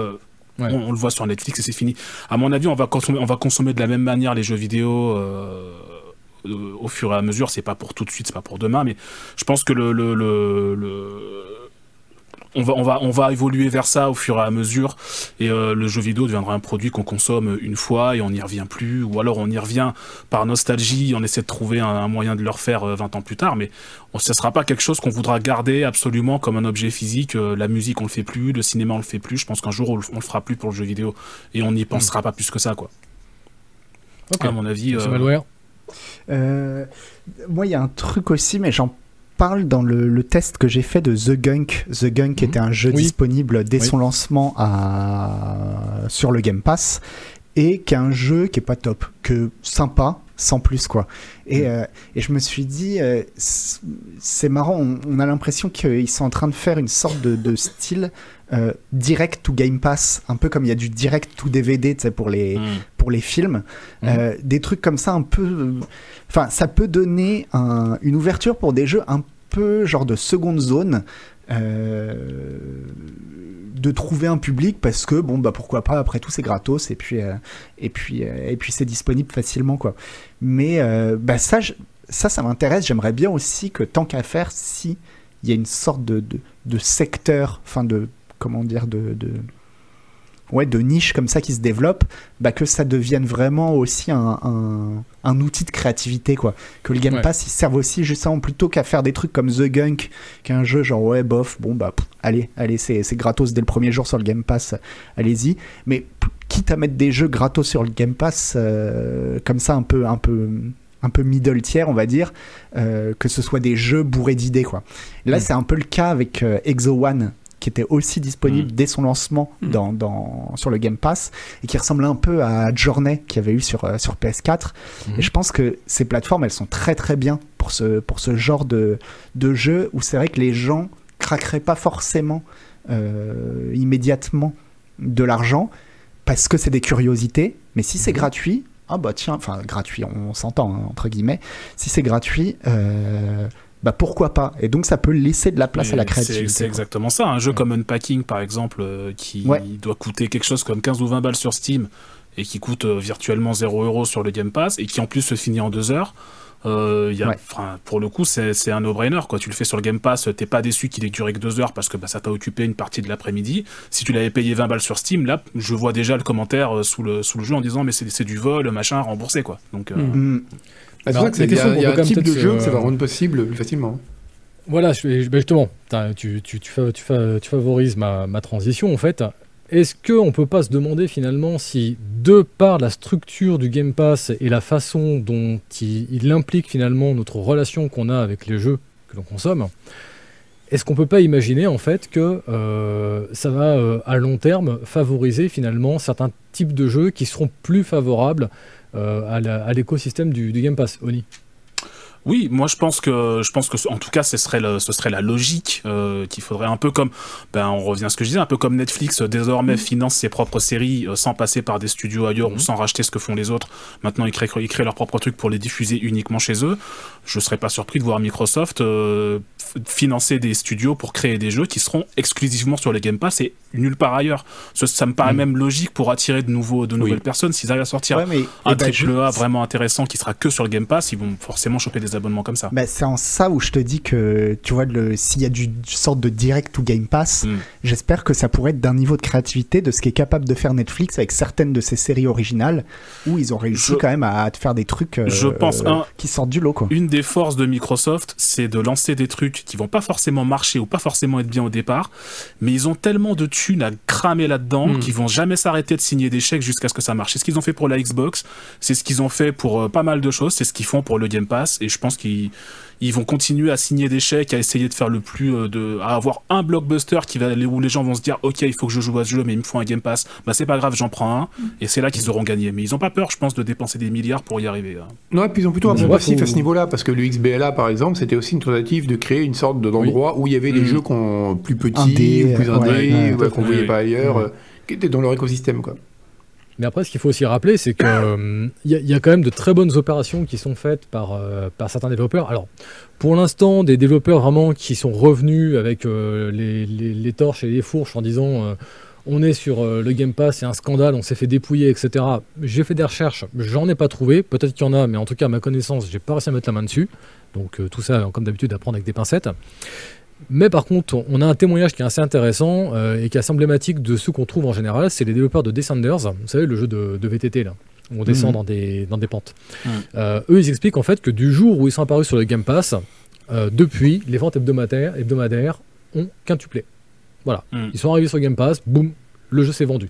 On, on le voit sur Netflix et c'est fini. À mon avis, on va consommer, on va consommer de la même manière les jeux vidéo euh, au fur et à mesure. C'est pas pour tout de suite, c'est pas pour demain, mais je pense que le, le, le, le- on va, on va, on va évoluer vers ça au fur et à mesure. Et euh, le jeu vidéo deviendra un produit qu'on consomme une fois et on n'y revient plus. Ou alors on y revient par nostalgie, on essaie de trouver un, un moyen de le refaire euh, 20 ans plus tard. Mais on, ce ne sera pas quelque chose qu'on voudra garder absolument comme un objet physique. Euh, la musique, on le fait plus. Le cinéma, on le fait plus. Je pense qu'un jour, on le, on le fera plus pour le jeu vidéo. Et on n'y pensera pas plus que ça, quoi. À mon avis. Euh, Malware Euh, moi, il y a un truc aussi, mais j'en parle dans le, le test que j'ai fait de The Gunk. The Gunk Mhm. était un jeu Oui. disponible dès Oui. son lancement à... sur le Game Pass et qui est un jeu qui est pas top, que sympa, sans plus quoi. Et, Mhm. euh, et je me suis dit, euh, c'est marrant, on, on a l'impression qu'ils sont en train de faire une sorte de, de style euh, direct to Game Pass, un peu comme il y a du direct to DVD pour les, hmm. pour les films. Euh, des trucs comme ça un peu. Enfin, ça peut donner un- une ouverture pour des jeux un peu genre de seconde zone. Euh, de trouver un public parce que bon bah pourquoi pas après tout c'est gratos et puis euh, et puis euh, et puis c'est disponible facilement quoi. Mais bah ça ça ça m'intéresse. J'aimerais bien aussi que tant qu'à faire si il y a une sorte de, de, secteur enfin de comment dire de ouais, de niche comme ça qui se développe, bah, que ça devienne vraiment aussi un, un, un outil de créativité, quoi. Que le Game Ouais. Pass, il serve aussi justement plutôt qu'à faire des trucs comme The Gunk, qu'un jeu genre, ouais, bof, bon, bah, pff, allez, allez, c'est gratos dès le premier jour sur le Game Pass, allez-y. Mais quitte à mettre des jeux gratos sur le Game Pass, euh, comme ça, un peu, un peu, un peu middle tier, on va dire, euh, que ce soit des jeux bourrés d'idées, quoi. Là, Mm. c'est un peu le cas avec euh, Exo One, qui était aussi disponible Mm. dès son lancement Mm. dans, dans, sur le Game Pass et qui ressemblait un peu à Journey qu'il y avait eu sur, euh, sur PS4. Mhm. Et je pense que ces plateformes, elles sont très très bien pour ce, pour ce genre de, de jeu où c'est vrai que les gens craqueraient pas forcément euh, immédiatement de l'argent parce que c'est des curiosités. Mais si c'est Mhm. gratuit, ah bah tiens, enfin gratuit, on s'entend hein, entre guillemets. Si c'est gratuit, euh, bah pourquoi pas? Et donc ça peut laisser de la place à la créativité. C'est exactement ça. Un jeu Ouais. comme Unpacking, par exemple, euh, qui Ouais. doit coûter quelque chose comme 15 ou 20 balles sur Steam et qui coûte euh, virtuellement 0 euros sur le Game Pass et qui en plus se finit en 2 heures. euh, y a, Ouais. pour le coup, c'est un no-brainer. Tu le fais sur le Game Pass, t'es pas déçu qu'il ait duré que 2 heures parce que bah, ça t'a occupé une partie de l'après-midi. Si tu l'avais payé 20 balles sur Steam, là, je vois déjà le commentaire euh, sous le, sous le jeu en disant mais c'est du vol, machin, remboursé. Quoi. Donc, euh, Mm. Mm. Ah, c'est Alors, vrai que c'est- question qu'on peut type de jeu que ça va rendre possible plus facilement. Voilà, je- ben justement, tu, tu, tu, fa- tu fa- tu favorises ma, ma transition en fait. Est-ce qu'on peut pas se demander finalement si, de par la structure du Game Pass et la façon dont il, il implique finalement notre relation qu'on a avec les jeux que l'on consomme, est-ce qu'on peut pas imaginer en fait que euh, ça va euh, à long terme favoriser finalement certains types de jeux qui seront plus favorables euh, à la- à l'écosystème du, du Game Pass, Oni Oui, moi je pense que je pense que en tout cas ce serait le, ce serait la logique euh, qu'il faudrait un peu comme ben on revient à ce que je disais un peu comme Netflix euh, désormais finance ses propres séries euh, sans passer par des studios ailleurs ou Mhm. sans racheter ce que font les autres. Maintenant ils créent ils créent leurs propres trucs pour les diffuser uniquement chez eux. Je serais pas surpris de voir Microsoft euh, financer des studios pour créer des jeux qui seront exclusivement sur les Game Pass et nulle part ailleurs. Ça, ça me paraît Mhm. même logique pour attirer de nouveaux de nouvelles Oui. personnes s'ils arrivent à sortir Ouais, mais un eh ben, triple je- A vraiment intéressant qui sera que sur le Game Pass, ils vont forcément choper des abonnements comme ça. Bah, c'est en ça où je te dis que, tu vois, s'il y a du, sorte de direct ou Game Pass, Mm. j'espère que ça pourrait être d'un niveau de créativité de ce qu'est capable de faire Netflix avec certaines de ses séries originales, où ils ont réussi Je- quand même à te faire des trucs euh, Je pense, euh, un- qui sortent du lot, quoi. Une des forces de Microsoft, c'est de lancer des trucs qui vont pas forcément marcher ou pas forcément être bien au départ, mais ils ont tellement de thunes à cramer là-dedans Mm. qu'ils vont jamais s'arrêter de signer des chèques jusqu'à ce que ça marche. C'est ce qu'ils ont fait pour la Xbox, c'est ce qu'ils ont fait pour euh, pas mal de choses, c'est ce qu'ils font pour le Game Pass, et je pense qu'ils ils vont continuer à signer des chèques, à essayer de faire le plus euh, de, à avoir un blockbuster qui va où les gens vont se dire ok il faut que je joue à ce jeu mais il me faut un Game Pass, bah c'est pas grave j'en prends un, et c'est là qu'ils auront gagné. Mais ils ont pas peur je pense de dépenser des milliards pour y arriver. hein. Non, et puis ils ont plutôt un bon ouais, passif à ce niveau-là, parce que le XBLA, par exemple, c'était aussi une tentative de créer une sorte de- d'endroit où il y avait des Mm. jeux qu'on plus petits, Indé, ou plus ouais, indés, ouais, ouais, qu'on voyait pas ailleurs, Ouais. euh, qui étaient dans leur écosystème, quoi. Mais après, ce qu'il faut aussi rappeler, c'est que euh, y, a- quand même de très bonnes opérations qui sont faites par, euh, par certains développeurs. Alors, pour l'instant, des développeurs vraiment qui sont revenus avec euh, les, les- torches et les fourches en disant on est sur le Game Pass, c'est un scandale, on s'est fait dépouiller, etc. J'ai fait des recherches, j'en ai pas trouvé. Peut-être qu'il y en a, mais en tout cas, à ma connaissance, j'ai pas réussi à mettre la main dessus. Donc, tout ça, comme d'habitude, à prendre avec des pincettes. Mais par contre, on a un témoignage qui est assez intéressant euh, et qui est assez emblématique de ce qu'on trouve en général. C'est les développeurs de Descenders, vous savez, le jeu de, de VTT, là, où on descend Mhm. dans, des, dans des pentes. Euh, eux, ils expliquent en fait que du jour où ils sont apparus sur le Game Pass, euh, depuis, les ventes hebdomadaires, hebdomadaires ont quintuplé. Voilà. Mhm. Ils sont arrivés sur Game Pass, boum, le jeu s'est vendu.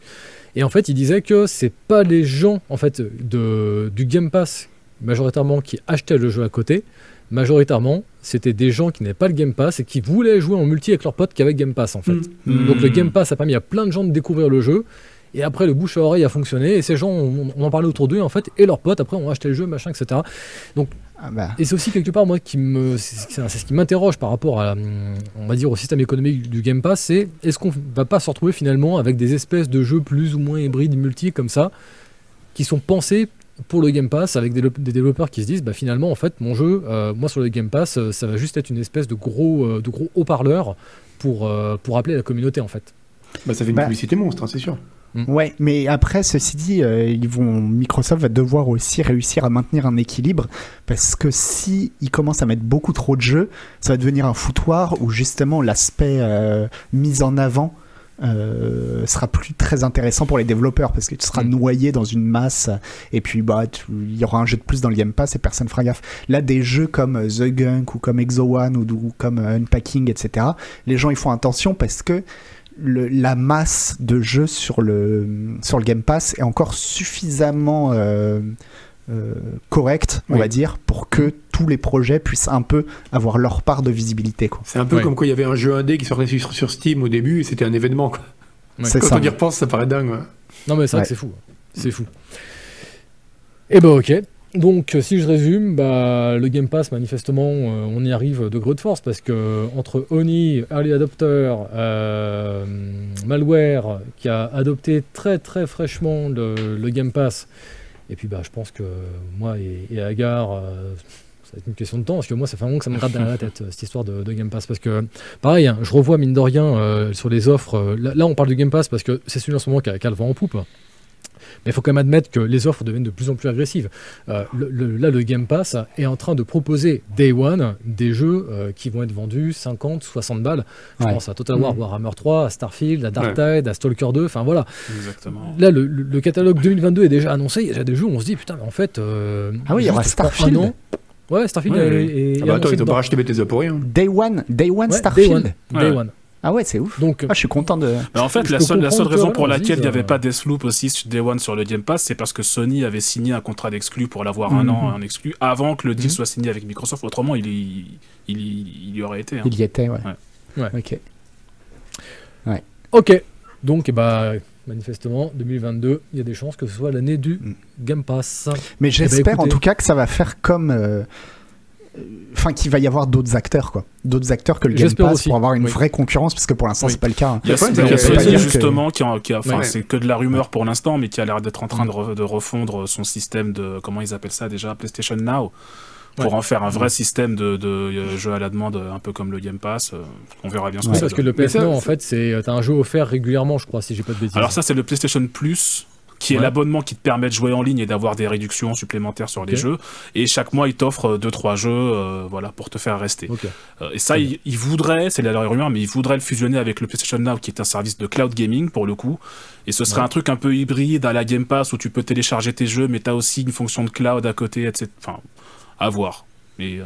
Et en fait, ils disaient que c'est pas les gens en fait de, du Game Pass majoritairement qui achetaient le jeu à côté, majoritairement, c'était des gens qui n'avaient pas le Game Pass et qui voulaient jouer en multi avec leurs potes qu'avec Game Pass en fait. Mm. Donc le Game Pass a permis à plein de gens de découvrir le jeu. Et après, le bouche à oreille a fonctionné. Et ces gens, on, on en parlait autour d'eux, en fait. Et leurs potes, après, ont acheté le jeu, machin, etc. Ah bah, Et c'est aussi quelque part, moi, qui me, c'est ce qui m'interroge par rapport à, on va dire, au système économique du Game Pass. C'est est-ce qu'on va pas se retrouver finalement avec des espèces de jeux plus ou moins hybrides, multi, comme ça, qui sont pensés pour le Game Pass avec des, lo- des développeurs qui se disent bah finalement en fait mon jeu euh, moi sur le Game Pass euh, ça va juste être une espèce de gros euh, de gros haut-parleur pour euh, pour appeler la communauté en fait Bah, ça fait une Bah. publicité monstre, hein, c'est sûr. Ouais, mais après, ceci dit, euh, ils vont, Microsoft va devoir aussi réussir à maintenir un équilibre parce que si ils commencent à mettre beaucoup trop de jeux, ça va devenir un foutoir où justement l'aspect euh, mis en avant euh, sera plus très intéressant pour les développeurs parce que tu seras Mm. noyé dans une masse et puis bah il y aura un jeu de plus dans le Game Pass et personne fera gaffe. Là, des jeux comme euh, The Gunk ou comme Exo One ou, ou comme euh, Unpacking, etc. Les gens ils font attention parce que le- la masse de jeux sur le, sur le Game Pass est encore suffisamment euh, euh, correcte, on Oui. va dire, pour que tous les projets puissent un peu avoir leur part de visibilité. Quoi. C'est un peu Ouais. comme quand il y avait un jeu indé qui sortait sur, sur Steam au début et c'était un événement. Quoi. Ouais. Quand ça. on y repense, ça paraît dingue. ouais. Non, mais c'est vrai Ouais. que c'est fou. C'est fou. Et bah, ok. Donc, euh, si je résume, bah, le Game Pass, manifestement, euh, on y arrive de grande force parce que entre Oni, Early Adopter, euh, Malware, qui a adopté très très fraîchement le, le Game Pass, et puis bah, je pense que moi et, Agar, euh, ça va être une question de temps, parce que moi, ça fait un moment que ça me gratte derrière la tête, euh, cette histoire de, Game Pass. Parce que, pareil, hein, je revois mine de rien euh, sur les offres. là, là, on parle du Game Pass parce que c'est celui en ce moment qui a, qui a le vent en poupe. Mais il faut quand même admettre que les offres deviennent de plus en plus agressives. Euh, le- le- là, le Game Pass est en train de proposer Day One des jeux euh, qui vont être vendus 50, 60 balles. Je Ouais. pense à Total War, Mhm. Warhammer 3, à Starfield, à Dark Tide, à Stalker 2, enfin voilà. Exactement. Là, le, catalogue 2022 est déjà annoncé. Il y a déjà des jeux où on se dit, putain, mais en fait. euh, Ah oui, il y aura Starfield. an- Ouais, Starfield Ouais, est, ouais. est- Ah bah attends, ils ont dedans. pas racheté Bethesda pour rien. Day One, Day One Ouais, Day Starfield. One. Day. One. Ah ouais, c'est ouf. Donc, Ah, je suis content de. En fait, la seule, la seule raison pour laquelle il n'y avait euh, pas Deathloop aussi sur Day One sur le Game Pass, c'est parce que Sony avait signé un contrat d'exclus pour l'avoir un Mhm. an en exclu avant que le deal Mhm. soit signé avec Microsoft. Autrement, il y, il y, il y aurait été. hein. Il y était, ouais. Ouais. Ok. ok. Donc, eh bah, manifestement, 2022, il y a des chances que ce soit l'année du Mm. Game Pass. Mais j'espère en écoutez. tout cas que ça va faire comme. euh, Enfin, qu'il va y avoir d'autres acteurs, quoi. D'autres acteurs que le Game Pass aussi. pour avoir une Oui. vraie concurrence, parce que pour l'instant, Oui. c'est pas le cas. hein. Il y a, Sony que- justement qui, a- qui a- enfin Ouais. c'est que de la rumeur pour l'instant, mais qui a l'air d'être en train de, re- de refondre son système de comment ils appellent ça déjà PlayStation Now pour Ouais. en faire un vrai système de, de, euh, jeu à la demande, un peu comme le Game Pass. euh, On verra bien ce Oui, que ça parce que le PS Now, en fait, c'est euh, t'as un jeu offert régulièrement, je crois, si j'ai pas de bêtises. Alors ça, c'est le PlayStation Plus qui est Ouais. l'abonnement qui te permet de jouer en ligne et d'avoir des réductions supplémentaires sur les jeux. Et chaque mois, il t'offre 2-3 jeux euh, voilà, pour te faire rester. Euh, et ça, Très il, il voudrait, c'est la rumeur, mais il voudrait le fusionner avec le PlayStation Now, qui est un service de cloud gaming pour le coup. Et ce serait Ouais. un truc un peu hybride à la Game Pass où tu peux télécharger tes jeux, mais tu as aussi une fonction de cloud à côté, etc. Enfin, à voir. Mais euh,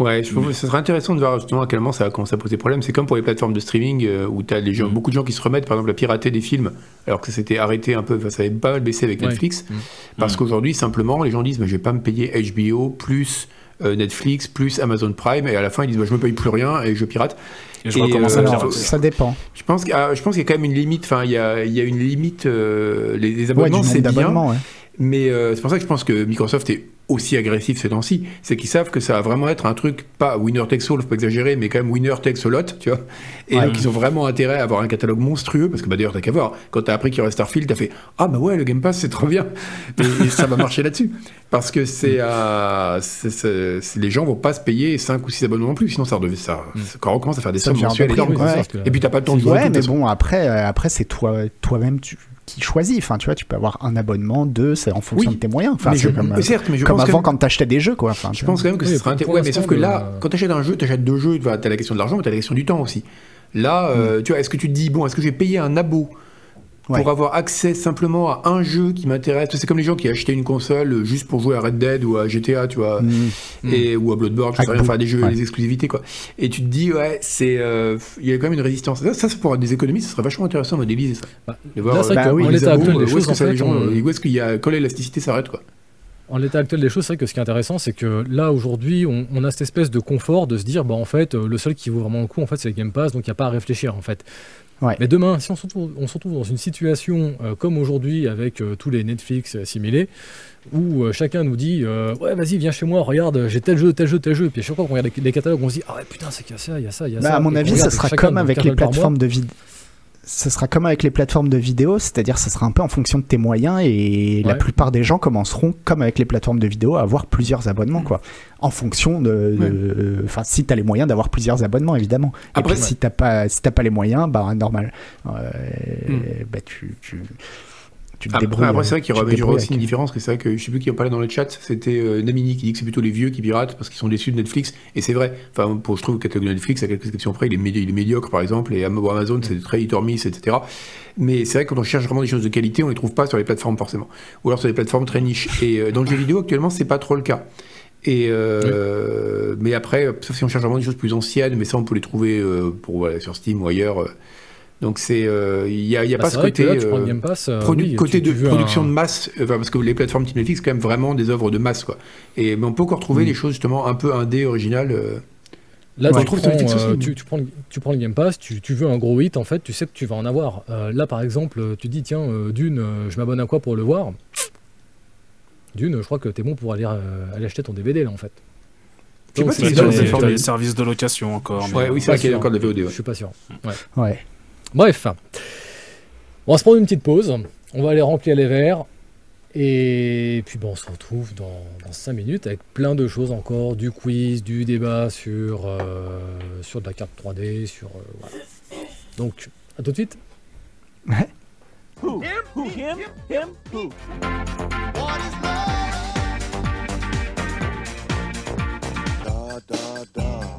Ouais, je trouve que ce serait intéressant de voir justement à quel moment ça va commencer à poser problème. C'est comme pour les plateformes de streaming euh, où tu as des gens, Mm. beaucoup de gens qui se remettent par exemple à pirater des films alors que ça s'était arrêté un peu, enfin, ça avait pas mal baissé avec Ouais. Netflix. Mm. Parce Mm. qu'aujourd'hui, simplement, les gens disent mais je vais pas me payer HBO plus euh, Netflix plus Amazon Prime et à la fin ils disent bah, je me paye plus rien et je pirate. et je Et, recommence euh, ça dépend. Je pense qu'il y a- je pense qu'il y a quand même une limite. Enfin, il y a, il y a une limite. euh, les, les Ouais, abonnements, c'est bien. ouais. Mais euh, c'est pour ça que je pense que Microsoft est aussi agressif ces temps-ci. C'est qu'ils savent que ça va vraiment être un truc, pas winner takes all, faut pas exagérer, mais quand même winner takes a lot, tu vois. Et Ouais. donc ils ont vraiment intérêt à avoir un catalogue monstrueux, parce que bah, d'ailleurs, t'as qu'à voir. Quand t'as appris qu'il y aurait Starfield, t'as fait Ah bah ouais, le Game Pass, c'est trop bien. Et, et ça va marcher là-dessus. Parce que c'est, euh, c'est- c'est- c'est- les gens vont pas se payer 5 ou 6 abonnements en plus, sinon ça, ça, ça- quand on recommence à faire des sommes mensuelles énormes. ouais. Et puis t'as pas le temps de jouer. Ouais, mais bon, après, euh, après c'est toi, toi-même tu- qui choisis. Enfin, tu vois, tu peux avoir un abonnement, deux, c'est en fonction Oui. de tes moyens. Enfin, c'est je- comme, euh, certes, mais je comme pense avant que- quand t'achetais des jeux, quoi. Enfin, Je tu pense quand même que Oui, ce serait intéressant. Ouais, mais sauf que là, le- quand tu achètes un jeu, tu achètes deux jeux, tu as la question de l'argent, mais tu as la question du temps aussi. Là, euh, tu vois, est-ce que tu te dis, bon, est-ce que j'ai payé un abo pour Ouais. avoir accès simplement à un jeu qui m'intéresse C'est comme les gens qui achetaient une console euh, juste pour jouer à Red Dead ou à GTA, tu vois, Mm. et, ou à Bloodborne, je sais Avec rien, enfin des jeux, ouais. des exclusivités, quoi. Et tu te dis, ouais, c'est. euh, Il y a quand même une résistance. Ça, ça c'est pour des économies, ce serait vachement intéressant de modéliser ça. Bah, De voir, là, c'est vrai bah que oui, en les l'état abos, actuel des où est-ce choses, que en ça, les fait, gens, on- où est-ce qu'il y a, quand l'élasticité s'arrête, quoi. En l'état actuel des choses, c'est vrai que ce qui est intéressant, c'est que là, aujourd'hui, on, on a cette espèce de confort de se dire, bah, en fait, euh, le seul qui vaut vraiment le coup, en fait, c'est le Game Pass, donc il n'y a pas à réfléchir, en fait. Ouais. Mais demain, si on se retrouve, on se retrouve dans une situation euh, comme aujourd'hui, avec euh, tous les Netflix assimilés, où euh, chacun nous dit, euh, ouais, vas-y, viens chez moi, regarde, j'ai tel jeu, tel jeu, tel jeu, puis à chaque fois qu'on regarde les, les catalogues, on se dit, ah ouais, putain, c'est qu'il y a ça, il y a ça, il y a Bah, ça. à mon Et avis, ça sera comme avec 15 les plateformes de vidéo. Ce sera comme avec les plateformes de vidéo, c'est-à-dire ce sera un peu en fonction de tes moyens et la plupart des gens commenceront comme avec les plateformes de vidéo à avoir plusieurs abonnements quoi. En fonction de, enfin si t'as les moyens d'avoir plusieurs abonnements évidemment. Après, et puis si t'as pas si t'as pas les moyens, bah normal, euh, Hmm. bah tu tu tu te débrouilles. après, c'est vrai qu'il y aura, y aussi une différence, que c'est vrai que je sais plus qui en parlait dans le chat, c'était euh, Namini qui dit que c'est plutôt les vieux qui piratent parce qu'ils sont déçus de Netflix, et c'est vrai. Enfin, pour, je trouve que le catalogue de Netflix, à quelques exceptions près, il est, médi- il est médiocre par exemple, et Amazon c'est très hit or miss, etc. Mais c'est vrai que quand on cherche vraiment des choses de qualité, on les trouve pas sur les plateformes forcément, ou alors sur des plateformes très niches. Et euh, dans le jeu vidéo actuellement, c'est pas trop le cas. Et euh, mais après, sauf si on cherche vraiment des choses plus anciennes, mais ça on peut les trouver euh, pour voilà, sur Steam ou ailleurs. Donc c'est, euh, il y a, y a Bah, pas ce côté là, euh, Game Pass, euh, produ- oui, côté tu- tu de production un- de masse, enfin, parce que les plateformes type Netflix, c'est quand même vraiment des œuvres de masse, quoi. Et mais on peut encore trouver Mm. des choses justement un peu indé originales. euh, Là, Ouais, tu, je trouve prends, euh, aussi. tu, tu prends le, tu prends le Game Pass, tu, tu veux un gros hit, en fait, tu sais que tu vas en avoir. Euh, là, par exemple, tu dis, tiens, euh, Dune, euh, je m'abonne à quoi pour le voir? Dune, je crois que t'es bon pour aller, euh, aller acheter ton DVD, là, en fait. Je sais Donc, pas bien, les des services de location encore. mais- Ouais, oui, c'est vrai qu'il y a encore de la VOD. Je ouais. suis pas sûr. Ouais. Bref, on va se prendre une petite pause. On va aller remplir les verres. Et puis bon, on se retrouve dans, dans 5 minutes avec plein de choses encore, du quiz, du débat sur, euh, sur de la carte 3D, sur... euh, voilà. Donc, à tout de suite. Who? Who? Him? Him? Who? Da da da.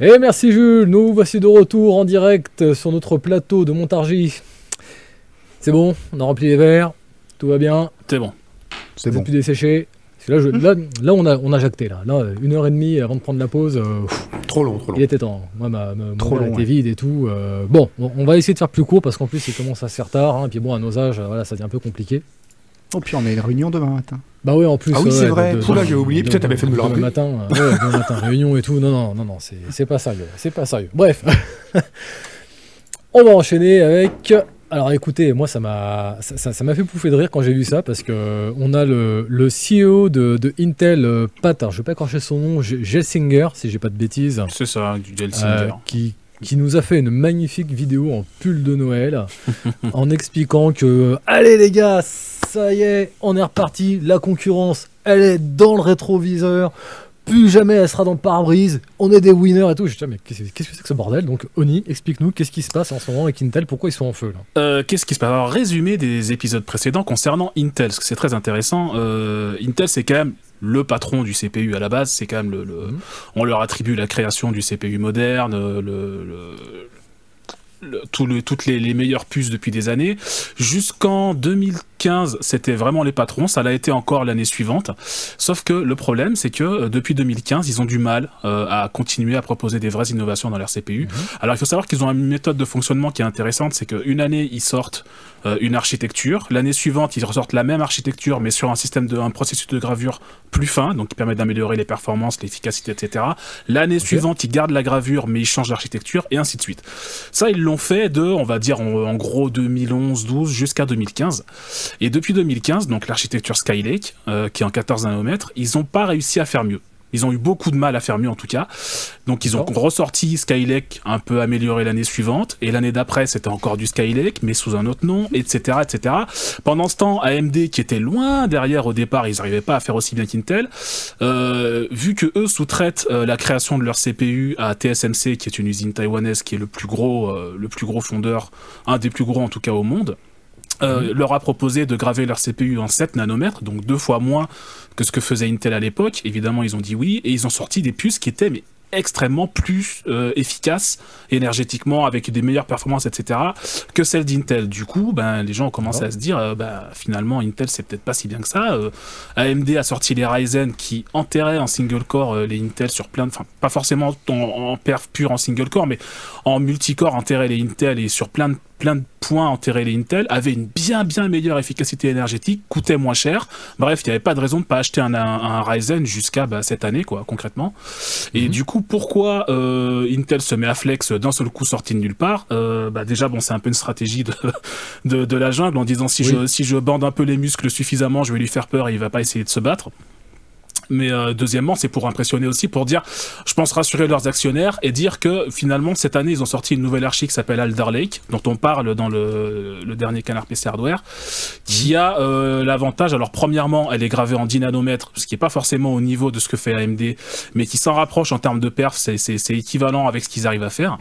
Et merci Jules, nous voici de retour en direct sur notre plateau de Montargis. C'est bon, on a rempli les verres, tout va bien, C'est bon. C'est vous bon. plus desséché. Parce que là, je- là, là, on, a, on a jacté, là. Là, une heure et demie avant de prendre la pause, euh, pff, Trop long, trop long. il était temps. Moi, ma, ma, mon Trop verre long, était ouais. vide et tout. euh, bon, on, on va essayer de faire plus court parce qu'en plus, il commence à se faire tard. hein, et puis bon, à nos âges, euh, voilà, ça devient un peu compliqué. Oh, puis on a une réunion demain matin. Bah oui, en plus. Ah oui, c'est vrai. de- de- j'ai oublié. Putain, t'avais fait de me le demain matin, euh, ouais, [LAUGHS] demain matin, réunion et tout. Non, non, non, non, c'est c'est pas sérieux. C'est pas sérieux. Bref. [LAUGHS] On va enchaîner avec. Alors écoutez, moi ça m'a ça, ça- ça m'a fait pouffer de rire quand j'ai vu ça parce que on a le, le CEO de, de Intel, euh, Pat, alors je vais pas écorcher son nom, Gelsinger, si j'ai pas de bêtises, C'est ça, du euh, Gelsinger. qui, qui nous a fait une magnifique vidéo en pull de Noël [LAUGHS] en expliquant que allez les gars, ça y est, on est reparti, la concurrence, elle est dans le rétroviseur. plus jamais elle sera dans le pare-brise, on est des winners et tout. Je dis, mais qu'est-ce que c'est que ce bordel? Donc, Oni, explique-nous qu'est-ce qui se passe en ce moment avec Intel, pourquoi ils sont en feu là? Euh, Qu'est-ce qui se passe? Alors, résumé des épisodes précédents concernant Intel, parce que c'est très intéressant. Euh, Intel, c'est quand même le patron du CPU à la base. C'est quand même le, le- Mhm. on leur attribue la création du CPU moderne, euh, le, le- le- tout le- toutes les, les meilleures puces depuis des années. Jusqu'en 2015, c'était vraiment les patrons. Ça l'a été encore l'année suivante. Sauf que le problème, c'est que euh, depuis 2015, ils ont du mal euh, à continuer à proposer des vraies innovations dans leur CPU. Alors il faut savoir qu'ils ont une méthode de fonctionnement qui est intéressante, c'est qu'une année ils sortent euh, une architecture, l'année suivante ils ressortent la même architecture mais sur un système de un processus de gravure plus fin, donc qui permet d'améliorer les performances, l'efficacité, etc. L'année suivante ils gardent la gravure mais ils changent d'architecture et ainsi de suite. Ça ils l'ont fait de, on va dire en, en gros 2011-12 jusqu'à 2015. Et depuis 2015, donc l'architecture Skylake, euh, qui est en 14 nanomètres, ils n'ont pas réussi à faire mieux. Ils ont eu beaucoup de mal à faire mieux en tout cas. Donc ils ont ressorti Skylake un peu amélioré l'année suivante. Et l'année d'après, c'était encore du Skylake, mais sous un autre nom, etc. etc. Pendant ce temps, AMD, qui était loin derrière au départ, ils n'arrivaient pas à faire aussi bien qu'Intel. Euh, vu que eux sous-traitent euh, la création de leur CPU à TSMC, qui est une usine taïwanaise, qui est le plus gros, euh, le plus gros fondeur, un des plus gros en tout cas au monde, euh, leur a proposé de graver leur CPU en 7 nanomètres, donc deux fois moins que ce que faisait Intel à l'époque. Évidemment, ils ont dit oui, et ils ont sorti des puces qui étaient mais extrêmement plus euh, efficaces énergétiquement avec des meilleures performances etc que celles d'Intel du coup ben les gens ont commencé à se dire euh, bah, finalement Intel c'est peut-être pas si bien que ça Euh, AMD a sorti les Ryzen qui enterraient en single core euh, les Intel sur plein de enfin pas forcément en, en perf pur en single core mais en multicore enterraient les Intel et sur plein de plein de points enterrés. Les Intel avaient une bien bien meilleure efficacité énergétique coûtait moins cher. Bref il n'y avait pas de raison de pas acheter un, un, un Ryzen jusqu'à bah, cette année quoi concrètement. Et du coup pourquoi euh, Intel se met à flex d'un seul coup sorti de nulle part? Euh, bah, déjà bon c'est un peu une stratégie de, de, de la jungle en disant si Oui. je si je bande un peu les muscles suffisamment je vais lui faire peur et il va pas essayer de se battre mais euh, deuxièmement, c'est pour impressionner aussi, pour dire, je pense rassurer leurs actionnaires et dire que finalement cette année ils ont sorti une nouvelle archi qui s'appelle Alder Lake, dont on parle dans le, le dernier canard PC Hardware, qui a euh, l'avantage. Alors premièrement, elle est gravée en 10 nanomètres, ce qui est pas forcément au niveau de ce que fait AMD, mais qui s'en rapproche en termes de perf, c'est équivalent avec ce qu'ils arrivent à faire,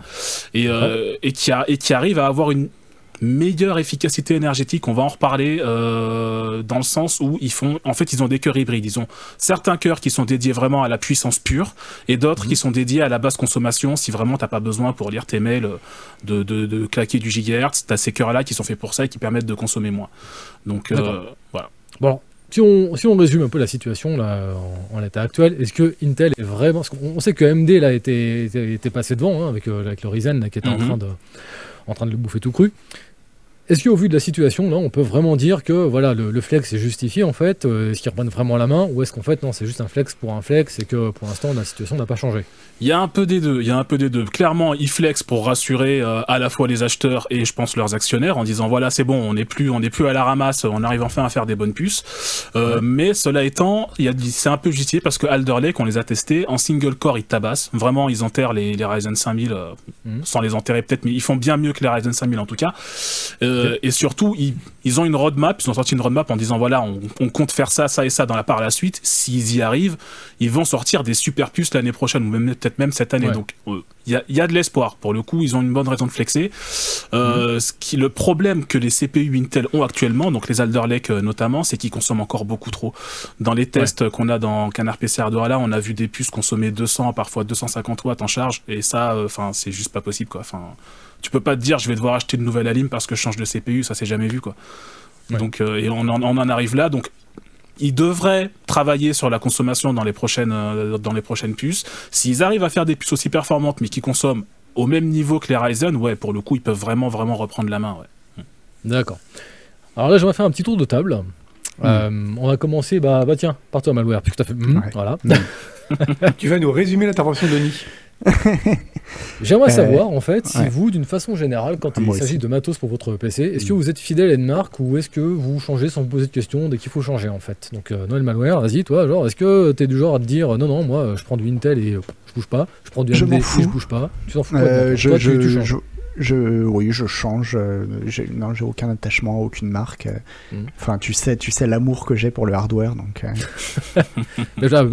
et, euh, et qui a, et qui arrive à avoir une meilleure efficacité énergétique, on va en reparler euh, dans le sens où ils font, en fait, ils ont des cœurs hybrides. Ils ont certains cœurs qui sont dédiés vraiment à la puissance pure et d'autres qui sont dédiés à la basse consommation. Si vraiment t'as pas besoin pour lire tes mails de, de, de claquer du gigahertz, t'as ces cœurs-là qui sont faits pour ça et qui permettent de consommer moins. Donc euh, voilà. Bon, si on, si on résume un peu la situation là, en, en l'état actuel, est-ce que Intel est vraiment. Parce on sait que AMD là, était, était, était passé devant hein, avec, euh, avec le Ryzen là, qui était en, Mhm. train de, en train de le bouffer tout cru. Est-ce qu'au vu de la situation, là, on peut vraiment dire que voilà, le, le flex est justifié en fait euh, Est-ce qu'ils reprennent vraiment la main Ou est-ce qu'en fait, non, c'est juste un flex pour un flex et que pour l'instant, la situation n'a pas changé? Il y a un peu des deux. Il y a un peu des deux. Clairement, ils flex pour rassurer euh, à la fois les acheteurs et je pense leurs actionnaires en disant voilà c'est bon, on n'est plus on plus à la ramasse, on arrive enfin à faire des bonnes puces. Euh, Mais cela étant, il y a c'est un peu justifié parce que Alder Lake on les a testés en single core ils tabassent. Vraiment ils enterrent les, les Ryzen 5000 euh, Mhm. sans les enterrer peut-être, mais ils font bien mieux que les Ryzen 5000 en tout cas. Euh, Et surtout ils, ils ont une roadmap, ils ont sorti une roadmap en disant voilà on, on compte faire ça, ça et ça dans la par la suite. S'ils y arrivent, ils vont sortir des super puces l'année prochaine ou même peut-être même cette année. Ouais. Donc euh, il y, a, il y a de l'espoir. Pour le coup, ils ont une bonne raison de flexer. Euh, ce qui, le problème que les CPU Intel ont actuellement, donc les Alder Lake euh, notamment, c'est qu'ils consomment encore beaucoup trop. Dans les tests qu'on a dans Canard PC Hardware là, on a vu des puces consommer 200, parfois 250 watts en charge, et ça, euh, c'est juste pas possible quoi. Enfin, tu peux pas te dire je vais devoir acheter une nouvelle alim parce que je change de CPU, ça s'est jamais vu quoi. Ouais. Donc euh, et on en, on en arrive là, donc ils devraient travailler sur la consommation dans les prochaines, euh, dans les prochaines puces. S'ils arrivent à faire des puces aussi performantes, mais qui consomment au même niveau que les Ryzen, ouais, pour le coup, ils peuvent vraiment, vraiment reprendre la main. Ouais. D'accord. Alors là, j'aimerais faire un petit tour de table. Euh, on va commencer, bah, bah tiens, par toi, Malware, puisque tu as fait. hmm, Ouais. Voilà. [LAUGHS] Tu vas nous résumer l'intervention de Denis. [LAUGHS] J'aimerais Euh, savoir, en fait, si ouais. vous, d'une façon générale, quand Ah, il s'agit de matos pour votre PC, est-ce que Mm. vous êtes fidèle à une marque ou est-ce que vous changez sans vous poser de questions dès qu'il faut changer, en fait? Donc, euh, Noël Malware, vas-y, toi, genre, est-ce que t'es du genre à te dire, euh, non, non, moi, je prends du Intel et je bouge pas, je prends du Je AMD m'en et je bouge pas, tu t'en fous Euh, je, Toi, tu- je- tu changes. Je- oui, je change. euh, j'ai- non, j'ai aucun attachement à aucune marque. euh. Mhm. Enfin, tu sais, tu sais l'amour que j'ai pour le hardware, donc. euh, [LAUGHS] Déjà,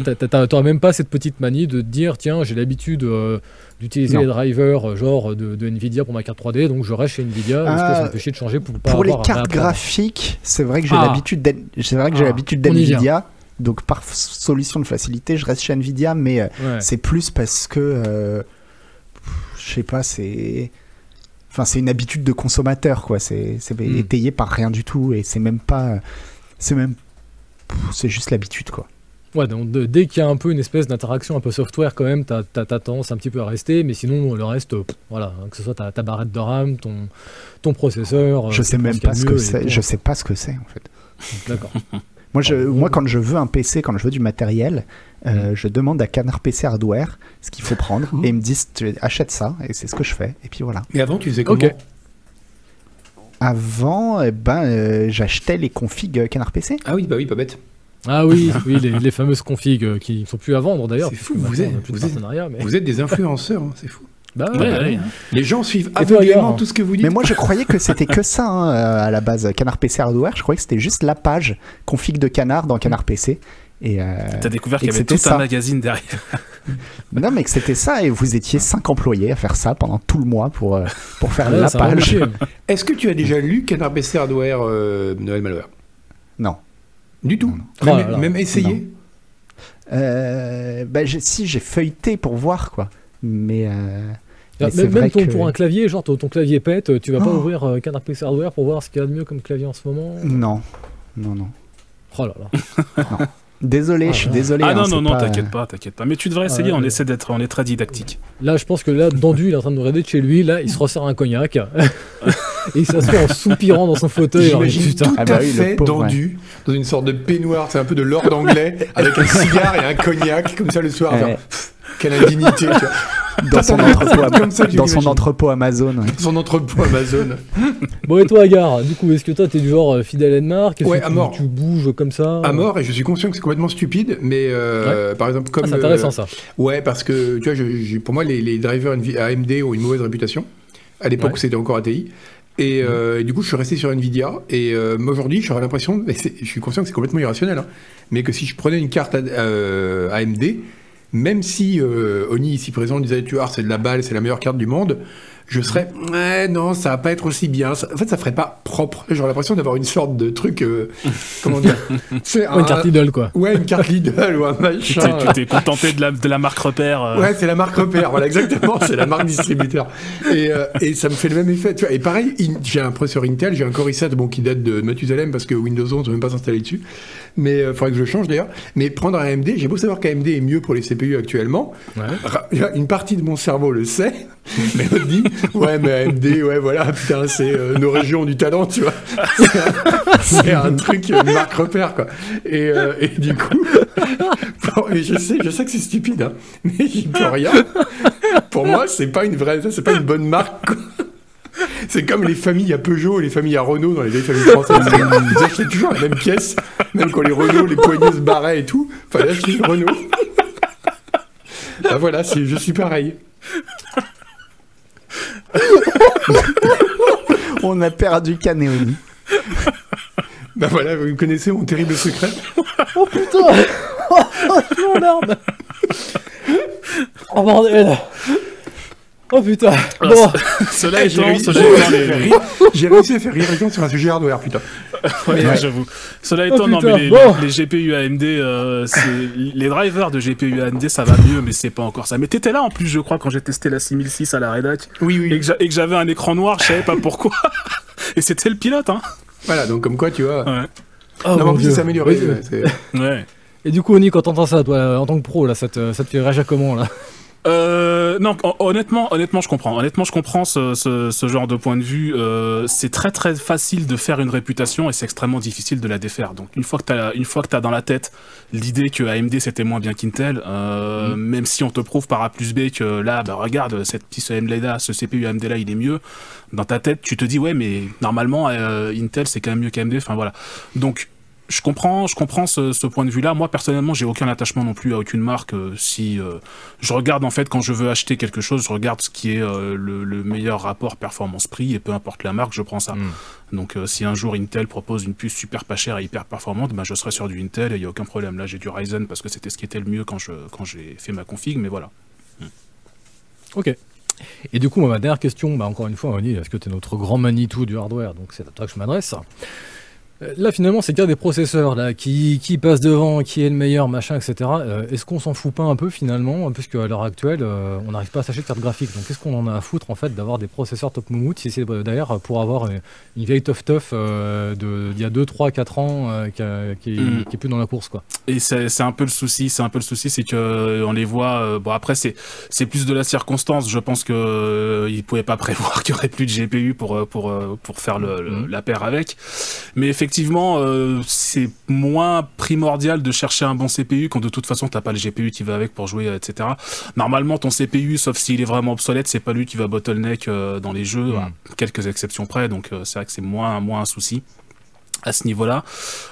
t'as- t'auras même pas cette petite manie de te dire tiens, j'ai l'habitude euh, d'utiliser Non. les drivers euh, genre de, de Nvidia pour ma carte 3D, donc je reste chez Nvidia. parce que Ah, ça me fait chier de changer pour pas pour les avoir cartes graphiques, c'est vrai que j'ai Ah. l'habitude c'est vrai que j'ai Ah, l'habitude d'Nvidia. Donc par solution de facilité, je reste chez Nvidia, mais euh, Ouais. c'est plus parce que euh, je sais pas, c'est enfin c'est une habitude de consommateur quoi. C'est c'est Hmm. étayé par rien du tout et c'est même pas c'est même c'est juste l'habitude quoi. Ouais, donc de- dès qu'il y a un peu une espèce d'interaction un peu software, quand même, t'as as, tendance un petit peu à rester, mais sinon, le reste, euh, pff, voilà, hein, que ce soit ta, ta barrette de RAM, ton, ton processeur. euh, je sais tu même pas ce que c'est. Je sais pas ce que c'est en fait. D'accord. [LAUGHS] Moi, je, moi, quand je veux un PC, quand je veux du matériel, euh, je demande à Canard PC Hardware ce qu'il faut prendre Hmm. et ils me disent tu achètes ça et c'est ce que je fais. Et puis voilà. Mais avant, tu faisais comment? Avant, eh ben, euh, j'achetais les configs euh, Canard PC. Ah oui, bah oui, pas bête. Ah oui, [LAUGHS] oui les, les fameuses configs qui ne sont plus à vendre d'ailleurs. C'est fou, vous êtes-. Mais... Vous êtes des influenceurs, hein, c'est fou. Bah Ouais, ouais, ouais. Les gens suivent aveuglément tout ce que vous dites. Mais moi, je croyais que c'était que ça hein, euh, à la base. Canard PC Hardware, je croyais que c'était juste la page config de Canard dans Canard PC. Et euh, T'as découvert qu'il y avait tout c'était un ça. magazine derrière. [LAUGHS] non, mais que c'était ça et vous étiez cinq employés à faire ça pendant tout le mois pour euh, pour faire Ouais, la ça page. [LAUGHS] Est-ce que tu as déjà lu Canard PC Hardware euh, Noël Malheur? Non. Du tout. Non, non. Même, Oh même essayé? Euh, bah, si j'ai feuilleté pour voir quoi, mais, euh, mais Même, même vrai ton- que pour un clavier, genre ton, ton clavier pète, tu vas pas Oh. ouvrir euh, Canard PC Hardware pour voir ce qu'il y a de mieux comme clavier en ce moment non, non, non. Oh là là. [LAUGHS] Désolé, Ah, je suis désolé. Ah hein, non, non, non, pas- t'inquiète pas, t'inquiète pas. Mais tu devrais essayer, on ouais. essaie d'être, on est très didactique. Là, je pense que là, Dandu, il est en train de nous regarder de chez lui. Là, il se resserre un cognac. et [LAUGHS] il s'assoit en soupirant dans son fauteuil. J'imagine putain. tout Ah bah à oui, fait pauvre, dendu dans une sorte de peignoir, c'est un peu de lord anglais, avec un cigare et un cognac, comme ça le soir. Ouais. genre, quelle indignité, tu vois. dans son entrepôt, comme ça dans son entrepôt Amazon. ouais. Son entrepôt Amazon. Bon, et toi, Agar, du coup, est-ce que toi, t'es du genre euh, fidèle à une marque Est-ce Ouais, que à tu, mort. tu bouges comme ça? À mort, et je suis conscient que c'est complètement stupide, mais euh, par exemple, comme. Ah, c'est intéressant euh, ça. Ouais, parce que tu vois, je- pour moi, les, les drivers AMD ont une mauvaise réputation. À l'époque, Ouais. où c'était encore ATI. Et, euh, et du coup, je suis resté sur Nvidia. Et euh, aujourd'hui, j'aurais l'impression, je suis conscient que c'est complètement irrationnel, hein, mais que si je prenais une carte euh, AMD, même si euh, Oni ici présent disait, tu vois, c'est de la balle, c'est la meilleure carte du monde, je serais, ouais, non, ça va pas être aussi bien. Ça- en fait, ça ferait pas propre. J'aurais l'impression d'avoir une sorte de truc, euh, [LAUGHS] comment dire, c'est une carte Lidl, quoi. Ouais, une carte Lidl ou un Tu machin. tu t'es contenté de la, de la marque repère. euh, Ouais, c'est la marque repère, voilà, exactement, c'est la marque distributeur. Et, euh, et ça me fait le même effet, tu vois. Et pareil, in- j'ai un processeur Intel, j'ai un Core i7, bon, qui date de Mathusalem parce que Windows 11 ne peut même pas s'installer dessus. Mais il faudrait que je change d'ailleurs. Mais prendre un AMD, j'ai beau savoir qu'AMD est mieux pour les CPU actuellement, Ouais. une partie de mon cerveau le sait, [LAUGHS] mais on dit, ouais, mais AMD, ouais, voilà, putain, c'est euh, nos régions du talent, tu vois. C'est un, truc, une marque repère, quoi. Et, euh, et du coup, [LAUGHS] bon, et je sais, je sais que c'est stupide, hein, mais j'y peux rien. Pour moi, c'est pas une vraie, c'est pas une bonne marque. quoi. [LAUGHS] C'est comme les familles à Peugeot et les familles à Renault dans les vieilles familles françaises. [LAUGHS] Ils achetaient toujours la même pièce, même quand les Renault, les poignées se barraient et tout. Fallait acheter une Renault. [LAUGHS] Bah voilà, je suis pareil. On a perdu Canéoni. Bah voilà, vous connaissez mon terrible secret. Oh putain Oh merde Oh bordel Oh putain Bon [LAUGHS] Cela j'ai étant, j'ai étant, réussi à les- faire rire- j'ai réussi à faire rire les gens sur un sujet hardware, putain. [LAUGHS] Ouais, Ouais. j'avoue. Cela étant, Oh, non, putain, mais les, bon. les GPU AMD, euh, c'est- les drivers de GPU AMD, ça va mieux, mais c'est pas encore ça. Mais t'étais là en plus, je crois, quand j'ai testé la 6006 à la rédac, Oui, et oui. que j'a- et que j'avais un écran noir, je savais pas pourquoi. [LAUGHS] Et c'était le pilote, hein. Voilà, donc comme quoi, tu vois. Ouais. Oh, non, mais en plus, amélioré. Oui, ouais, c'est- Ouais. Et du coup, Oni, quand t'entends ça, toi, en tant que pro, là, ça te, ça te fait réagir comment, là Euh, non, hon- honnêtement, honnêtement, je comprends. Honnêtement, je comprends ce, ce, ce genre de point de vue. Euh, c'est très très facile de faire une réputation et c'est extrêmement difficile de la défaire. Donc une fois que t'as une fois que t'as dans la tête l'idée que AMD c'était moins bien qu'Intel, euh, même si on te prouve par A plus B que là, bah regarde cette petite AMD là, ce CPU AMD là, il est mieux. Dans ta tête, tu te dis ouais, mais normalement euh, Intel c'est quand même mieux qu'AMD. Enfin voilà. Donc je comprends, je comprends ce, ce point de vue-là. Moi, personnellement, j'ai aucun attachement non plus à aucune marque. Euh, si euh, je regarde en fait quand je veux acheter quelque chose, je regarde ce qui est euh, le, le meilleur rapport performance-prix et peu importe la marque, je prends ça. Mm. Donc, si un jour Intel propose une puce super pas chère et hyper performante, ben, je serai sur du Intel et il y a aucun problème. Là, j'ai du Ryzen parce que c'était ce qui était le mieux quand je quand j'ai fait ma config, mais voilà. Ok. Et du coup, ma dernière question, bah, encore une fois, Oni, est-ce que tu es notre grand Manitou du hardware? Donc c'est à toi que je m'adresse. Euh, Là, finalement, c'est qu'il y a des processeurs là, qui, qui passent devant, qui est le meilleur, machin, etc. Euh, est-ce qu'on s'en fout pas un peu finalement Puisque à l'heure actuelle, euh, on n'arrive pas à s'acheter de carte graphique. Donc, qu'est-ce qu'on en a à foutre en fait d'avoir des processeurs top moumoute si c'est d'ailleurs pour avoir une, une vieille tough tough euh, d'il y a 2, 3, 4 ans qui, a- qui, Mm. qui est plus dans la course quoi. Et c'est c'est un peu le souci, c'est un peu le souci, c'est que euh, on les voit. bon après c'est c'est plus de la circonstance. Je pense que euh, ils pouvaient pas [LAUGHS] prévoir qu'il y aurait plus de GPU pour pour pour faire le, le- Mhm. la paire avec. Mais effectivement, euh, c'est moins primordial de chercher un bon CPU quand de toute façon t'as pas le GPU qui va avec pour jouer, euh, etc. Normalement ton CPU, sauf s'il est vraiment obsolète, c'est pas lui qui va bottleneck euh, dans les jeux, à quelques exceptions près. Donc euh, c'est vrai que c'est moins moins un souci à ce niveau-là.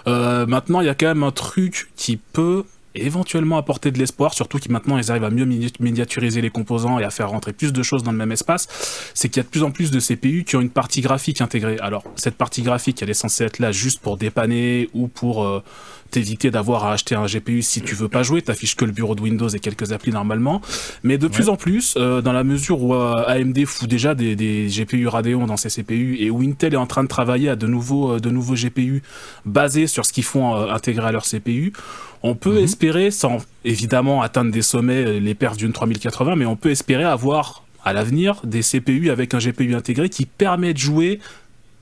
Maintenant, il y a quand même un truc qui peut éventuellement apporter de l'espoir, surtout qui maintenant ils arrivent à mieux mini- miniaturiser les composants et à faire rentrer plus de choses dans le même espace, c'est qu'il y a de plus en plus de CPU qui ont une partie graphique intégrée. Alors, cette partie graphique, elle est censée être là juste pour dépanner ou pour euh, t'éviter d'avoir à acheter un GPU si tu veux pas jouer, t'affiches que le bureau de Windows et quelques applis normalement. Mais de plus en plus, euh, dans la mesure où euh, AMD fout déjà des, des GPU Radeon dans ses CPU et où Intel est en train de travailler à de nouveaux, de nouveaux GPU basés sur ce qu'ils font intégrer à leur CPU, on peut Mhm. espérer, sans évidemment atteindre des sommets, euh, les perfs d'une 3080, mais on peut espérer avoir à l'avenir des CPU avec un GPU intégré qui permet de jouer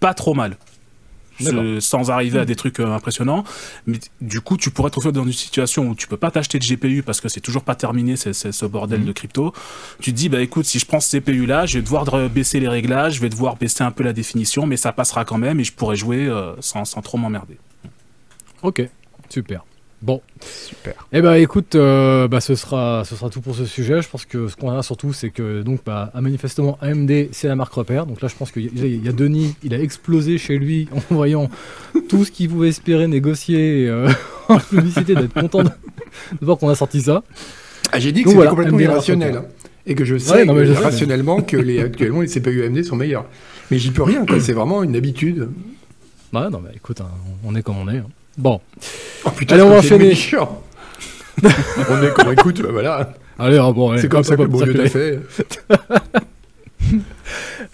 pas trop mal. Ce- sans arriver à des trucs euh, impressionnants. Mais du coup, tu pourrais te retrouver dans une situation où tu peux pas t'acheter de GPU parce que c'est toujours pas terminé, c'est c'est ce bordel Mhm. de crypto. Tu te dis, bah écoute, si je prends ce CPU là, je vais devoir de- baisser les réglages, je vais devoir baisser un peu la définition, mais ça passera quand même et je pourrais jouer euh, sans, sans trop m'emmerder. Ok, super. Bon, Super. Eh ben écoute, euh, bah, ce, sera, ce sera tout pour ce sujet. Je pense que ce qu'on a surtout, c'est que donc bah, ah, manifestement AMD, c'est la marque repère. Donc là, je pense qu'il y, a- il y a Denis, il a explosé chez lui en [LAUGHS] voyant tout ce qu'il pouvait espérer négocier euh, [LAUGHS] en publicité, d'être content de, de voir qu'on a sorti ça. Ah, j'ai dit que c'était complètement AMD irrationnel. hein. Et que je sais Ouais, non, mais je sais, mais- rationnellement que les, actuellement les CPU AMD sont meilleurs. Mais j'y peux rien, quoi. C'est vraiment une habitude. Ouais, non, mais écoute, hein, on est comme on est. hein. Bon, Oh putain, Allez, on va enchaîner. [LAUGHS] on est comme écoute, bah voilà. allez, ah, bon, C'est comme ça que le bon Dieu fait- t'a fait. [LAUGHS]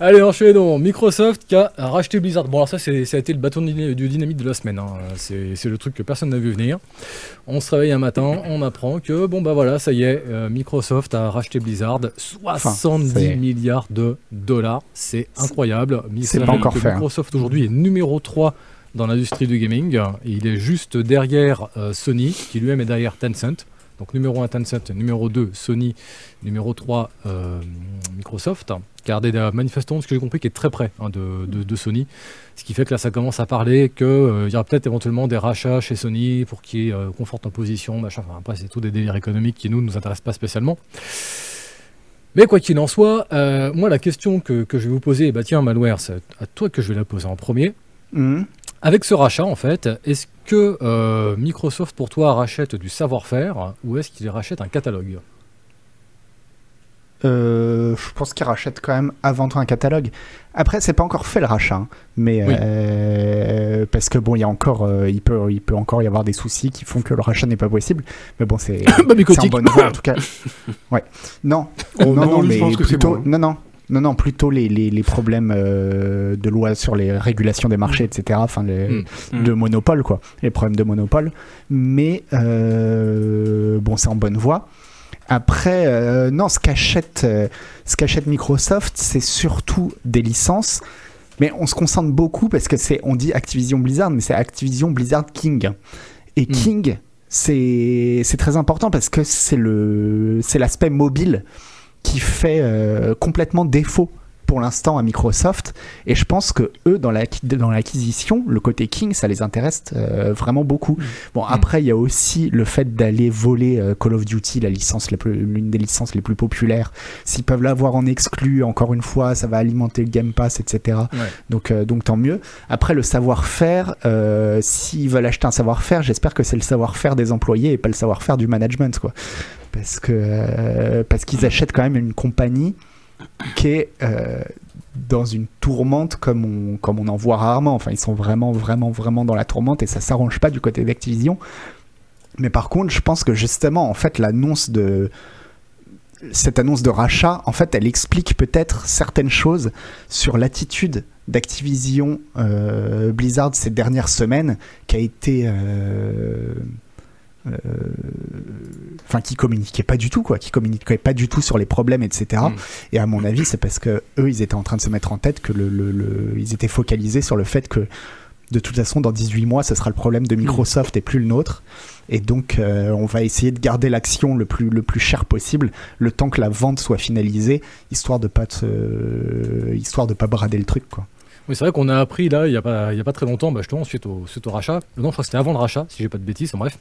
Allez, enchaînons. Microsoft qui a racheté Blizzard. Bon, alors ça, c'est- ça a été le bâton du dynamite de la semaine. hein. C'est c'est le truc que personne n'a vu venir. On se réveille un matin, on apprend que, bon, bah voilà, ça y est, euh, Microsoft a racheté Blizzard. 70 ça y est. milliards de dollars. C'est incroyable. c'est pas encore que fait, hein. Microsoft aujourd'hui est numéro 3 dans l'industrie du gaming. Il est juste derrière euh, Sony, qui lui-même est derrière Tencent. Donc numéro 1 Tencent, numéro 2 Sony, numéro 3 euh, Microsoft. Car des euh, manifestement, ce que j'ai compris, qui est très près hein, de, de- Sony. Ce qui fait que là, ça commence à parler qu'il y aura peut-être éventuellement des rachats chez Sony pour qu'ils euh, confortent en position, machin. Enfin, après, c'est tout des délires économiques qui nous, nous intéressent pas spécialement. Mais quoi qu'il en soit, euh, moi, la question que, que je vais vous poser, bah tiens, Malware, c'est à toi que je vais la poser en premier. Mhm. Avec ce rachat, en fait, est-ce que euh, Microsoft, pour toi, rachète du savoir-faire ou est-ce qu'il rachète un catalogue? Euh, je pense qu'ils rachètent quand même avant tout un catalogue. Après, c'est pas encore fait le rachat, hein, mais Oui. euh, parce que bon, il y a encore, euh, il peut, il peut encore y avoir des soucis qui font que le rachat n'est pas possible. Mais bon, c'est [COUGHS] Bah, c'est en bonne voie en tout cas. [LAUGHS] Ouais. Non, Oh, non, non, non, lui, je mais pense que c'est plutôt, bon. non, non. Non, non, plutôt les, les, les problèmes euh, de loi sur les régulations des marchés, etc. Enfin, les, Mm. Mm. de monopole, quoi. Les problèmes de monopole. Mais euh, bon, c'est en bonne voie. Après, euh, non, ce qu'achète euh, Microsoft, c'est surtout des licences. Mais on se concentre beaucoup parce que c'est, on dit Activision Blizzard, mais c'est Activision Blizzard King. Et Mm. King, c'est c'est très important parce que c'est le c'est l'aspect mobile qui fait euh, complètement défaut pour l'instant à Microsoft. Et je pense que eux, dans la- dans l'acquisition, le côté King, ça les intéresse euh, vraiment beaucoup. Bon, après, il y a aussi le fait d'aller voler euh, Call of Duty, la licence l'une des licences les plus populaires. S'ils peuvent l'avoir en exclu, encore une fois, ça va alimenter le Game Pass, etc. Ouais. Donc, euh, donc tant mieux. Après, le savoir-faire, s'ils veulent acheter un savoir-faire, j'espère que c'est le savoir-faire des employés et pas le savoir-faire du management, quoi. Parce que parce qu'ils achètent quand même une compagnie qui est euh, dans une tourmente comme on, comme on en voit rarement. Enfin, ils sont vraiment, vraiment, vraiment dans la tourmente et ça s'arrange pas du côté d'Activision. Mais par contre, je pense que justement, en fait, l'annonce de cette annonce de rachat, en fait, elle explique peut-être certaines choses sur l'attitude d'Activision euh, Blizzard ces dernières semaines, qui a été, euh, enfin, qui communiquait pas du tout, quoi, qui communiquait pas du tout sur les problèmes, etc. Mm. Et à mon avis, c'est parce que eux, ils étaient en train de se mettre en tête que le, le- le- ils étaient focalisés sur le fait que de toute façon, dans 18 mois, ce sera le problème de Microsoft et plus le nôtre. Et donc, euh, on va essayer de garder l'action le plus, le plus cher possible, le temps que la vente soit finalisée, histoire de pas, te- histoire de pas brader le truc, quoi. Oui, c'est vrai qu'on a appris là, il n'y a, pas- il y a pas très longtemps, bah, justement, suite au, suite au rachat, non, je crois que c'était avant le rachat, si j'ai pas de bêtises, en bref,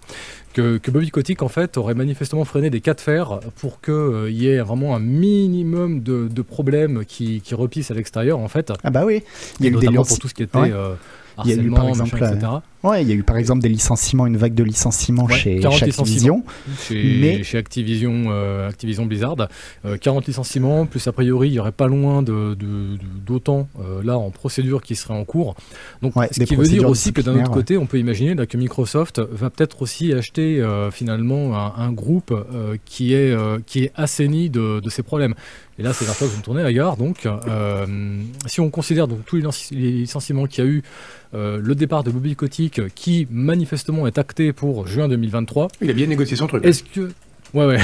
que, que Bobby Kotick, en fait, aurait manifestement freiné des cas de fer pour qu'il y ait vraiment un minimum de, de problèmes qui, qui repissent à l'extérieur, en fait. Ah bah oui, il y a eu des pour tout ce qui était Ouais. euh, Il y a eu, par exemple, etc. Ouais, il y a eu par exemple des licenciements, une vague de licenciements Ouais, chez, 40 chez Activision. chez, Mais- chez Activision, euh, Activision Blizzard. Euh, 40 licenciements, plus a priori, il y aurait pas loin de, d'autant euh, là en procédure qui serait en cours. Donc, Ouais, ce qui veut dire aussi que d'un autre côté, on peut imaginer là, que Microsoft va peut-être aussi acheter euh, finalement un, un groupe euh, qui, est, euh, qui est assaini de, de ces problèmes. Et là, c'est vers toi que vous me tournez, la gare. Donc, euh, si on considère donc tous les, licenci- les licenciements qu'il y a eu, euh, le départ de Bobby Kotick, qui manifestement est acté pour juin 2023, Il a bien négocié son truc. est-ce que. Ouais, ouais.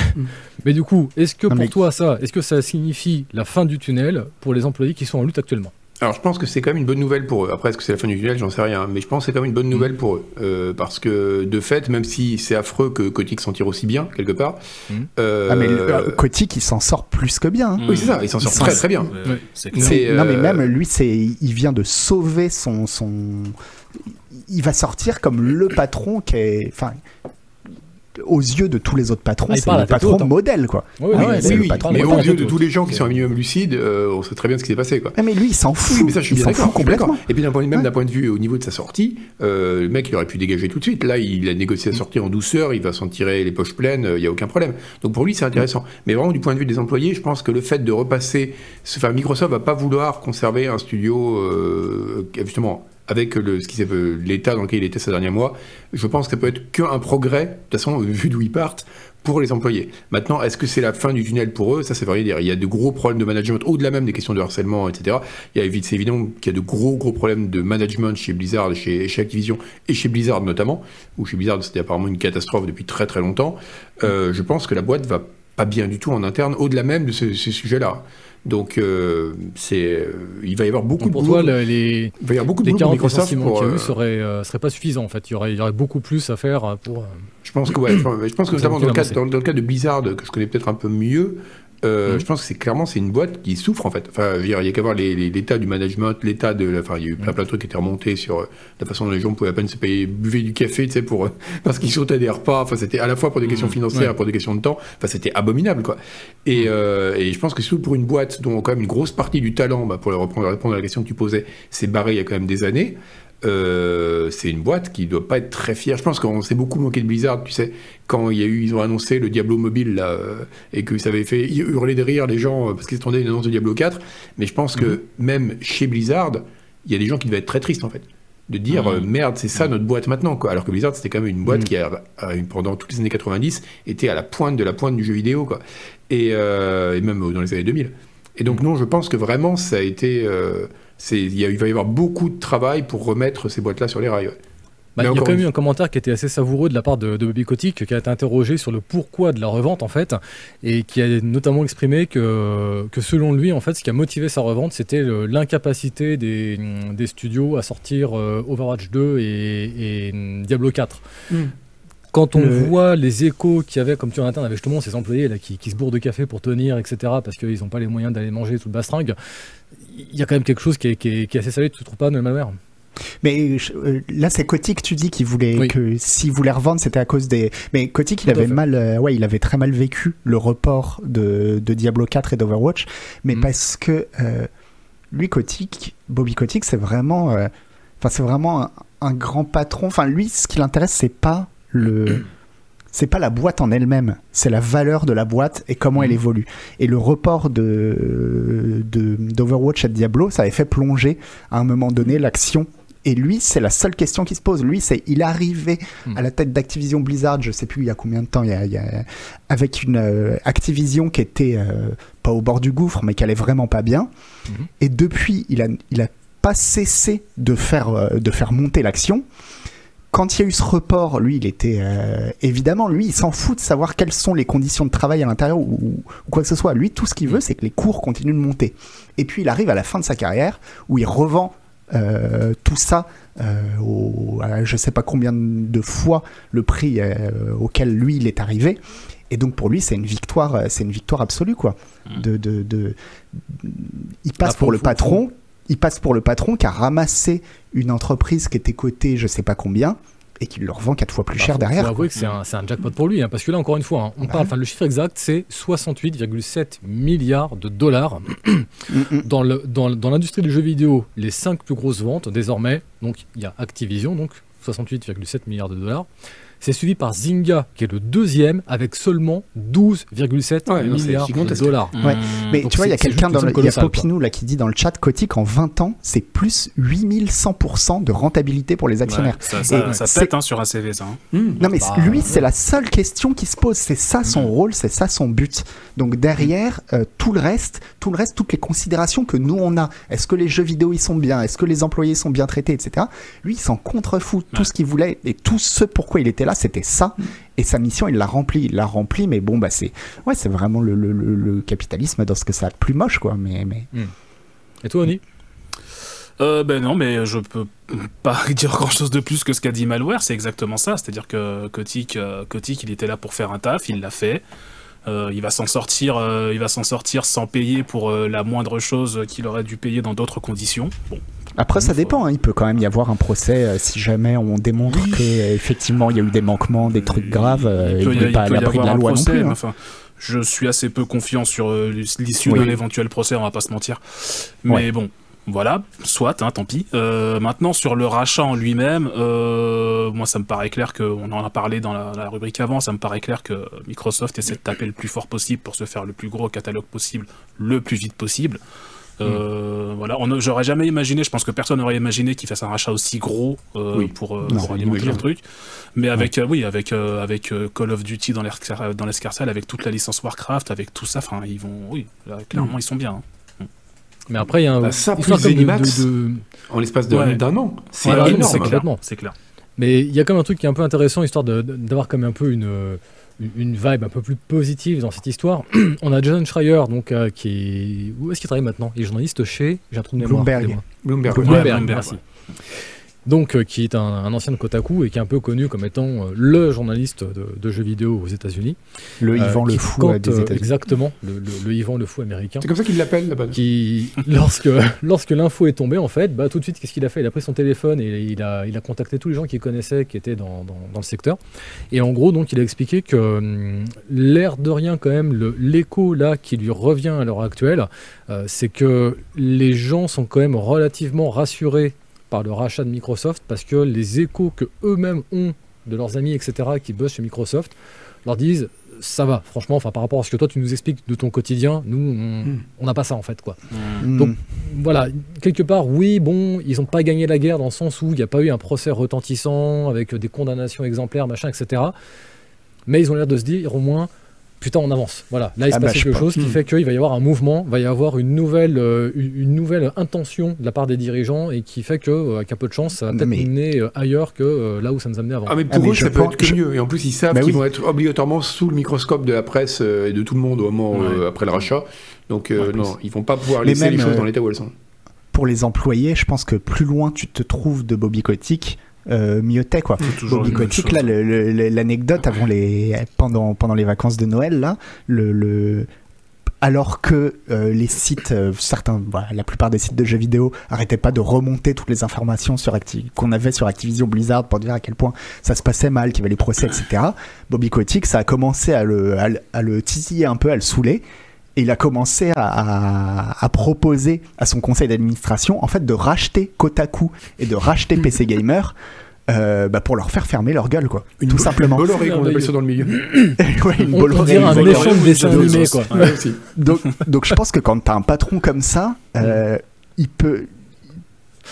Mais du coup, est-ce que Non, pour mais- toi, ça, est-ce que ça signifie la fin du tunnel pour les employés qui sont en lutte actuellement? Alors je pense que c'est quand même une bonne nouvelle pour eux. Après, est-ce que c'est la fin du tunnel? J'en sais rien. Mais je pense que c'est quand même une bonne nouvelle pour eux. Euh, parce que de fait, même si c'est affreux que Kotick s'en tire aussi bien, quelque part. Mhm. euh, Ah mais le- euh, Kotick, il s'en sort plus que bien. hein. Oui, c'est ça, il s'en sort Il très très bien. Non mais même lui, c'est, il vient de sauver son, son, il va sortir comme le patron qui est, enfin, aux yeux de tous les autres patrons, Ah, c'est le patron hein. modèle quoi. Ah oui, ouais, oui, c'est oui, le oui, patron. Mais aux yeux de tous les gens qui sont un minimum lucides, euh, on sait très bien ce qui s'est passé. Quoi. Ah, mais lui, il s'en fout. Oui, mais ça, je suis il bien s'en d'accord. complètement. Et puis, d'un point, même Ouais. d'un point de vue au niveau de sa sortie, euh, le mec, il aurait pu dégager tout de suite. Là, il a négocié sa sortie en douceur, il va s'en tirer les poches pleines, euh, il n'y a aucun problème. Donc, pour lui, c'est intéressant. Mais vraiment, du point de vue des employés, je pense que le fait de repasser. Enfin, Microsoft va pas vouloir conserver un studio, euh, justement, avec ce qui euh, l'état dans lequel il était ces derniers mois. Je pense que ça peut être qu'un progrès, de toute façon, vu d'où ils partent, pour les employés. Maintenant, est-ce que c'est la fin du tunnel pour eux? Ça, c'est vrai dire. Il y a de gros problèmes de management, au-delà même des questions de harcèlement, etc. Il c'est évident qu'il y a de gros, gros problèmes de management chez Blizzard, chez, chez Activision et chez Blizzard notamment, où chez Blizzard, c'était apparemment une catastrophe depuis très très longtemps. Euh, je pense que la boîte va pas bien du tout en interne, au-delà même de ce- ces sujets-là. Donc, euh, c'est, euh, il va y avoir beaucoup pour de toi, boulot. le- les, il va y avoir beaucoup de les boulot pour 40 Microsoft pour, qu'il y a eu euh, seraient, euh, seraient pas suffisants en fait. Il y aurait, il y aurait beaucoup plus à faire pour. euh, Je pense que, ouais, je pense, que notamment dans le, cas, dans, dans le cas de Blizzard, que je connais peut-être un peu mieux, euh, Mhm. je pense que c'est clairement c'est une boîte qui souffre en fait. Enfin, il y a qu'à voir l'état du management, l'état de, enfin, il y a eu plein, plein de trucs qui étaient remontés sur euh, la façon dont les gens pouvaient à peine se payer, buvaient du café, tu sais, pour euh, [LAUGHS] parce qu'ils sautaient des repas. Enfin, c'était à la fois pour des questions Mhm. financières, Ouais. pour des questions de temps. Enfin, c'était abominable quoi. Et, et je pense que surtout pour une boîte dont quand même une grosse partie du talent, bah, pour reprendre, répondre à la question que tu posais, s'est barré il y a quand même des années. Euh, c'est une boîte qui doit pas être très fière. Je pense qu'on s'est beaucoup moqué de Blizzard, tu sais, quand il y a eu, ils ont annoncé le Diablo mobile là, euh, et que ça avait fait hurler de rire les gens euh, parce qu'ils attendaient une annonce de Diablo 4. Mais je pense que même chez Blizzard, il y a des gens qui devaient être très tristes en fait. De dire Mhm. merde, c'est ça notre boîte maintenant quoi. Alors que Blizzard c'était quand même une boîte Mhm. qui a, pendant toutes les années 90 était à la pointe de la pointe du jeu vidéo quoi. Et, euh, et même dans les années 2000. Et donc non, je pense que vraiment ça a été, euh, il, va y avoir beaucoup de travail pour remettre ces boîtes là sur les rails. ouais. Bah, il y a quand même eu un commentaire qui était assez savoureux de la part de, de Bobby Kotick, qui a été interrogé sur le pourquoi de la revente en fait, et qui a notamment exprimé que, que selon lui en fait, ce qui a motivé sa revente, c'était l'incapacité des, des studios à sortir euh, Overwatch 2 et, et Diablo 4. Mm. Quand on Le- voit les échos qu'il y avait, comme tu en interne, avec justement ces employés là, qui, qui se bourrent de café pour tenir, etc., parce qu'ils n'ont pas les moyens d'aller manger tout le bastringue, il y a quand même quelque chose qui est, qui est- qui est assez salé, tu trouves pas, malware Mais euh, là, c'est Kotick, tu dis qu'il voulait Oui. que s'il voulait revendre, c'était à cause des. Mais Kotick, il avait fait. mal, euh, ouais, il avait très mal vécu le report de, de Diablo 4 et d'Overwatch, mais Mhm. parce que euh, lui, Kotick, Bobby Kotick, c'est vraiment, enfin, c'est vraiment un, un grand patron. Enfin, lui, ce qui l'intéresse, c'est pas le. C'est pas la boîte en elle-même, c'est la valeur de la boîte et comment elle Mhm. évolue. Et le report de d'Overwatch à Diablo, ça avait fait plonger à un moment donné l'action. Et lui, c'est la seule question qui se pose. Lui, c'est il est arrivé Mhm. à la tête d'Activision Blizzard, je sais plus il y a combien de temps, il y a, il y a- avec une euh, Activision qui était euh, pas au bord du gouffre, mais qui allait vraiment pas bien. Et depuis, il a, il a pas cessé de faire, euh, de faire monter l'action. Quand il y a eu ce report, lui, il était euh, évidemment, lui, il s'en fout de savoir quelles sont les conditions de travail à l'intérieur ou, ou quoi que ce soit. Lui, tout ce qu'il veut, c'est que les cours continuent de monter. Et puis, il arrive à la fin de sa carrière où il revend euh, tout ça euh, au, à je sais pas combien de fois le prix euh, auquel lui il est arrivé. Et donc pour lui, c'est une victoire, euh, c'est une victoire absolue quoi. Mm. De, de, de- il passe Ah, pour le patron. Il passe pour le patron qui a ramassé une entreprise qui était cotée, je sais pas combien, et qui le revend quatre fois plus Bah, cher faut- derrière. Faut avouer que c'est un, jackpot pour lui, hein, parce que là, encore une fois, hein, on Bah parle, enfin, le chiffre exact, c'est 68,7 milliards de dollars Mm, mm. [CLEARS THROAT] dans le- dans, dans l'industrie du jeu vidéo. Les 5 plus grosses ventes désormais, donc il y a Activision, donc 68,7 milliards de dollars. C'est suivi par Zynga, qui est le deuxième, avec seulement 12,7 Ouais, non, c'est milliards de dollars. Ouais. Mmh. Mais Donc tu vois, il y a quelqu'un dans le, il y a quoi. Popinou là qui dit dans le chat, Kotick en 20 ans, c'est plus 8100% de rentabilité pour les actionnaires. Ouais, ça, ça, ça c'est- pète hein, sur ACV, ça. hein. Hmm. Non mais Bah, lui, ouais. c'est la seule question qui se pose. C'est ça son Mm. rôle, c'est ça son but. Donc derrière euh, tout le reste, tout le reste, toutes les considérations que nous on a. Est-ce que les jeux vidéo ils sont bien? Est-ce que les employés sont bien traités, etc. Lui, il s'en contrefout. Tout ce qu'il voulait et tout ce pourquoi il était là, c'était ça. Et sa mission, il l'a rempli, il l'a rempli. Mais bon, bah c'est, ouais, c'est vraiment le, le- le- le capitalisme dans ce que ça a de plus moche, quoi. Mais, mais Et toi, Oni? Euh, ben non, mais je peux pas [LAUGHS] dire grand chose de plus que ce qu'a dit Malware, c'est exactement ça. C'est-à-dire que Kotick, euh, Kotick, il était là pour faire un taf, il l'a fait. Euh, il va s'en sortir, euh, il va s'en sortir sans payer pour euh, la moindre chose qu'il aurait dû payer dans d'autres conditions. Bon, après, ça dépend. hein. Il peut quand même y avoir un procès euh, si jamais on démontre Oui. que euh, effectivement il y a eu des manquements, des trucs graves. euh, il il peut n'est pas à l'abri de la loi procès, non plus. hein. enfin, je suis assez peu confiant sur l'issue Oui. d'un éventuel procès, on va pas se mentir. Mais Ouais. bon, voilà, soit, hein, tant pis. Euh, maintenant, sur le rachat en lui-même, euh, moi, ça me paraît clair que, on en a parlé dans la, la rubrique avant, ça me paraît clair que Microsoft essaie de taper le plus fort possible pour se faire le plus gros catalogue possible, le plus vite possible. Euh, Voilà, on- j'aurais jamais imaginé, je pense que personne n'aurait imaginé qu'il fasse un rachat aussi gros euh, Oui. pour, euh, Non, pour alimenter imagine. le truc. Mais avec, euh, oui, avec, euh, avec euh, Call of Duty dans l'escar- dans l'escarcelle, avec toute la licence Warcraft, avec tout ça, enfin, ils vont, oui, là, clairement, ils sont bien. hein. Mais après, il y a un. Bah, ça, plus comme Zenimax. de- de- En l'espace Ouais. d'un an. C'est énorme. c'est clair. Mais il y a quand même un truc qui est un peu intéressant, histoire d'avoir comme un peu une, euh, une- vibe un peu plus positive dans cette histoire. [CLEARS THROAT] On a Jason Schreier, donc, euh, qui est... Où est-ce qu'il travaille maintenant? Il est journaliste chez... J'ai un trou de mémoire. Bloomberg. Bloomberg, merci. Donc, euh, qui est un, un ancien de Kotaku et qui est un peu connu comme étant euh, le journaliste de, de jeux vidéo aux États-Unis. Le Euh, Yvan le fou quand, euh, des États-Unis. Exactement, le, le, le Yvan le fou américain. C'est comme ça qu'ils l'appellent là-bas. Qui, [LAUGHS] lorsque, lorsque l'info est tombée, en fait, bah, tout de suite, qu'est-ce qu'il a fait? Il a pris son téléphone et il a, il a contacté tous les gens qu'il connaissait qui étaient dans, dans, dans le secteur. Et en gros, donc, il a expliqué que hum, l'air de rien, quand même, le- l'écho là qui lui revient à l'heure actuelle, euh, c'est que les gens sont quand même relativement rassurés par le rachat de Microsoft parce que les échos que eux-mêmes ont de leurs amis, etc., qui bossent chez Microsoft, leur disent ça va, franchement, enfin par rapport à ce que toi tu nous expliques de ton quotidien, nous on Hmm. n'a pas ça en fait quoi. Mm. Donc voilà, quelque part, oui, bon, ils n'ont pas gagné la guerre dans le sens où il n'y a pas eu un procès retentissant avec des condamnations exemplaires, machin, etc. Mais ils ont l'air de se dire au moins, putain, on avance. Voilà, là il se Ah bah, passe quelque pas. chose qui Hmm. fait qu'il va y avoir un mouvement, va y avoir une nouvelle, euh, une nouvelle intention de la part des dirigeants et qui fait que, euh, un peu de chance, ça va peut-être Mais- nous mener euh, ailleurs que euh, là où ça nous amenait avant. Ah mais Ah, pour mais eux ça peut être que je- mieux et en plus ils savent Bah qu'ils oui. vont être obligatoirement sous le microscope de la presse et de tout le monde au moment Ouais. euh, après le rachat donc euh, plus. non ils vont pas pouvoir laisser les même, choses euh, dans l'état où elles sont Pour les employés, je pense que plus loin tu te trouves de Bobby Kotick, euh, quoi. Bobby Kotick, là, le- le- le- l'anecdote avant les pendant pendant les vacances de Noël là, le, le- alors que euh, les sites, euh, certains, la plupart des sites de jeux vidéo arrêtaient pas de remonter toutes les informations sur qu'on avait sur Activision Blizzard pour dire à quel point ça se passait mal, qu'il y avait les procès, etc. Bobby Kotick, ça a commencé à le, à, le- à le titiller un peu, à le saouler. Et il a commencé à, à- à proposer à son conseil d'administration en fait de racheter Kotaku et de racheter PC [LAUGHS] Gamer euh, bah, pour leur faire fermer leur gueule quoi. Une tout simplement. Une Bolloré, comme on appelle ça dans le milieu. [LAUGHS] Ouais, une On, on Bolloré, dirait un méchant de dessin animé, quoi. Ouais, aussi. donc, donc je pense que quand t'as un patron comme ça, euh, il peut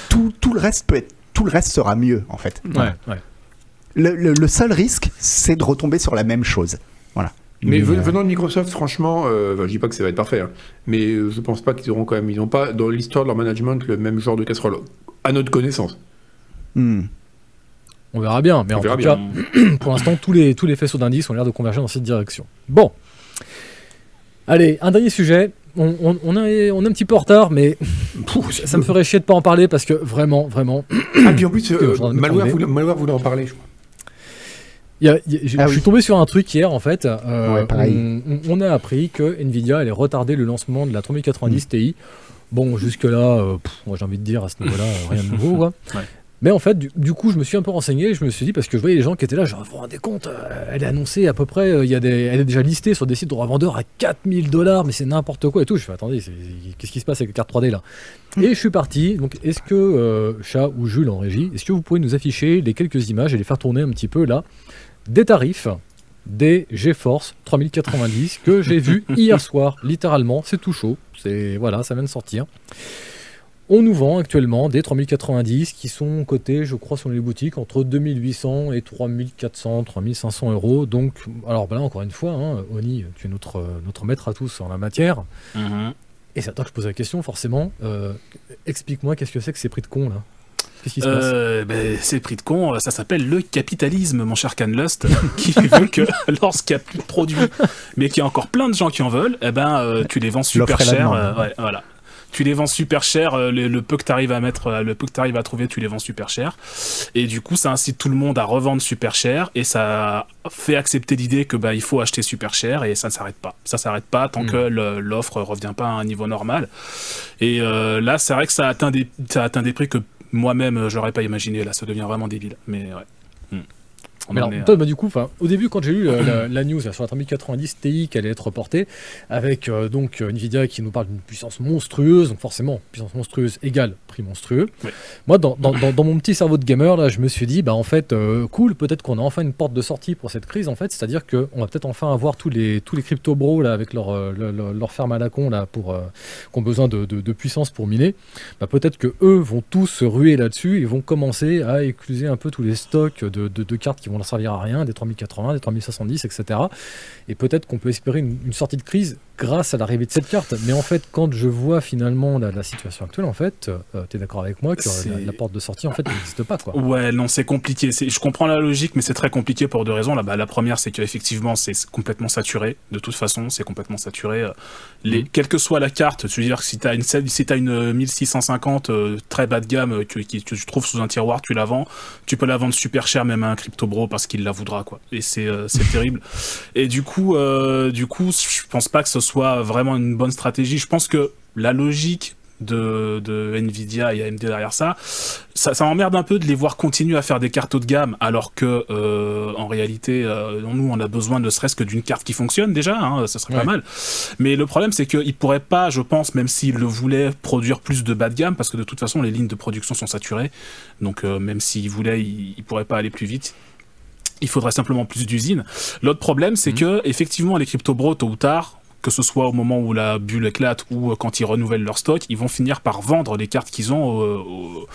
tout, tout le reste peut être tout le reste sera mieux en fait. Ouais, ouais. Le, le- le seul risque, c'est de retomber sur la même chose. Mais euh, ven- venant de Microsoft, franchement, euh, je dis pas que ça va être parfait, hein, mais euh, je pense pas qu'ils auront quand même, ils n'ont pas dans l'histoire de leur management le même genre de casserole, à notre connaissance. hmm. On verra bien, mais On en tout cas, [CLEARS THROAT] pour l'instant, tous les, tous les faisceaux d'indices ont l'air de converger dans cette direction. Bon. Allez, un dernier sujet. On, on- on est, on est un petit peu en retard, mais [LAUGHS] Pouf, ça me ferait chier de pas en parler parce que vraiment, vraiment, Ah, puis en plus, euh, [CLEARS THROAT] Malware, Malware voulait en parler, je crois. Il y a- il y a- je Ah je oui. suis tombé sur un truc hier en fait. euh, Ouais, on, a appris que Nvidia allait retarder le lancement de la 3090 Ti. Bon, jusque-là, euh, pff, moi j'ai envie de dire à ce niveau-là, euh, rien de nouveau. Quoi. [LAUGHS] Ouais. Mais en fait, du, du coup, je me suis un peu renseigné. Je me suis dit, parce que je voyais les gens qui étaient là, genre, vous vous rendez compte, euh, elle est annoncée à peu près, euh, il y a des, elle est déjà listée sur des sites de revendeurs à 4000 dollars, mais c'est n'importe quoi et tout. Je fais, attendez, qu'est-ce qui se passe avec les cartes 3D là? Et je suis parti. Donc, est-ce que, euh, Chat ou Jules en régie, est-ce que vous pouvez nous afficher les quelques images et les faire tourner un petit peu là? Des tarifs des GeForce 3090 que j'ai vu [LAUGHS] hier soir, littéralement, c'est tout chaud, c'est voilà, ça vient de sortir. On nous vend actuellement des 3090 qui sont cotés, je crois, sur les boutiques entre 2800 et 3400, 3500 euros. Donc, alors bah là, encore une fois, hein, Oni, tu es notre, notre maître à tous en la matière. Mhm. Et c'est à toi que je pose la question, forcément. Euh, Explique-moi, qu'est-ce que c'est que ces prix de con là? Qu'est-ce qui se passe? Euh, ben, c'est le prix de con, ça s'appelle le capitalisme, mon cher Canlust, [LAUGHS] qui veut que lorsqu'il n'y a plus de produits, mais qu'il y a encore plein de gens qui en veulent, eh ben, euh, tu les vends super cher. euh, ouais, voilà. Tu les vends super cher, euh, le, le peu que tu arrives à mettre, euh, le peu que tu arrives à trouver, tu les vends super cher. Et du coup, ça incite tout le monde à revendre super cher et ça fait accepter l'idée que bah, il faut acheter super cher et ça ne s'arrête pas. Ça s'arrête pas tant Mm. que l'offre revient pas à un niveau normal. Et euh, là, c'est vrai que ça a atteint des, ça atteint des prix que moi-même j'aurais pas imaginé. Là, ça devient vraiment débile. Mais ouais. Mais alors, toi, bah, du coup, au début, quand j'ai lu la, la- news là, sur la 3090 Ti qui allait être reportée, avec euh, donc euh, Nvidia qui nous parle d'une puissance monstrueuse, donc forcément, puissance monstrueuse égale prix monstrueux. Oui. Moi, dans, dans- dans- dans mon petit cerveau de gamer, là, je me suis dit, bah en fait, euh, cool, peut-être qu'on a enfin une porte de sortie pour cette crise, en fait, c'est-à-dire qu'on va peut-être enfin avoir tous les, tous les crypto bros là, avec leur, euh, leur, leur- ferme à la con là, pour, euh, qui ont besoin de, de- de puissance pour miner. Bah, peut-être que eux vont tous se ruer là-dessus et vont commencer à écluser un peu tous les stocks de, de- de cartes qui vont leur servir à rien, des 3080, des 3070, etc. Et peut-être qu'on peut espérer une sortie de crise grâce à l'arrivée de cette carte. Mais en fait, quand je vois finalement la, la situation actuelle, en fait, tu es d'accord avec moi que la, la porte de sortie en fait n'existe pas quoi. Ouais, non, c'est compliqué. Je comprends la logique, mais c'est très compliqué pour deux raisons. Là, bah, la première, c'est qu'effectivement, c'est complètement saturé. De toute façon, c'est complètement saturé. Euh, Les, Mhm. Quelle que soit la carte, tu veux dire que si une, si t'as une euh, 1650 euh, très bas de gamme euh, que, tu trouves sous un tiroir, tu la vends. Tu peux la vendre super cher, même à un crypto bro, parce qu'il la voudra, quoi. Et c'est euh, [LAUGHS] terrible. Et du coup, euh, du coup, je pense pas que ce soit vraiment une bonne stratégie. Je pense que la logique de, de Nvidia et AMD derrière ça, ça, ça m'emmerde un peu de les voir continuer à faire des cartes haut de gamme alors que euh, en réalité euh, nous on a besoin ne serait-ce que d'une carte qui fonctionne déjà, hein, ça serait Ouais. pas mal. Mais le problème c'est qu'ils pourraient pas, je pense, même s'ils le voulaient, produire plus de bas de gamme parce que de toute façon les lignes de production sont saturées. Donc euh, même s'ils voulaient, ils, ils pourraient pas aller plus vite. Il faudrait simplement plus d'usines. L'autre problème, c'est que effectivement, les crypto bros, tôt ou tard, que ce soit au moment où la bulle éclate ou euh, quand ils renouvellent leur stock, ils vont finir par vendre les cartes qu'ils ont euh, au-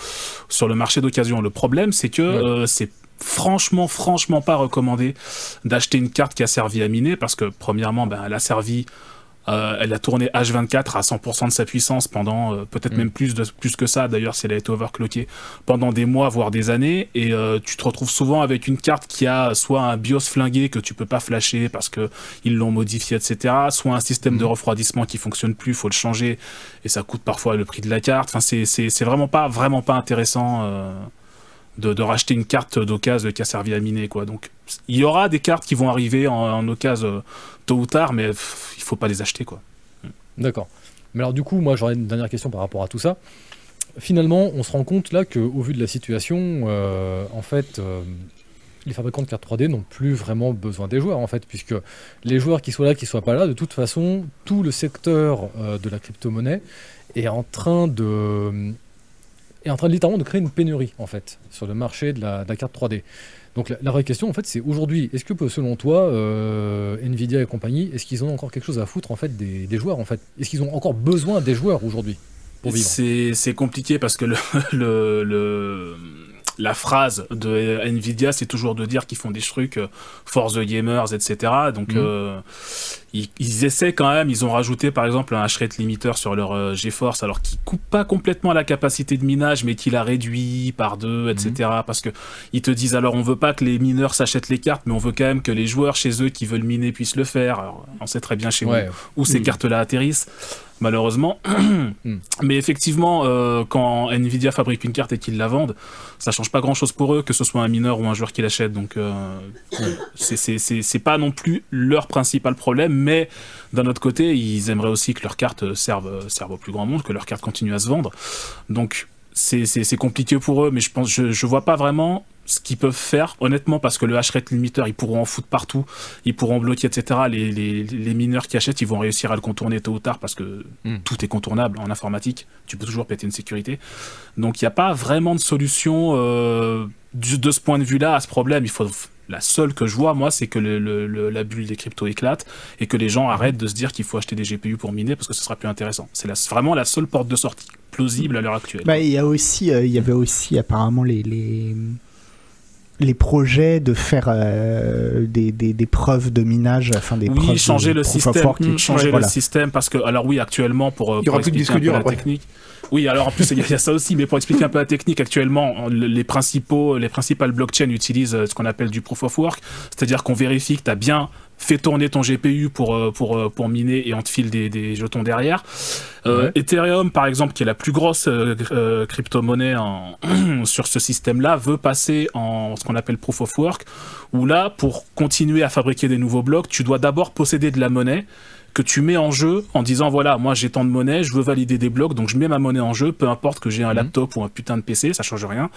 sur le marché d'occasion. Le problème, c'est que Ouais. euh, c'est franchement, franchement pas recommandé d'acheter une carte qui a servi à miner parce que premièrement, ben, elle a servi euh, elle a tourné H24 à 100% de sa puissance pendant euh, peut-être Mm. même plus, de, plus que ça d'ailleurs si elle a été overclockée pendant des mois voire des années et euh, tu te retrouves souvent avec une carte qui a soit un BIOS flingué que tu peux pas flasher parce que ils l'ont modifié etc soit un système de Mhm. refroidissement qui fonctionne plus faut le changer et ça coûte parfois le prix de la carte enfin c'est vraiment pas vraiment pas intéressant de, de racheter une carte d'occasion qui a servi à miner, quoi. Donc, il y aura des cartes qui vont arriver en, en occasion euh, tôt ou tard, mais pff, il faut pas les acheter, quoi. D'accord. Mais alors du coup, moi j'aurais une dernière question par rapport à tout ça. Finalement, on se rend compte là qu'au vu de la situation, euh, en fait, euh, les fabricants de cartes 3D n'ont plus vraiment besoin des joueurs, en fait, puisque les joueurs qui soient là, qui soient pas là, de toute façon, tout le secteur de la crypto-monnaie est en train de est en train littéralement de créer une pénurie, en fait, sur le marché de la, de la carte 3D. Donc la, vraie question, en fait, c'est aujourd'hui, est-ce que selon toi, euh, Nvidia et compagnie, est-ce qu'ils ont encore quelque chose à foutre en fait des, joueurs, en fait? Est-ce qu'ils ont encore besoin des joueurs aujourd'hui pour vivre? C'est compliqué parce que le, [LAUGHS] le- la phrase de Nvidia, c'est toujours de dire qu'ils font des trucs euh, for the gamers, etc. Donc Mhm. euh, ils, ils essaient quand même. Ils ont rajouté par exemple un hash rate limiter sur leur euh, GeForce, alors qui coupe pas complètement la capacité de minage, mais qui la réduit par deux, etc. Parce que ils te disent alors on veut pas que les mineurs s'achètent les cartes, mais on veut quand même que les joueurs chez eux qui veulent miner puissent le faire. Alors, on sait très bien chez nous Ouais, où ces Mm. cartes-là atterrissent, malheureusement. [CLEARS THROAT] Mm. Mais effectivement, euh, quand Nvidia fabrique une carte et qu'ils la vendent, ça change pas grand-chose pour eux, que ce soit un mineur ou un joueur qui l'achète. Donc, euh, c'est- pas non plus leur principal problème, mais d'un autre côté, ils aimeraient aussi que leurs cartes servent, servent au plus grand monde, que leurs cartes continuent à se vendre. Donc, c'est compliqué pour eux, mais je pense, je, je vois pas vraiment ce qu'ils peuvent faire, honnêtement, parce que le hash rate limiter, ils pourront en foutre partout, ils pourront bloquer, etc. Les, les, les mineurs qui achètent, ils vont réussir à le contourner tôt ou tard, parce que Mm. tout est contournable en informatique, tu peux toujours péter une sécurité. Donc il n'y a pas vraiment de solution euh, du- de ce point de vue-là à ce problème. Il faut la seule que je vois, moi, c'est que le- le- le- la bulle des cryptos éclate et que les gens arrêtent de se dire qu'il faut acheter des GPU pour miner parce que ce sera plus intéressant. C'est vraiment la seule porte de sortie plausible à l'heure actuelle. Bah, il y a aussi, euh, il y avait aussi apparemment les, les, les projets de faire euh, des, des, des preuves de minage, enfin des preuves oui, changer de le système, work. mm, changer le système parce que alors oui, actuellement pour Il y aura pour plus de disque dur la technique. Oui, alors en plus il y, a- il y a ça aussi, mais pour expliquer un peu la technique, actuellement le- les principaux, les principales blockchains utilisent euh, ce qu'on appelle du proof of work, c'est-à-dire qu'on vérifie que tu as bien fait tourner ton GPU pour euh, pour euh, pour miner et on te file des, des jetons derrière. Euh, Ouais. Ethereum, par exemple, qui est la plus grosse euh, crypto-monnaie en- [CLEARS THROAT] sur ce système-là, veut passer en ce qu'on appelle proof of work, où là, pour continuer à fabriquer des nouveaux blocs, tu dois d'abord posséder de la monnaie que tu mets en jeu en disant voilà moi j'ai tant de monnaie je veux valider des blocs donc je mets ma monnaie en jeu peu importe que j'ai un Mhm. laptop ou un putain de PC ça change rien.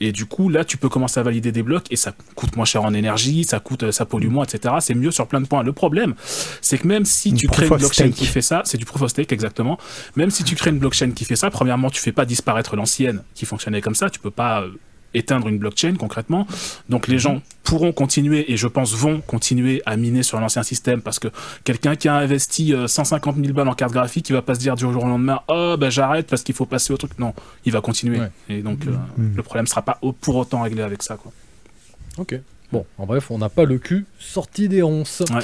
Et du coup là tu peux commencer à valider des blocs et ça coûte moins cher en énergie ça coûte ça pollue moins etc c'est mieux sur plein de points. Le problème c'est que même si tu crées une blockchain qui fait ça c'est du proof of stake exactement. Même si tu crées une blockchain qui fait ça premièrement tu fais pas disparaître l'ancienne qui fonctionnait comme ça. Tu peux pas euh, éteindre une blockchain concrètement. Donc les gens pourront continuer et je pense vont continuer à miner sur l'ancien système parce que quelqu'un qui a investi euh, 150 000 balles en carte graphique, il va pas se dire du jour au lendemain oh ben j'arrête parce qu'il faut passer au truc. Non, il va continuer Ouais. et donc euh, Mhm. le problème sera pas pour autant réglé avec ça quoi. Ok. Bon, en bref, on n'a pas le cul sorti des ronces. Ouais.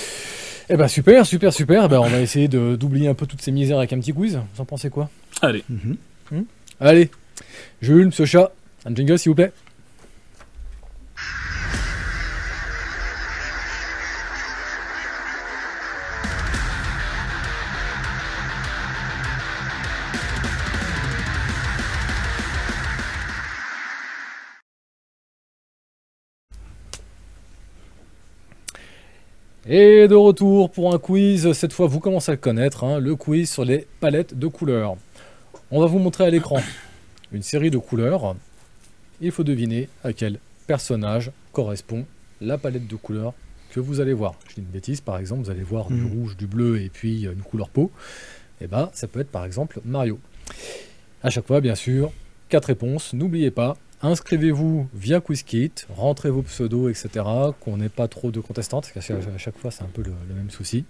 Eh ben super, super, super. Eh ben, on va essayer de- d'oublier un peu toutes ces misères avec un petit quiz. Vous en pensez quoi? Allez, Mhm. Allez, Jules, Monsieur Chat, un jingle s'il vous plaît. Et de retour pour un quiz, cette fois vous commencez à le connaître, hein, le quiz sur les palettes de couleurs. On va vous montrer à l'écran une série de couleurs. Il faut deviner à quel personnage correspond la palette de couleurs que vous allez voir. Je dis une bêtise, par exemple, vous allez voir du Mhm. rouge, du bleu et puis euh, une couleur peau. Et ben, ça peut être par exemple Mario. À chaque fois, bien sûr, quatre réponses. N'oubliez pas, inscrivez-vous via QuizKit, rentrez vos pseudos, etc. Qu'on n'ait pas trop de contestantes, parce qu'à chaque, à chaque fois, c'est un peu le, le même souci.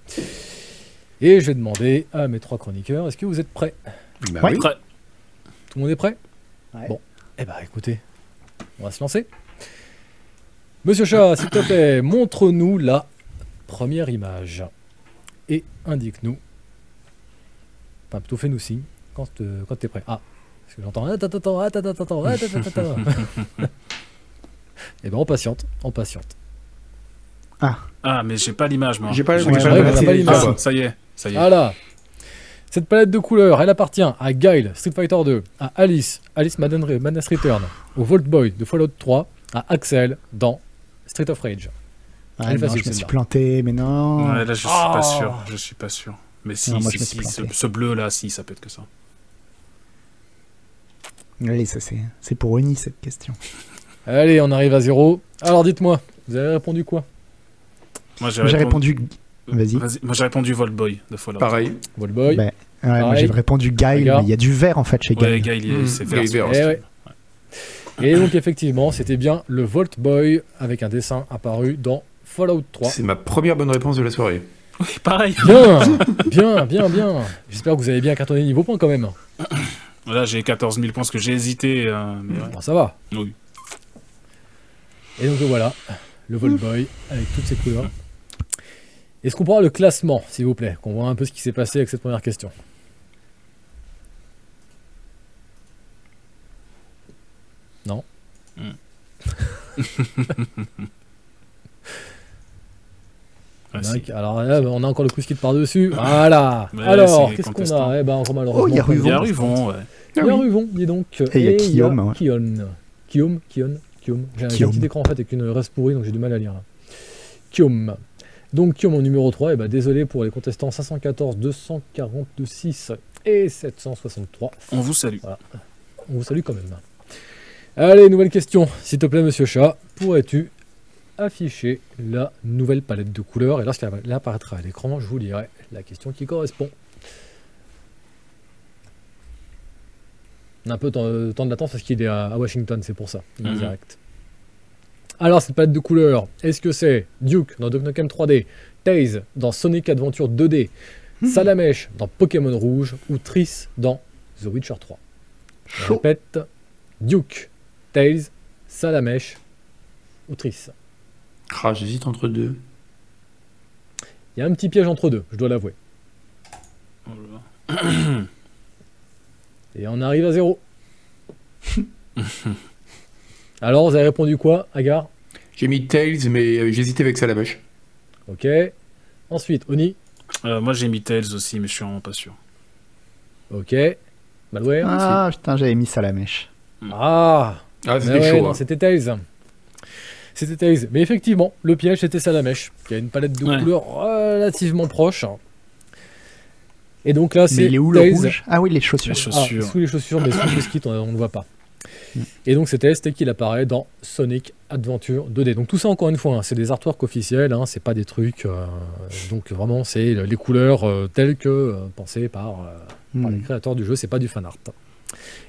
Et je vais demander à mes trois chroniqueurs, est-ce que vous êtes prêts? Bah Ouais. oui. Prêt. Tout le monde est prêt? Ouais. Bon, eh ben écoutez, on va se lancer. Monsieur Chat, s'il te plaît, montre-nous la première image et indique-nous. Enfin, plutôt fais-nous signe quand, euh, quand tu es prêt. Ah, parce que j'entends. Attends, attends, attends, attends, attends, attends, attends, attends. Eh ben, on patiente, on patiente. Ah mais j'ai pas l'image moi. J'ai pas, Ouais, pas pas l'image. ça. Ah, y est, ça y est. Voilà. Cette palette de couleurs, elle appartient à Guile, Street Fighter 2, à Alice, Alice Madden- Madness Return, au Vault Boy de Fallout 3, à Axel dans Street of Rage. Ah, Elle est non, facile, je me suis planté, mais non. Ouais, là, je suis Ah. pas sûr. Je suis pas sûr. Mais si, Non, moi, si, je ce, ce bleu-là, si, ça peut être que ça. Allez, ça c'est c'est pour Oni cette question. Allez, on arrive à zéro. Alors dites-moi, vous avez répondu quoi? Moi, j'ai J'ai répondu. répondu. Vas-y. Moi, j'ai répondu Voltboy de Fallout. Pareil. Vault Boy Bah, Ouais, moi Pareil. j'ai répondu Guile, mais il y a du vert en fait chez Ouais, Guile. est, Mmh, c'est vert. Vert. Eh ouais. Et donc effectivement, c'était bien le Vault Boy avec un dessin apparu dans Fallout 3. C'est ma première bonne réponse de la soirée. Oui, pareil. Bien, [LAUGHS] bien, bien, bien. J'espère que vous avez bien cartonné niveau point quand même. Là, j'ai 14 000 points parce que j'ai hésité. euh, mais ouais. Bon, ça va. Oui. Et donc voilà, le Vault Boy avec toutes ses couleurs. Est-ce qu'on pourra le classement, s'il vous plaît Qu'on voit un peu ce qui s'est passé avec cette première question. Non Ouais, Il y en a si. qui- Alors là, on a encore le quiz qui te par dessus. Voilà. Ouais, Alors, qu'est-ce qu'on a? Eh ben, encore malheureusement. Oh, il y a Ruvon. Il y a réponse. Ruvon, ouais. Il y a Ruvon, dis donc. Et il y a Guillaume, ouais. Kion. Guillaume, Kion, Guillaume. J'ai un j'ai un Guillaume. petit écran en fait avec une reste pourrie, donc j'ai du mal à lire. Guillaume. Donc Guillaume en numéro 3, et bah désolé pour les contestants 514, 242, 6 et 763. On vous salue. On vous salue quand même. Allez, nouvelle question. S'il te plaît, monsieur chat, pourrais-tu afficher la nouvelle palette de couleurs? Et lorsqu'elle apparaîtra à l'écran, je vous lirai la question qui correspond. Un peu de temps, de latence parce qu'il est à, Washington, c'est pour ça. Il est en Mhm. direct. Alors, cette palette de couleurs, est-ce que c'est Duke dans Duke Nukem 3D, Taze dans Sonic Adventure 2D, Salamèche dans Pokémon Rouge ou Triss dans The Witcher 3 Je répète, Duke, Tails, Salamèche ou Triss. Ah, j'hésite entre deux. Il y a un petit piège entre deux, je dois l'avouer. Oh. [COUGHS] Et on arrive à zéro. [LAUGHS] Alors, vous avez répondu quoi, Agar? J'ai mis Tails, mais euh, j'hésitais avec Salamèche. Ok. Ensuite, Oni? Euh, moi, j'ai mis Tails aussi, mais je suis vraiment pas sûr. Ok. Malware. Ah putain, j'avais mis ça à la mèche. Ah, Ah Mais c'était ouais, chaud. non, hein. c'était Tails. C'était Tails. Mais effectivement, le piège, c'était Salamèche, qui a une palette de Ouais. couleurs relativement proche. Et donc là, Mais c'est il est où le rouge? Ah oui, les chaussures. Les Ah, chaussures. sous les chaussures, mais sous le skit, on on ne voit pas. Mm. Et donc c'était ST qu'il apparaît dans Sonic Adventure 2D. Donc tout ça encore une fois, hein, c'est des artworks officiels, hein, c'est pas des trucs. euh, donc vraiment c'est les couleurs euh, telles que euh, pensées par, euh, par les créateurs du jeu, c'est pas du fan art.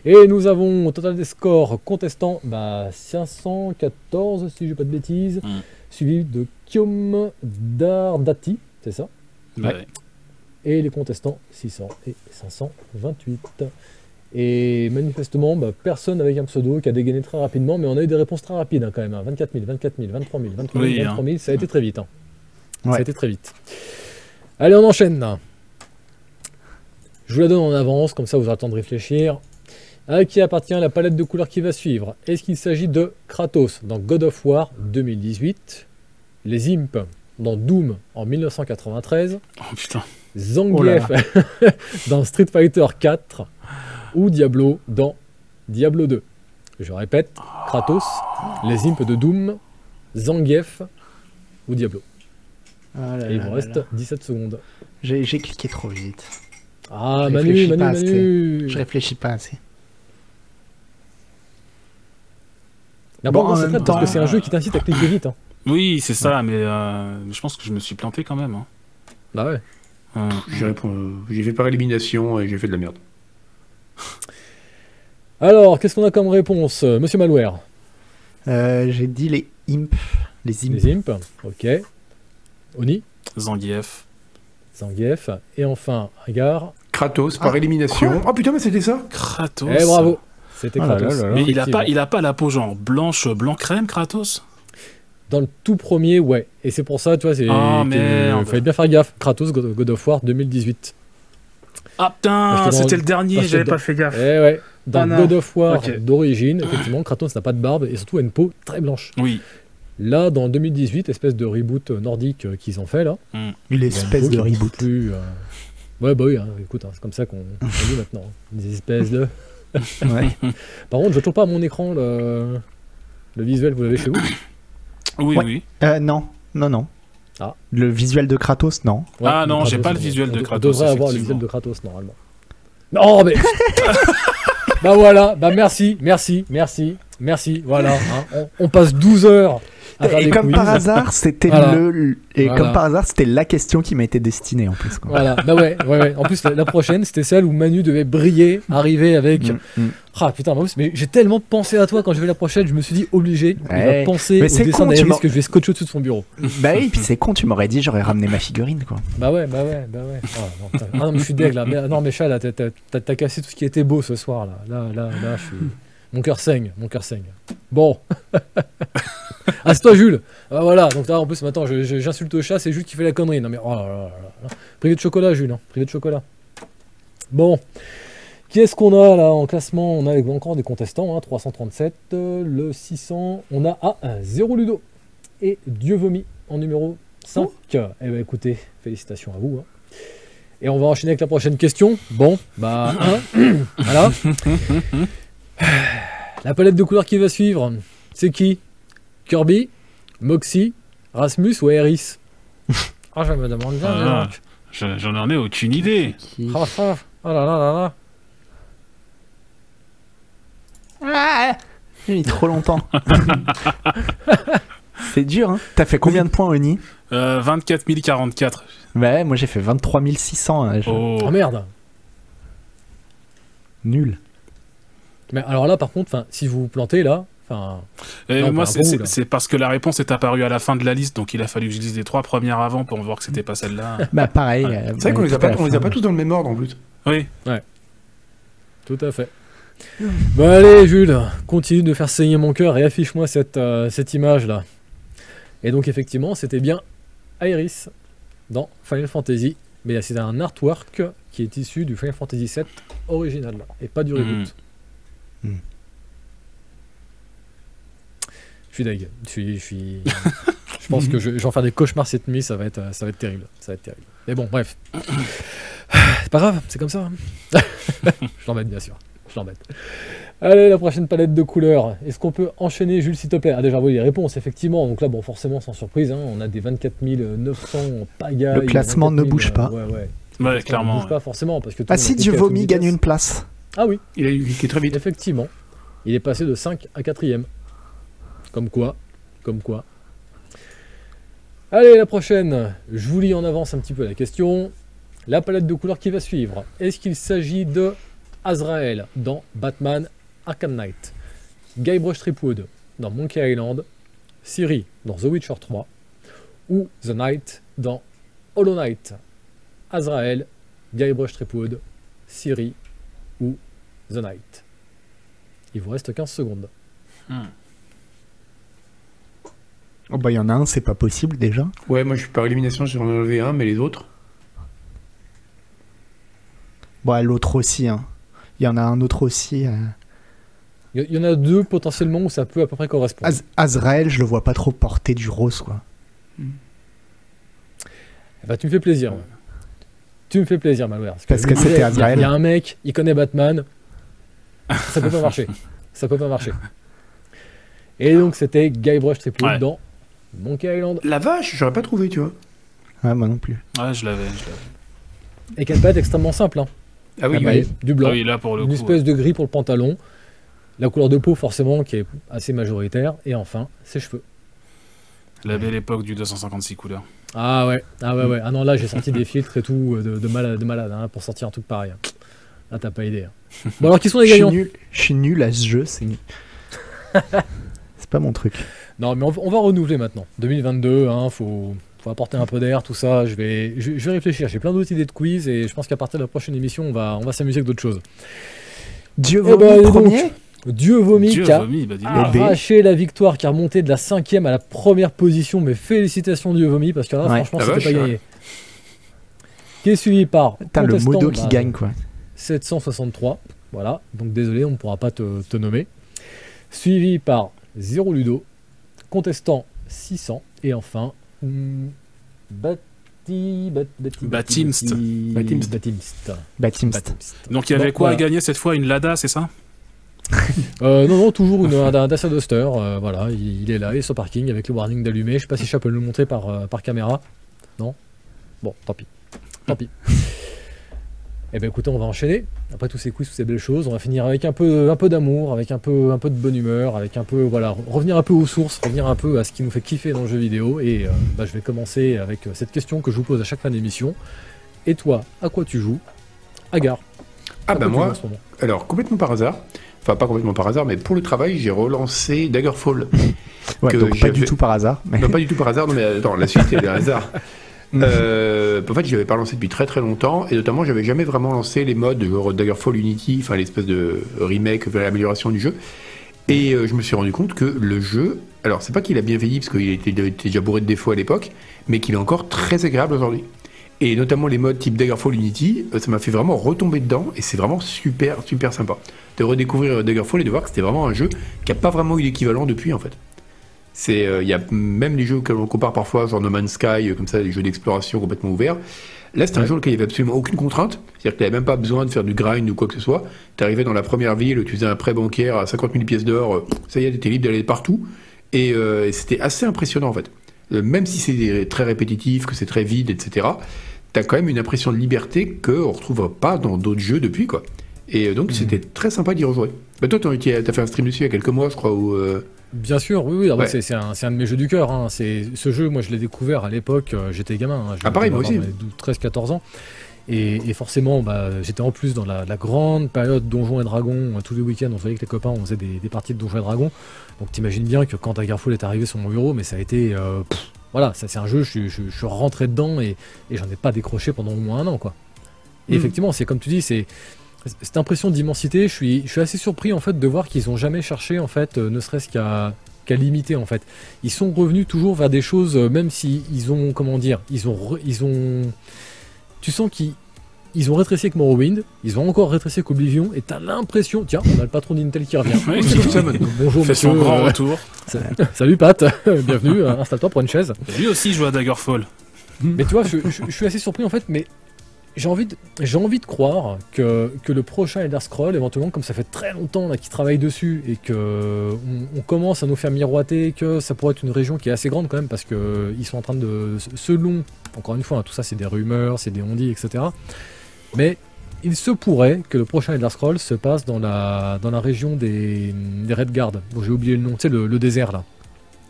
Et nous avons au total des scores contestant bah, 514 si je dis pas de bêtises, Mm. suivi de Kiom Dardati, c'est ça? Ouais. et les contestants 600 et 528. Et manifestement, bah, personne avec un pseudo qui a dégainé très rapidement, mais on a eu des réponses très rapides hein, quand même. hein. 24 000, 24 000, 23 000, 23 000, Oui, hein. 23 000, ça a été très vite. hein. Ça a été très vite. Allez, on enchaîne. Je vous la donne en avance, comme ça vous aurez le temps de réfléchir. À qui appartient la palette de couleurs qui va suivre? Est-ce qu'il s'agit de Kratos dans God of War 2018, les Imps dans Doom en 1993, Oh putain. Zangief [LAUGHS] dans Street Fighter 4 ou Diablo dans Diablo 2. Je répète, Kratos, les imps de Doom, Zangief ou Diablo. Ah là Et il là là reste là. 17 secondes. J'ai cliqué trop vite. Ah, Je Manu, réfléchis Manu, pas assez. Manu Je réfléchis pas assez. D'abord, Bon, parce que c'est un jeu qui t'incite à cliquer [COUGHS] vite. hein. Oui, c'est ça, mais euh, je pense que je me suis planté quand même. hein. Bah ouais. Euh, J'ai répondu- j'ai fait par élimination et j'ai fait de la merde. [LAUGHS] Alors, qu'est-ce qu'on a comme réponse euh, Monsieur Malware Euh, J'ai dit les imps. Les imps. Les imps. Ok. Oni, Zangief. Zangief. Et enfin, Agar. Kratos par Ah, élimination. Oh putain, mais c'était ça Kratos. Eh bravo C'était là Kratos. là là là. Mais il a pas, il a pas la peau genre blanche, blanc crème, Kratos? Dans le tout premier, ouais. Et c'est pour ça, tu vois, c'est. Merde. Fallait bien faire gaffe. Kratos, God God of War 2018. Ah putain, c'était le dernier, j'avais dans- pas fait gaffe. Eh ouais. Dans Ah. God of War d'origine, effectivement, Kratos n'a pas de barbe et surtout a une peau très blanche. Oui. Là, dans 2018, espèce de reboot euh, nordique euh, qu'ils ont fait là. A une espèce de reboot. Plus, euh, Ouais, bah oui, hein, écoute, hein, c'est comme ça qu'on dit [LAUGHS] maintenant. hein. Des espèces de. Ouais. [LAUGHS] Par contre, je trouve pas à mon écran le, le visuel, vous l'avez chez vous Oui, Ouais. oui. Euh, non, non, non. Ah. Le visuel de Kratos, non. Ouais, Ah non, j'ai pas le visuel de Kratos, On devrait avoir le visuel de Kratos normalement. Non, mais. [LAUGHS] bah voilà, bah merci, merci, merci, merci. Voilà, hein. on, on passe 12 heures Et comme quiz. par hasard, c'était Voilà. le et Voilà. comme par hasard, c'était la question qui m'a été destinée en plus. Quoi. Voilà, bah ouais, ouais, ouais. En plus, la, la prochaine, c'était celle où Manu devait briller, arriver avec. Mm, mm. Ah putain, mais j'ai tellement pensé à toi quand je vais la prochaine, je me suis dit obligé, il Ouais. va penser Mais au dessin d'Aéris que je vais scotcher au-dessus de son bureau. Bah oui, puis c'est con, tu m'aurais dit j'aurais ramené ma figurine quoi. Bah ouais, bah ouais, bah ouais. Ah non. Ah non, mais je suis deg là. Mais, non, mais chat, là, t'as cassé tout ce qui était beau ce soir là. Là, là, là, je suis. Mon cœur saigne, mon cœur saigne. Bon. [LAUGHS] ah, c'est toi, Jules. Ah, voilà, donc là, en plus, maintenant, j'insulte le chat, c'est Jules qui fait la connerie. Non, mais oh là là là là. Privé de chocolat, Jules, hein. privé de chocolat. Bon. Qui est-ce qu'on a là en classement? On a encore des contestants, hein, 337, euh, le 600. On a ah, un 0 Ludo et Dieu vomi en numéro 5. Eh ben écoutez, félicitations à vous. hein. Et on va enchaîner avec la prochaine question. Bon, bah, hein, [COUGHS] voilà. [COUGHS] La palette de couleurs qui va suivre, c'est qui? Kirby, Moxie, Rasmus ou Aeris [LAUGHS] Ah, je me demande bien. Ah, je- J'en ai aucune idée. Ah, ah, oh là là là là. J'ai mis trop longtemps. [LAUGHS] c'est dur, hein. T'as fait combien de points, Oni? Euh, 24 044. Bah ouais, moi j'ai fait 23 600. hein, je- Oh. Oh merde Nul. Mais alors là, par contre, si vous vous plantez là, enfin, Et Non, moi, c'est- parce que la réponse est apparue à la fin de la liste, donc il a fallu que je lise les trois premières avant pour voir que c'était pas celle-là. [LAUGHS] Bah pareil. Ouais. euh, C'est vrai qu'on ouais, les a pas, on les a pas tous dans le même ordre en plus. Oui. tout à fait. Bon allez Jules, continue de faire saigner mon cœur et affiche-moi cette, euh, cette image là. Et donc effectivement, c'était bien Aeris dans Final Fantasy, mais c'est un artwork qui est issu du Final Fantasy VII original et pas du reboot. Mhm. Mhm. Je suis deg. Je suis, je suis- je pense que je, je vais en faire des cauchemars cette nuit, ça va être, euh, ça va être terrible. Ça va être terrible. Mais bon, bref. C'est pas grave, c'est comme ça. hein. [LAUGHS] je l'embête bien sûr. Je l'embête. Allez, la prochaine palette de couleurs. Est-ce qu'on peut enchaîner, Jules, s'il te plaît? Ah, déjà, oui, les réponses, effectivement. Donc là, bon, forcément, sans surprise, hein, on a des 24 900 en pagaille. Le classement ne 24 000, bouge pas. Ouais, ouais. Ouais, classement clairement. Ne bouge pas forcément. Parce que tout Ah gagne une place. Ah oui, Il a eu très vite. Effectivement. Il est passé de 5 à 4ème. Comme quoi. Comme quoi. Allez, la prochaine. Je vous lis en avance un petit peu la question. La palette de couleurs qui va suivre. Est-ce qu'il s'agit de Azrael dans Batman Arkham Knight Guybrush Threepwood dans Monkey Island Siri dans The Witcher 3 ou The Knight dans Hollow Knight? Azrael, Guybrush Threepwood, Siri ou The Knight? Il vous reste 15 secondes. Oh bah il y en a un, c'est pas possible déjà. Ouais, moi je suis par élimination, j'en ai enlevé un, mais les autres? Bon, l'autre aussi. Hein. Il y en a un autre aussi. euh. Il y- en a deux potentiellement où ça peut à peu près correspondre. Az- Azrael, je le vois pas trop porter du rose quoi. Ben, tu me fais plaisir. Tu me fais plaisir, Malware. Parce que c'était il y a- Azrael. Il y a un mec, il connaît Batman. Ça peut pas [LAUGHS] marcher. Ça peut pas marcher. Et donc c'était Guybrush Threepwood Ouais. dans Monkey Island. La vache, j'aurais pas trouvé, tu vois. Ouais, moi non plus. Ouais, je l'avais. je l'avais. Et une palette extrêmement simple. Hein. Ah oui, oui. Du blanc. Ah oui, là pour le une coup. espèce de gris pour le pantalon. La couleur de peau forcément qui est assez majoritaire. Et enfin, ses cheveux. La belle époque du 256 couleurs. Ah ouais, ah ouais, ouais. Ah non, là j'ai sorti [LAUGHS] des filtres et tout euh, de, de malade, de malade hein, pour sortir un truc pareil. Là t'as pas idée. hein. Bon alors qui sont les gagnants? je suis nul à ce jeu, c'est nul. [LAUGHS] c'est pas mon truc. Non mais on, va- on va renouveler maintenant. 2022, hein, faut, faut apporter un peu d'air, tout ça. Je vais, je, je vais réfléchir. J'ai plein d'autres idées de quiz et je pense qu'à partir de la prochaine émission, on va, on va s'amuser avec d'autres choses. Dieu Eh ben, donc. premier Dieu vomi Dieu qui a vomi, bah. Ah. arraché la victoire, qui a remonté de la cinquième à la première position. Mais félicitations Dieu vomi parce que là, Ouais. franchement, La c'était vache, pas ouais. gagné. Qui est suivi par Putain, le modo qui bah, gagne quoi. 763. Voilà, donc désolé, on ne pourra pas te, te nommer. Suivi par Zero Ludo, contestant 600. Et enfin, Bat- Bati, Bat- Bati, Batimst. Bati- Batimst. Batimst. Batimst. Batimst. Donc il y avait quoi voilà. à gagner cette fois? Une Lada, c'est ça? Euh, non, non, toujours une, un, un Dacia Duster. euh, voilà, il, il est là, il est sur parking avec le warning d'allumé. Je sais pas si je peux le montrer par, euh, par caméra. Non? Bon, tant pis. Tant pis. Eh ben écoutez, on va enchaîner. Après tous ces quiz, toutes ces belles choses, on va finir avec un peu, un peu d'amour, avec un peu, un peu de bonne humeur, avec un peu, voilà, revenir un peu aux sources, revenir un peu à ce qui nous fait kiffer dans le jeu vidéo. Et euh, bah, je vais commencer avec euh, cette question que je vous pose à chaque fin d'émission. Et toi, à quoi tu joues? Agar. Ah à bah moi, en ce moment? alors complètement par hasard, enfin pas complètement par hasard, mais pour le travail, j'ai relancé Daggerfall. [LAUGHS] Ouais, donc pas du tout par hasard. Mais... non, pas du tout par hasard, non mais attends, la suite est un hasard. [LAUGHS] Euh, [LAUGHS] en fait, j'avais pas lancé depuis très très longtemps, et notamment, j'avais jamais vraiment lancé les modes genre Daggerfall Unity, enfin l'espèce de remake, vers l'amélioration du jeu. Et euh, je me suis rendu compte que le jeu, alors c'est pas qu'il a bien vieilli parce qu'il était, déjà bourré de défauts à l'époque, mais qu'il est encore très agréable aujourd'hui. Et notamment les modes type Daggerfall Unity, euh, ça m'a fait vraiment retomber dedans, et c'est vraiment super super sympa de redécouvrir euh, Daggerfall et de voir que c'était vraiment un jeu qui a pas vraiment eu d'équivalent depuis en fait. C'est, euh, il y a même les jeux que l'on compare parfois, genre No Man's Sky, euh, comme ça, les jeux d'exploration complètement ouverts. Là, c'est un Ouais. jeu auquel il n'y avait absolument aucune contrainte. C'est-à-dire que tu n'avais même pas besoin de faire du grind ou quoi que ce soit. Tu arrivais dans la première ville, tu faisais un prêt bancaire à 50 000 pièces d'or, euh, ça y est, tu étais libre d'aller partout. Et, et c'était assez impressionnant en fait. Même si c'est très répétitif, que c'est très vide, etc., tu as quand même une impression de liberté qu'on ne retrouve pas dans d'autres jeux depuis. quoi. Et euh, donc, c'était très sympa d'y rejouer. Bah, toi, tu as fait un stream dessus il y a quelques mois, je crois, où. euh, Bien sûr, oui, oui. Ouais. c'est- un, de mes jeux du cœur. hein. Ce jeu, moi, je l'ai découvert à l'époque. euh, j'étais gamin. hein. Ah, pareil, moi aussi. avoir mes 12, 13, 14 ans. Et, et forcément, bah, j'étais en plus dans la, la grande période Donjons et Dragons. Tous les week-ends, on voyait avec les copains, on faisait des, des parties de Donjons et Dragons. Donc, t'imagines bien que quand Daggerfall est arrivé sur mon bureau, mais ça a été, euh, pff, voilà, ça c'est un jeu. Je, suis- je, je suis rentré dedans et, et j'en ai pas décroché pendant au moins un an, quoi. Et Mhm. effectivement, c'est comme tu dis, c'est cette impression d'immensité. Je suis, je suis assez surpris en fait de voir qu'ils ont jamais cherché en fait, euh, ne serait-ce qu'à qu'à limiter en fait. Ils sont revenus toujours vers des choses, euh, même si ils ont, comment dire, ils ont, re- ils ont, tu sens qu'ils ils ont rétréci avec Morrowind, ils ont encore rétréci avec Oblivion, et t'as l'impression, tiens, on a le patron d'Intel qui revient. [LAUGHS] Bonjour fait son monsieur, grand euh, retour. salut Pat, [LAUGHS] bienvenue, euh, installe-toi pour une chaise. Lui aussi joue à Daggerfall. Mais tu vois, je, je- je suis assez surpris en fait, mais j'ai envie de, j'ai envie de croire que, que le prochain Elder Scroll, éventuellement, comme ça fait très longtemps là qu'ils travaillent dessus et que on, on commence à nous faire miroiter que ça pourrait être une région qui est assez grande quand même parce que ils sont en train de, selon, encore une fois, hein, tout ça c'est des rumeurs, c'est des ondits, etc. Mais il se pourrait que le prochain Elder Scroll se passe dans la, dans la région des, des Redguard. Bon, j'ai oublié le nom, tu sais, le, le désert là.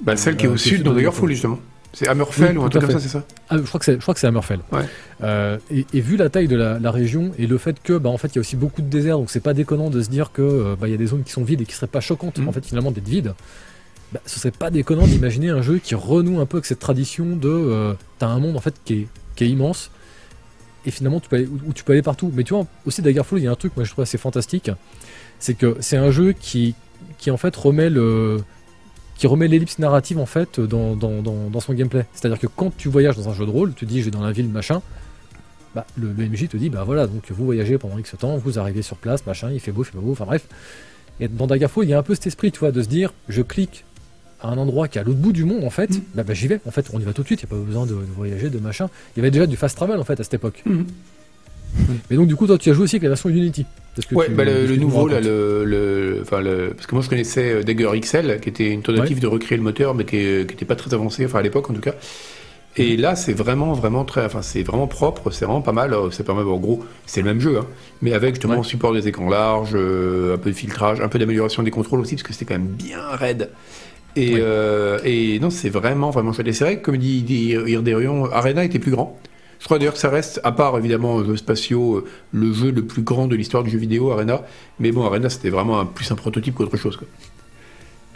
Bah, celle qui est Euh, au est sud dans Daggerfall, justement. C'est Hammerfell Oui, ou un truc comme ça, c'est ça Ah, je crois que c'est, Hammerfell. Ouais. Euh, et, et vu la taille de la, la région et le fait que, bah, en fait, il y a aussi beaucoup de désert, donc c'est pas déconnant de se dire que, euh, bah, il y a des zones qui sont vides et qui seraient pas choquantes, Mhm. en fait, finalement, d'être vides. Bah, ce serait pas déconnant d'imaginer un jeu qui renoue un peu avec cette tradition de, euh, t'as un monde en fait qui est, qui est immense et finalement tu peux aller, où, où tu peux aller partout. Mais tu vois, aussi Daggerfall, il y a un truc, moi je trouve assez fantastique, c'est que c'est un jeu qui, qui en fait remet le qui remet l'ellipse narrative en fait dans, dans, dans, dans son gameplay. C'est-à-dire que quand tu voyages dans un jeu de rôle, tu dis je vais dans la ville machin, bah, le, le MJ te dit bah voilà donc vous voyagez pendant X temps, vous arrivez sur place machin, il fait beau, il fait pas beau, enfin bref. Et dans Daggerfall, il y a un peu cet esprit, tu vois, de se dire je clique à un endroit qui est à l'autre bout du monde en fait, Mm. bah, bah, j'y vais. En fait, on y va tout de suite, il n'y a pas besoin de, de voyager, de machin. Il y avait déjà du fast travel en fait à cette époque. Mhm. Mais donc du coup, toi tu as joué aussi avec la version Unity. Que Ouais, tu- bah, le, nouveau, là, racontes. le, le, enfin, le, parce que moi je connaissais euh, Dagger XL, qui était une tentative de recréer le moteur, mais qui n'était pas très avancé, enfin à l'époque en tout cas. Et là, c'est vraiment, vraiment très, enfin, c'est vraiment propre, c'est vraiment pas mal. euh, C'est pas mal, en gros, c'est le même jeu, hein, mais avec justement Ouais. support des écrans larges, euh, un peu de filtrage, un peu d'amélioration des contrôles aussi, parce que c'était quand même bien raide. Et, Ouais. euh, et non, c'est vraiment, vraiment chouette. Et c'est vrai que, comme dit, dit Irderion, Arena était plus grand. Je crois d'ailleurs que ça reste, à part évidemment euh, jeux spatiaux, euh, le jeu le plus grand de l'histoire du jeu vidéo, Arena. Mais bon, Arena c'était vraiment un, plus un prototype qu'autre chose. Quoi.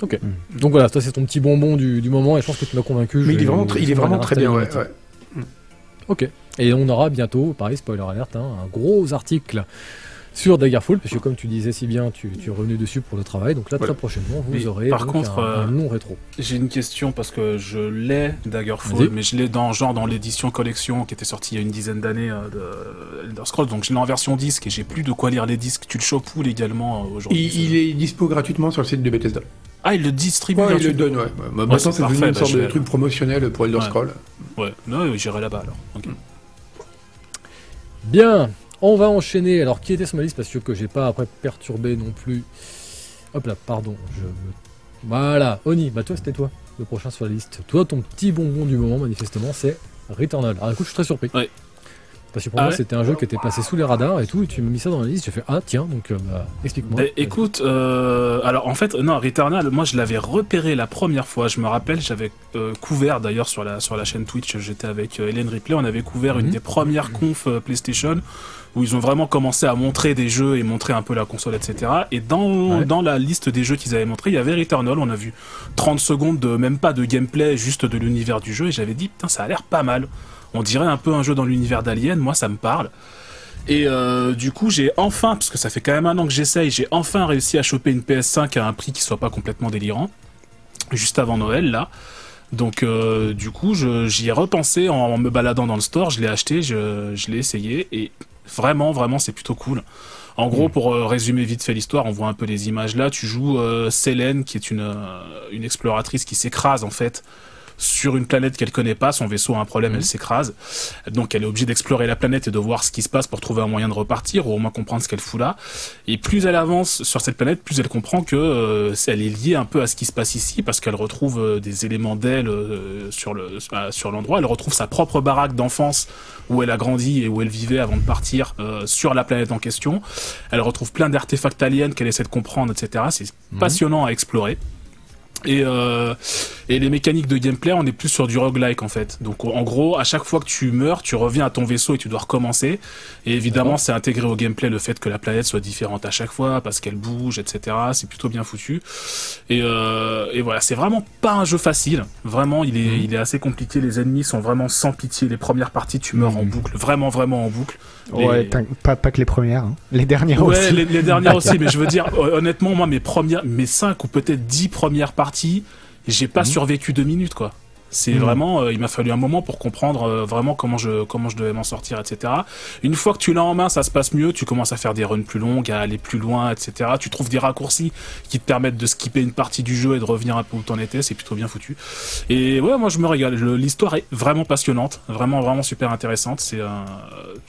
Ok. Donc voilà, toi c'est ton petit bonbon du, du moment et je pense que tu m'as convaincu. Mais il est vraiment, très- il est je vais vraiment aller très bien. Ouais. Ok. Et on aura bientôt, pareil, spoiler alert, hein, un gros article sur Daggerfall, parce que comme tu disais si bien, tu, tu es revenu dessus pour le travail. Donc là, très prochainement, vous Mais aurez par donc contre, un, euh, un long rétro. J'ai une question parce que je l'ai Daggerfall, mais je l'ai dans genre dans l'édition collection qui était sortie il y a une dizaine d'années euh, de Elder Scrolls, donc je l'ai en version disque et j'ai plus de quoi lire les disques. Tu le chopes où légalement euh, aujourd'hui? Il, il est dispo gratuitement sur le site de Bethesda. Ah, il le distribue Ouais, il le donne, ouais. ouais. Bah, Maintenant, c'est c'est devenu une bah, sorte je de truc promotionnel pour Elder Ouais. Scroll. Ouais, non, j'irai là-bas alors. Bien, on va enchaîner. Alors, qui était sur ma liste Parce que, j'ai pas après perturbé non plus. Hop là, pardon. Je me... Voilà, Oni, bah toi c'était toi, le prochain sur la liste. Toi, ton petit bonbon du moment, manifestement, c'est Returnal. Alors écoute, je suis très surpris. Ouais. Parce que pour Ah moi, ouais c'était un jeu qui était passé sous les radars et tout, et tu m'as mis ça dans la liste. J'ai fait Ah, tiens, donc euh, bah, explique-moi. Ben, écoute, euh, alors en fait, non, Returnal, moi je l'avais repéré la première fois. Je me rappelle, j'avais euh, couvert d'ailleurs sur la, sur la chaîne Twitch, j'étais avec Hélène Ripley, on avait couvert une Mhm. des premières confs PlayStation où ils ont vraiment commencé à montrer des jeux et montrer un peu la console, etc. Et dans, Ouais. dans la liste des jeux qu'ils avaient montré, il y avait Returnal. On a vu 30 secondes de même pas de gameplay, juste de l'univers du jeu. Et j'avais dit, putain, ça a l'air pas mal. On dirait un peu un jeu dans l'univers d'Alien. Moi, ça me parle. Et euh, du coup, j'ai enfin, parce que ça fait quand même un an que j'essaye, j'ai enfin réussi à choper une PS5 à un prix qui soit pas complètement délirant, juste avant Noël là. Donc euh, du coup, j'y ai repensé en me baladant dans le store, je l'ai acheté, je, je l'ai essayé et vraiment, vraiment, c'est plutôt cool. En gros, pour euh, résumer vite fait l'histoire, on voit un peu les images là. Tu joues euh, Selene, qui est une, euh, une exploratrice qui s'écrase en fait sur une planète qu'elle connaît pas. Son vaisseau a un problème, Mhm. elle s'écrase. Donc elle est obligée d'explorer la planète et de voir ce qui se passe pour trouver un moyen de repartir ou au moins comprendre ce qu'elle fout là. Et plus elle avance sur cette planète, plus elle comprend que euh, elle est liée un peu à ce qui se passe ici parce qu'elle retrouve euh, des éléments d'elle euh, sur le euh, sur l'endroit. Elle retrouve sa propre baraque d'enfance où elle a grandi et où elle vivait avant de partir euh, sur la planète en question. Elle retrouve plein d'artefacts aliens qu'elle essaie de comprendre, etc. C'est Mhm. passionnant à explorer. Et, euh, et les mécaniques de gameplay, on est plus sur du roguelike en fait. Donc en gros, à chaque fois que tu meurs, tu reviens à ton vaisseau et tu dois recommencer. Et évidemment, c'est intégré au gameplay le fait que la planète soit différente à chaque fois parce qu'elle bouge, etc. C'est plutôt bien foutu. Et, euh, et voilà, c'est vraiment pas un jeu facile. Vraiment, il est, il est assez compliqué. Les ennemis sont vraiment sans pitié. Les premières parties, tu meurs en boucle, vraiment, vraiment en boucle. Ouais, pas, pas que les premières, hein. les dernières Ouais, aussi. les, les dernières [LAUGHS] aussi, mais je veux dire, hon- honnêtement, moi, mes premières, mes 5 ou peut-être 10 premières parties, j'ai pas Mhm. survécu deux minutes, quoi. C'est Mhm. vraiment, euh, il m'a fallu un moment pour comprendre euh, vraiment comment je, comment je devais m'en sortir, etc. Une fois que tu l'as en main, ça se passe mieux, tu commences à faire des runs plus longues, à aller plus loin, etc. Tu trouves des raccourcis qui te permettent de skipper une partie du jeu et de revenir un peu où t'en étais, c'est plutôt bien foutu. Et ouais, moi je me régale. Le- L'histoire est vraiment passionnante, vraiment vraiment super intéressante. C'est, un-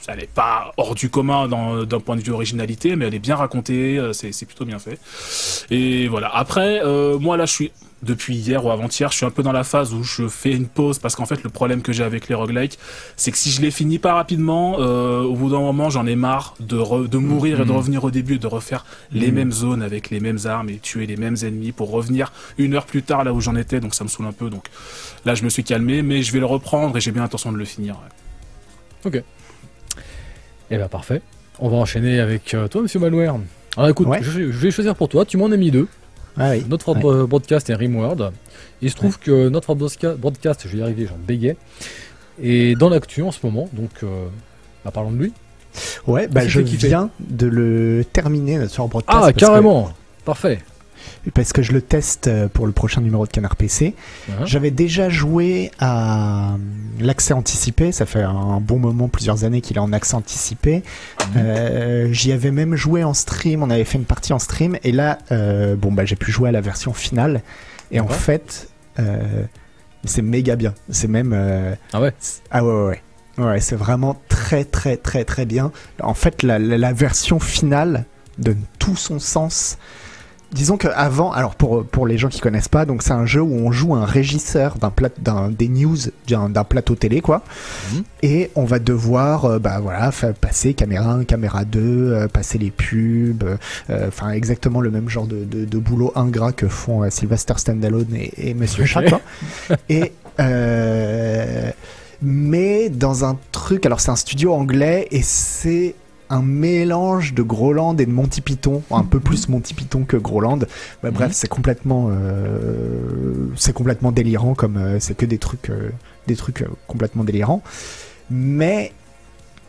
elle est pas hors du commun d'un point de vue originalité, mais elle est bien racontée. euh, C'est, c'est plutôt bien fait. Et voilà. Après, euh, moi là, je suis depuis hier ou avant-hier, je suis un peu dans la phase où je fais une pause parce qu'en fait, le problème que j'ai avec les roguelikes, c'est que si je les finis pas rapidement, euh, au bout d'un moment, j'en ai marre de, re- de mourir et de Mhm. revenir au début, et de refaire les Mhm. mêmes zones avec les mêmes armes et tuer les mêmes ennemis pour revenir une heure plus tard là où j'en étais. Donc ça me saoule un peu. Donc là, je me suis calmé, mais je vais le reprendre et j'ai bien l'intention de le finir. ouais. Eh ben parfait. On va enchaîner avec euh, toi, monsieur Malware. Alors écoute, Ouais. je, je vais choisir pour toi. Tu m'en as mis deux. Ah oui. Notre Ouais. broadcast et Rimworld. Il se trouve que notre broadca- broadcast, je vais y arriver, j'en bégais, est dans l'actu en ce moment. Donc, euh, bah, parlons de lui. Ouais, bah je viens de le terminer notre broadcast. Ah, que- carrément Parfait. Parce que je le teste euh, pour le prochain numéro de Canard PC. Hein J'avais déjà joué à euh, l'accès anticipé, ça fait un bon moment, plusieurs années qu'il est en accès anticipé. Mhm. Euh, J'y avais même joué en stream, on avait fait une partie en stream, et là, euh, bon bah j'ai pu jouer à la version finale, et en fait, euh, c'est méga bien. C'est même... Ah ouais Ah ouais, ouais, ouais. Ouais, c'est vraiment très, très, très, très bien. En fait, la, la- la version finale donne tout son sens. Disons que avant, alors pour, pour les gens qui connaissent pas, donc c'est un jeu où on joue un régisseur d'un d'un des news d'un plateau télé quoi, Mhm. et on va devoir euh, bah voilà passer caméra 1, caméra 2, euh, passer les pubs, euh, enfin exactement le même genre de, de, de boulot ingrat que font Sylvester Stallone et, et Monsieur. Chat quoi. Et mais dans un truc, alors c'est un studio anglais et c'est un mélange de Groland et de Monty Python, un peu plus Monty Python que Groland. Bah, Bref, Mhm. c'est complètement, euh, c'est complètement délirant comme euh, c'est que des trucs, euh, des trucs complètement délirants. Mais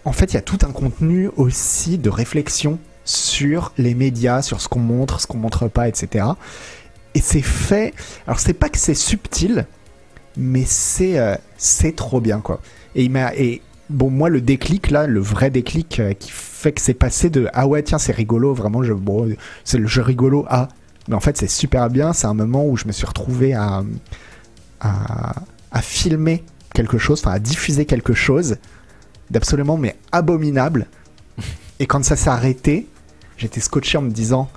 en fait, il y a tout un contenu aussi de réflexion sur les médias, sur ce qu'on montre, ce qu'on montre pas, etc. Et c'est fait. Alors c'est pas que c'est subtil, mais c'est c'est trop bien quoi. Et il m'a et bon moi le déclic là, le vrai déclic euh, qui fait que c'est passé de ah ouais tiens c'est rigolo vraiment je bon c'est le jeu rigolo à Mais en fait, c'est super bien. C'est un moment où je me suis retrouvé à, à, à filmer quelque chose, enfin à diffuser quelque chose d'absolument mais abominable. Et quand ça s'est arrêté, j'étais scotché en me disant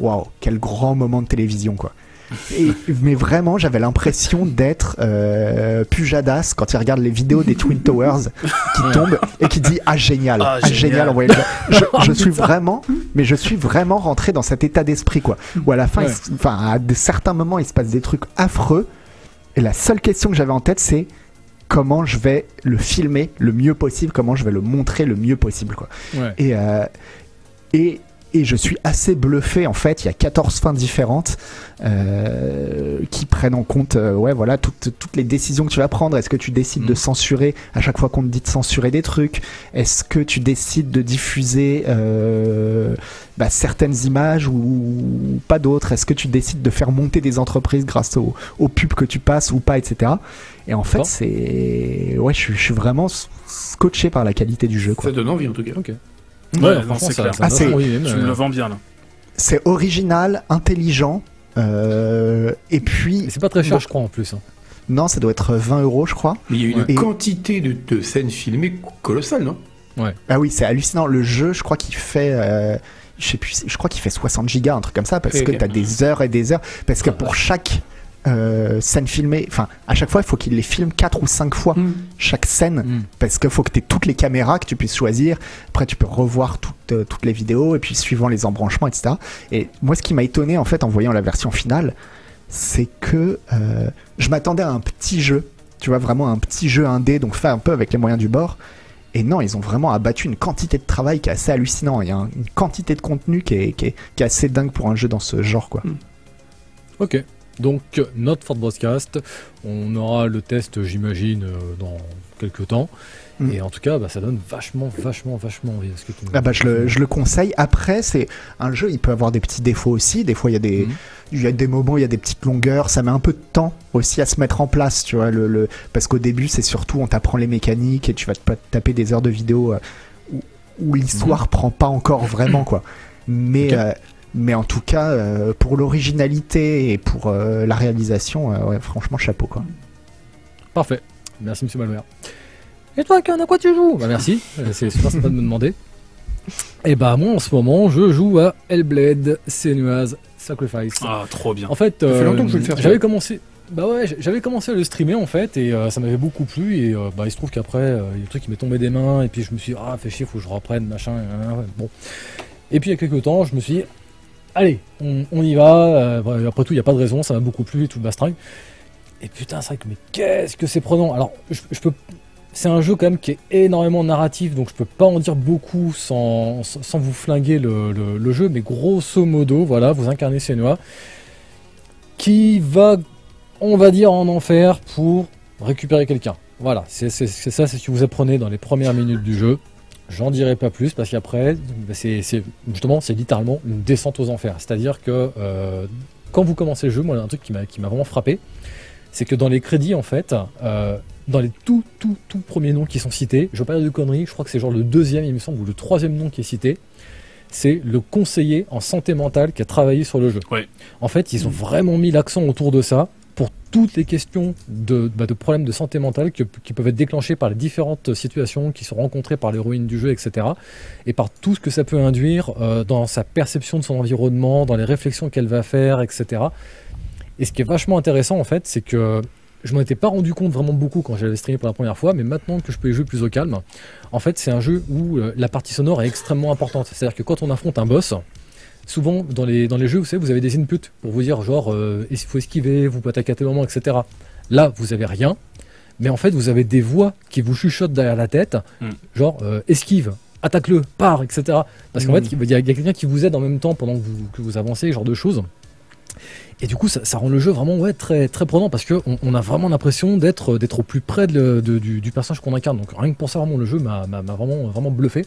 waouh, quel grand moment de télévision quoi. Et, mais vraiment, j'avais l'impression d'être euh, Pujadas quand il regarde les vidéos des Twin Towers qui tombent et qui dit ah génial, Ah, ah, génial. Je, je [LAUGHS] suis vraiment, mais je suis vraiment rentré dans cet état d'esprit quoi. Où à la fin, Ouais. il se- enfin à certains moments, il se passe des trucs affreux. Et la seule question que j'avais en tête, c'est comment je vais le filmer le mieux possible, comment je vais le montrer le mieux possible quoi. Ouais. Et, euh, et, et je suis assez bluffé en fait. Il y a 14 fins différentes euh, qui prennent en compte euh, ouais, voilà, toutes, toutes les décisions que tu vas prendre. Est-ce que tu décides de Mm. censurer à chaque fois qu'on te dit de censurer des trucs? Est-ce que tu décides de diffuser euh, bah, certaines images ou pas d'autres? Est-ce que tu décides de faire monter des entreprises grâce aux, aux pubs que tu passes ou pas, etc. Et en fait, c'est. Ouais, je, suis- je suis vraiment scotché par la qualité du jeu. Quoi. Ça donne envie en tout cas. Ok. Ouais, Ouais, non, c'est clair. ça Ah, Tu euh, me le vends bien là. C'est original, intelligent. euh, et puis, c'est pas très cher, Bon. je crois, en plus. hein. non, ça doit être 20 euros, je crois. Mais il y a une Ouais. quantité de, de scènes filmées colossale, non? Ah oui, c'est hallucinant. Le jeu, je crois qu'il fait. euh, je sais plus, je crois qu'il fait 60 gigas, un truc comme ça, parce que ok. t'as des heures et des heures. Parce que la pour chaque euh, scène filmée, enfin, à chaque fois, il faut qu'il les filme 4 ou 5 fois, chaque scène. Mm. Parce qu'il faut que tu aies toutes les caméras que tu puisses choisir. Après, tu peux revoir toutes, euh, toutes les vidéos, et puis suivant les embranchements, etc. Et moi, ce qui m'a étonné, en fait, en voyant la version finale, c'est que euh, je m'attendais à un petit jeu. Tu vois, vraiment un petit jeu indé, donc fait un peu avec les moyens du bord. Et non, ils ont vraiment abattu une quantité de travail qui est assez hallucinant. Il y a un- une quantité de contenu qui est, qui, est, qui est assez dingue pour un jeu dans ce genre, quoi. Ok. Donc, notre Ford Broadcast, on aura le test, j'imagine, euh, dans quelques temps. Mm. Et en tout cas, bah, ça donne vachement, vachement, vachement envie. Est-ce que tu- Ah bah, je, le, je le conseille. Après, c'est un jeu, il peut avoir des petits défauts aussi. Des fois, il y a des, Mhm. il y a des moments, il y a des petites longueurs. Ça met un peu de temps aussi à se mettre en place, tu vois. Le, le- parce qu'au début, c'est surtout, on t'apprend les mécaniques et tu vas te taper des heures de vidéo euh, où, où l'histoire prend pas encore vraiment, quoi. Mais, euh, mais en tout cas, euh, pour l'originalité et pour euh, la réalisation, euh, ouais, franchement, chapeau, quoi. Parfait. Merci, monsieur Malware. Et toi, Ken, à quoi tu joues? Bah, merci. C'est super sympa de me demander. Et bah, moi, en ce moment, je joue à Hellblade Senua's Sacrifice. Ah, trop bien. En fait, fait euh, longtemps que je veux le faire, j'avais commencé. Bah ouais, j'avais commencé à le streamer en fait et euh, ça m'avait beaucoup plu et euh, bah il se trouve qu'après euh, il y a le truc qui m'est tombé des mains et puis je me suis dit, ah fait chier faut que je reprenne machin et, euh, bon et puis il y a quelques temps je me suis dit allez on, y va euh, bah, après tout il n'y a pas de raison ça m'a beaucoup plu et tout le bastring et putain c'est vrai que mais qu'est-ce que c'est prenant alors je, peux c'est un jeu quand même qui est énormément narratif donc je peux pas en dire beaucoup sans, vous flinguer le, jeu mais grosso modo voilà vous incarnez Senua qui va, on va dire, en enfer pour récupérer quelqu'un. Voilà, c'est ça, c'est ce que vous apprenez dans les premières minutes du jeu. J'en dirai pas plus parce qu'après, c'est justement, c'est littéralement une descente aux enfers. C'est-à-dire que euh, quand vous commencez le jeu, moi, il y a un truc qui m'a vraiment frappé, c'est que dans les crédits, en fait, euh, dans les tout, tout, tout premiers noms qui sont cités, je veux pas dire de conneries, je crois que c'est genre le deuxième, il me semble, ou le troisième nom qui est cité, c'est le conseiller en santé mentale qui a travaillé sur le jeu. Ouais. En fait, ils ont vraiment mis l'accent autour de ça pour toutes les questions de, bah, problèmes de santé mentale qui peuvent être déclenchés par les différentes situations qui sont rencontrées par l'héroïne du jeu, etc. Et par tout ce que ça peut induire euh, dans sa perception de son environnement, dans les réflexions qu'elle va faire, etc. Et ce qui est vachement intéressant, en fait, c'est que je m'en étais pas rendu compte vraiment beaucoup quand j'avais streamé pour la première fois, mais maintenant que je peux y jouer plus au calme, en fait, c'est un jeu où euh, la partie sonore est extrêmement importante. C'est-à-dire que quand on affronte un boss, souvent dans les, dans les jeux, vous savez, vous avez des inputs pour vous dire genre, euh, il faut esquiver, vous pouvez attaquer à tel moment, etc. Là, vous avez rien, mais en fait, vous avez des voix qui vous chuchotent derrière la tête, Mm. genre euh, esquive, attaque-le, pars, etc. Parce qu'en Mm. fait, il y a, quelqu'un qui vous aide en même temps pendant que vous, que vous avancez, ce genre de choses. Et du coup, ça, ça rend le jeu vraiment ouais, très, très prenant parce qu'on on a vraiment l'impression d'être d'être au plus près de le- de- du, du personnage qu'on incarne. Donc rien que pour ça, vraiment, le jeu m'a m'a- m'a vraiment, vraiment bluffé.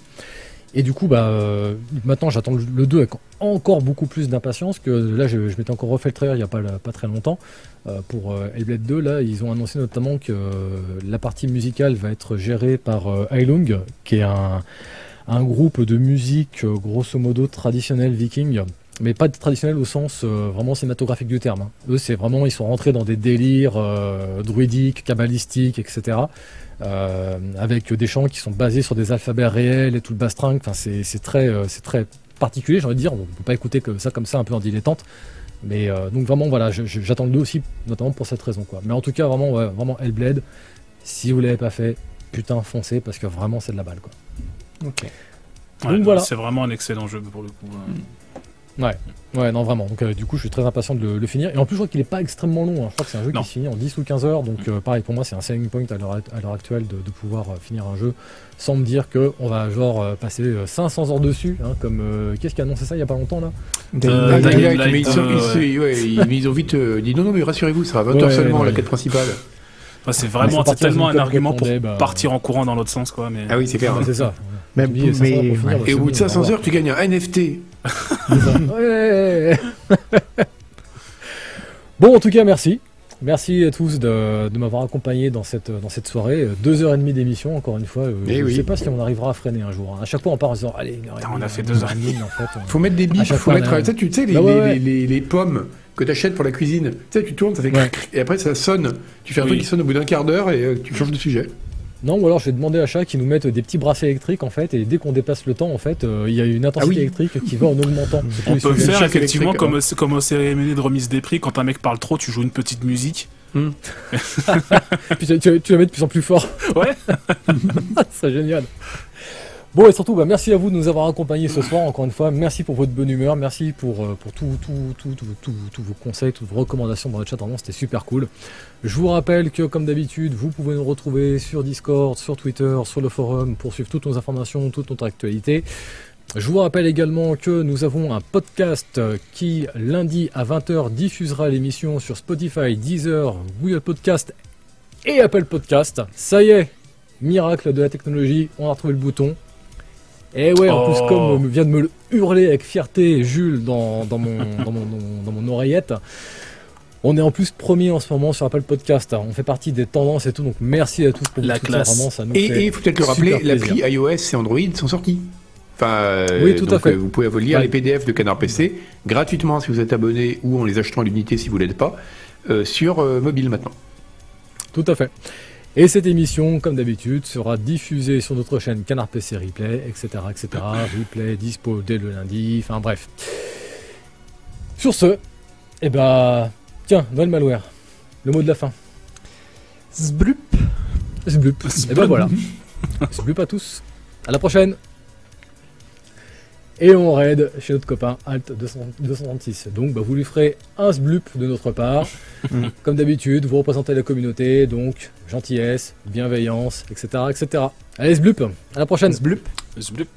Et du coup, bah, euh, maintenant, j'attends le, le 2 avec encore beaucoup plus d'impatience que là, je, m'étais encore refait le trailer il n'y a pas, pas très longtemps. Euh, pour euh, Hellblade 2, là, ils ont annoncé notamment que euh, la partie musicale va être gérée par Heilung, qui est un, un groupe de musique, grosso modo, traditionnel viking, mais pas traditionnel au sens vraiment cinématographique du terme. hein. Eux, c'est vraiment, ils sont rentrés dans des délires druidiques, kabbalistiques, etc. euh, avec des chants qui sont basés sur des alphabets réels et tout le bastringue. Enfin, c'est c'est très, euh, c'est très particulier, j'ai envie de dire. On peut pas écouter que ça comme ça, un peu en dilettante. Mais euh, donc vraiment, voilà, je- je- j'attends le 2 aussi, notamment pour cette raison, quoi. Mais en tout cas, vraiment, ouais, vraiment Hellblade. Si vous l'avez pas fait, putain, foncez parce que vraiment, c'est de la balle, quoi. Ok. Ouais, Donc voilà. C'est vraiment un excellent jeu pour le coup. hein. Ouais, non, vraiment. Donc, euh, du coup, je suis très impatient de le, le finir. Et en plus, je crois qu'il est pas extrêmement long. hein. Je crois que c'est un jeu Non. qui se finit en 10 ou 15 heures. Donc, euh, pareil, pour moi, c'est un selling point à l'heure actuelle de, de pouvoir euh, finir un jeu sans me dire que on va genre euh, passer euh, 500 heures dessus. hein, comme euh, qu'est-ce qui a annoncé ça il y a pas longtemps là? Ils, ouais, ont vite euh, dit non, non, mais rassurez-vous, ça va 20 Ouais, heures seulement ouais, la ouais. quête principale. Ouais, c'est Ouais, vraiment, c'est tellement un argument pour bah, partir en courant dans l'autre sens, quoi. Mais Ah oui, c'est clair. Ouais, C'est ça. Mais, Tu me dis, 500 heures mais- pour finir, ouais. bah, Et au bout de bon, 500 on va heures, tu gagnes un NFT. Ouais. [LAUGHS] bon, en tout cas, merci. Merci à tous de, de m'avoir accompagné dans cette, dans cette soirée. Euh, Deux heures et demie d'émission, encore une fois. Euh, Eh je oui. sais pas si on arrivera à freiner un jour. hein. À chaque fois, on part en disant Allez, une heure et Putain, demie, on a fait deux heure et demie, en fait, on- Faut mettre des chaque faut fois, mettre. a- Tu sais, tu les, Bah ouais, les- ouais. les- les pommes que t'achètes pour la cuisine. Tu sais, tu tournes, ça fait Ouais. et après ça sonne. Tu fais un Oui. truc qui sonne au bout d'un quart d'heure et euh, tu changes de sujet. Non, ou alors je vais demander à chat qu'ils nous mettent des petits bracelets électriques en fait, et dès qu'on dépasse le temps, en fait, euh, il y a une intensité Ah oui. électrique qui va en augmentant. [LAUGHS] on peut faire effectivement comme, au- comme de remise des prix, quand un mec parle trop, tu joues une petite musique. [LAUGHS] [LAUGHS] Puis tu, tu- tu vas mettre de plus en plus fort. Ouais. C'est génial. Bon, et surtout, bah, merci à vous de nous avoir accompagnés ce soir, encore une fois. Merci pour votre bonne humeur. Merci pour, euh, pour tout, tout, tout, tout- tous vos conseils, toutes vos recommandations dans le chat. Vraiment, c'était super cool. Je vous rappelle que, comme d'habitude, vous pouvez nous retrouver sur Discord, sur Twitter, sur le forum pour suivre toutes nos informations, toute notre actualité. Je vous rappelle également que nous avons un podcast qui, lundi à 20h, diffusera l'émission sur Spotify, Deezer, Google Podcast et Apple Podcast. Ça y est, miracle de la technologie, on a retrouvé le bouton. Et ouais, en Oh. plus, comme euh, vient de me le hurler avec fierté Jules dans, dans mon, dans, mon, dans- dans mon oreillette, on est en plus premier en ce moment sur Apple Podcast. On fait partie des tendances et tout, donc merci à tous pour La classe. Vraiment, ça nous Et il faut peut-être le rappeler, l'appli iOS et Android sont sortis. Enfin, Oui, tout à fait. euh, Vous pouvez lire Ouais. les PDF de Canard PC gratuitement si vous êtes abonné ou en les achetant à l'unité si vous l'êtes pas euh, sur euh, mobile maintenant. Tout à fait. Et cette émission, comme d'habitude, sera diffusée sur notre chaîne Canard PC Replay, etc., etc. [COUGHS] Replay dispo dès le lundi. Enfin bref. Sur ce, eh ben, tiens, Noël Malware, le mot de la fin. Zblup. Zblup. Et ben voilà. [LAUGHS] Zblup à tous. À la prochaine. Et on raid chez notre copain Alt 200 236. Donc bah, vous lui ferez un zblup de notre part. Comme d'habitude, vous représentez la communauté, donc gentillesse, bienveillance, etc. etc. Allez zblup, à la prochaine. Zblup. Zblup.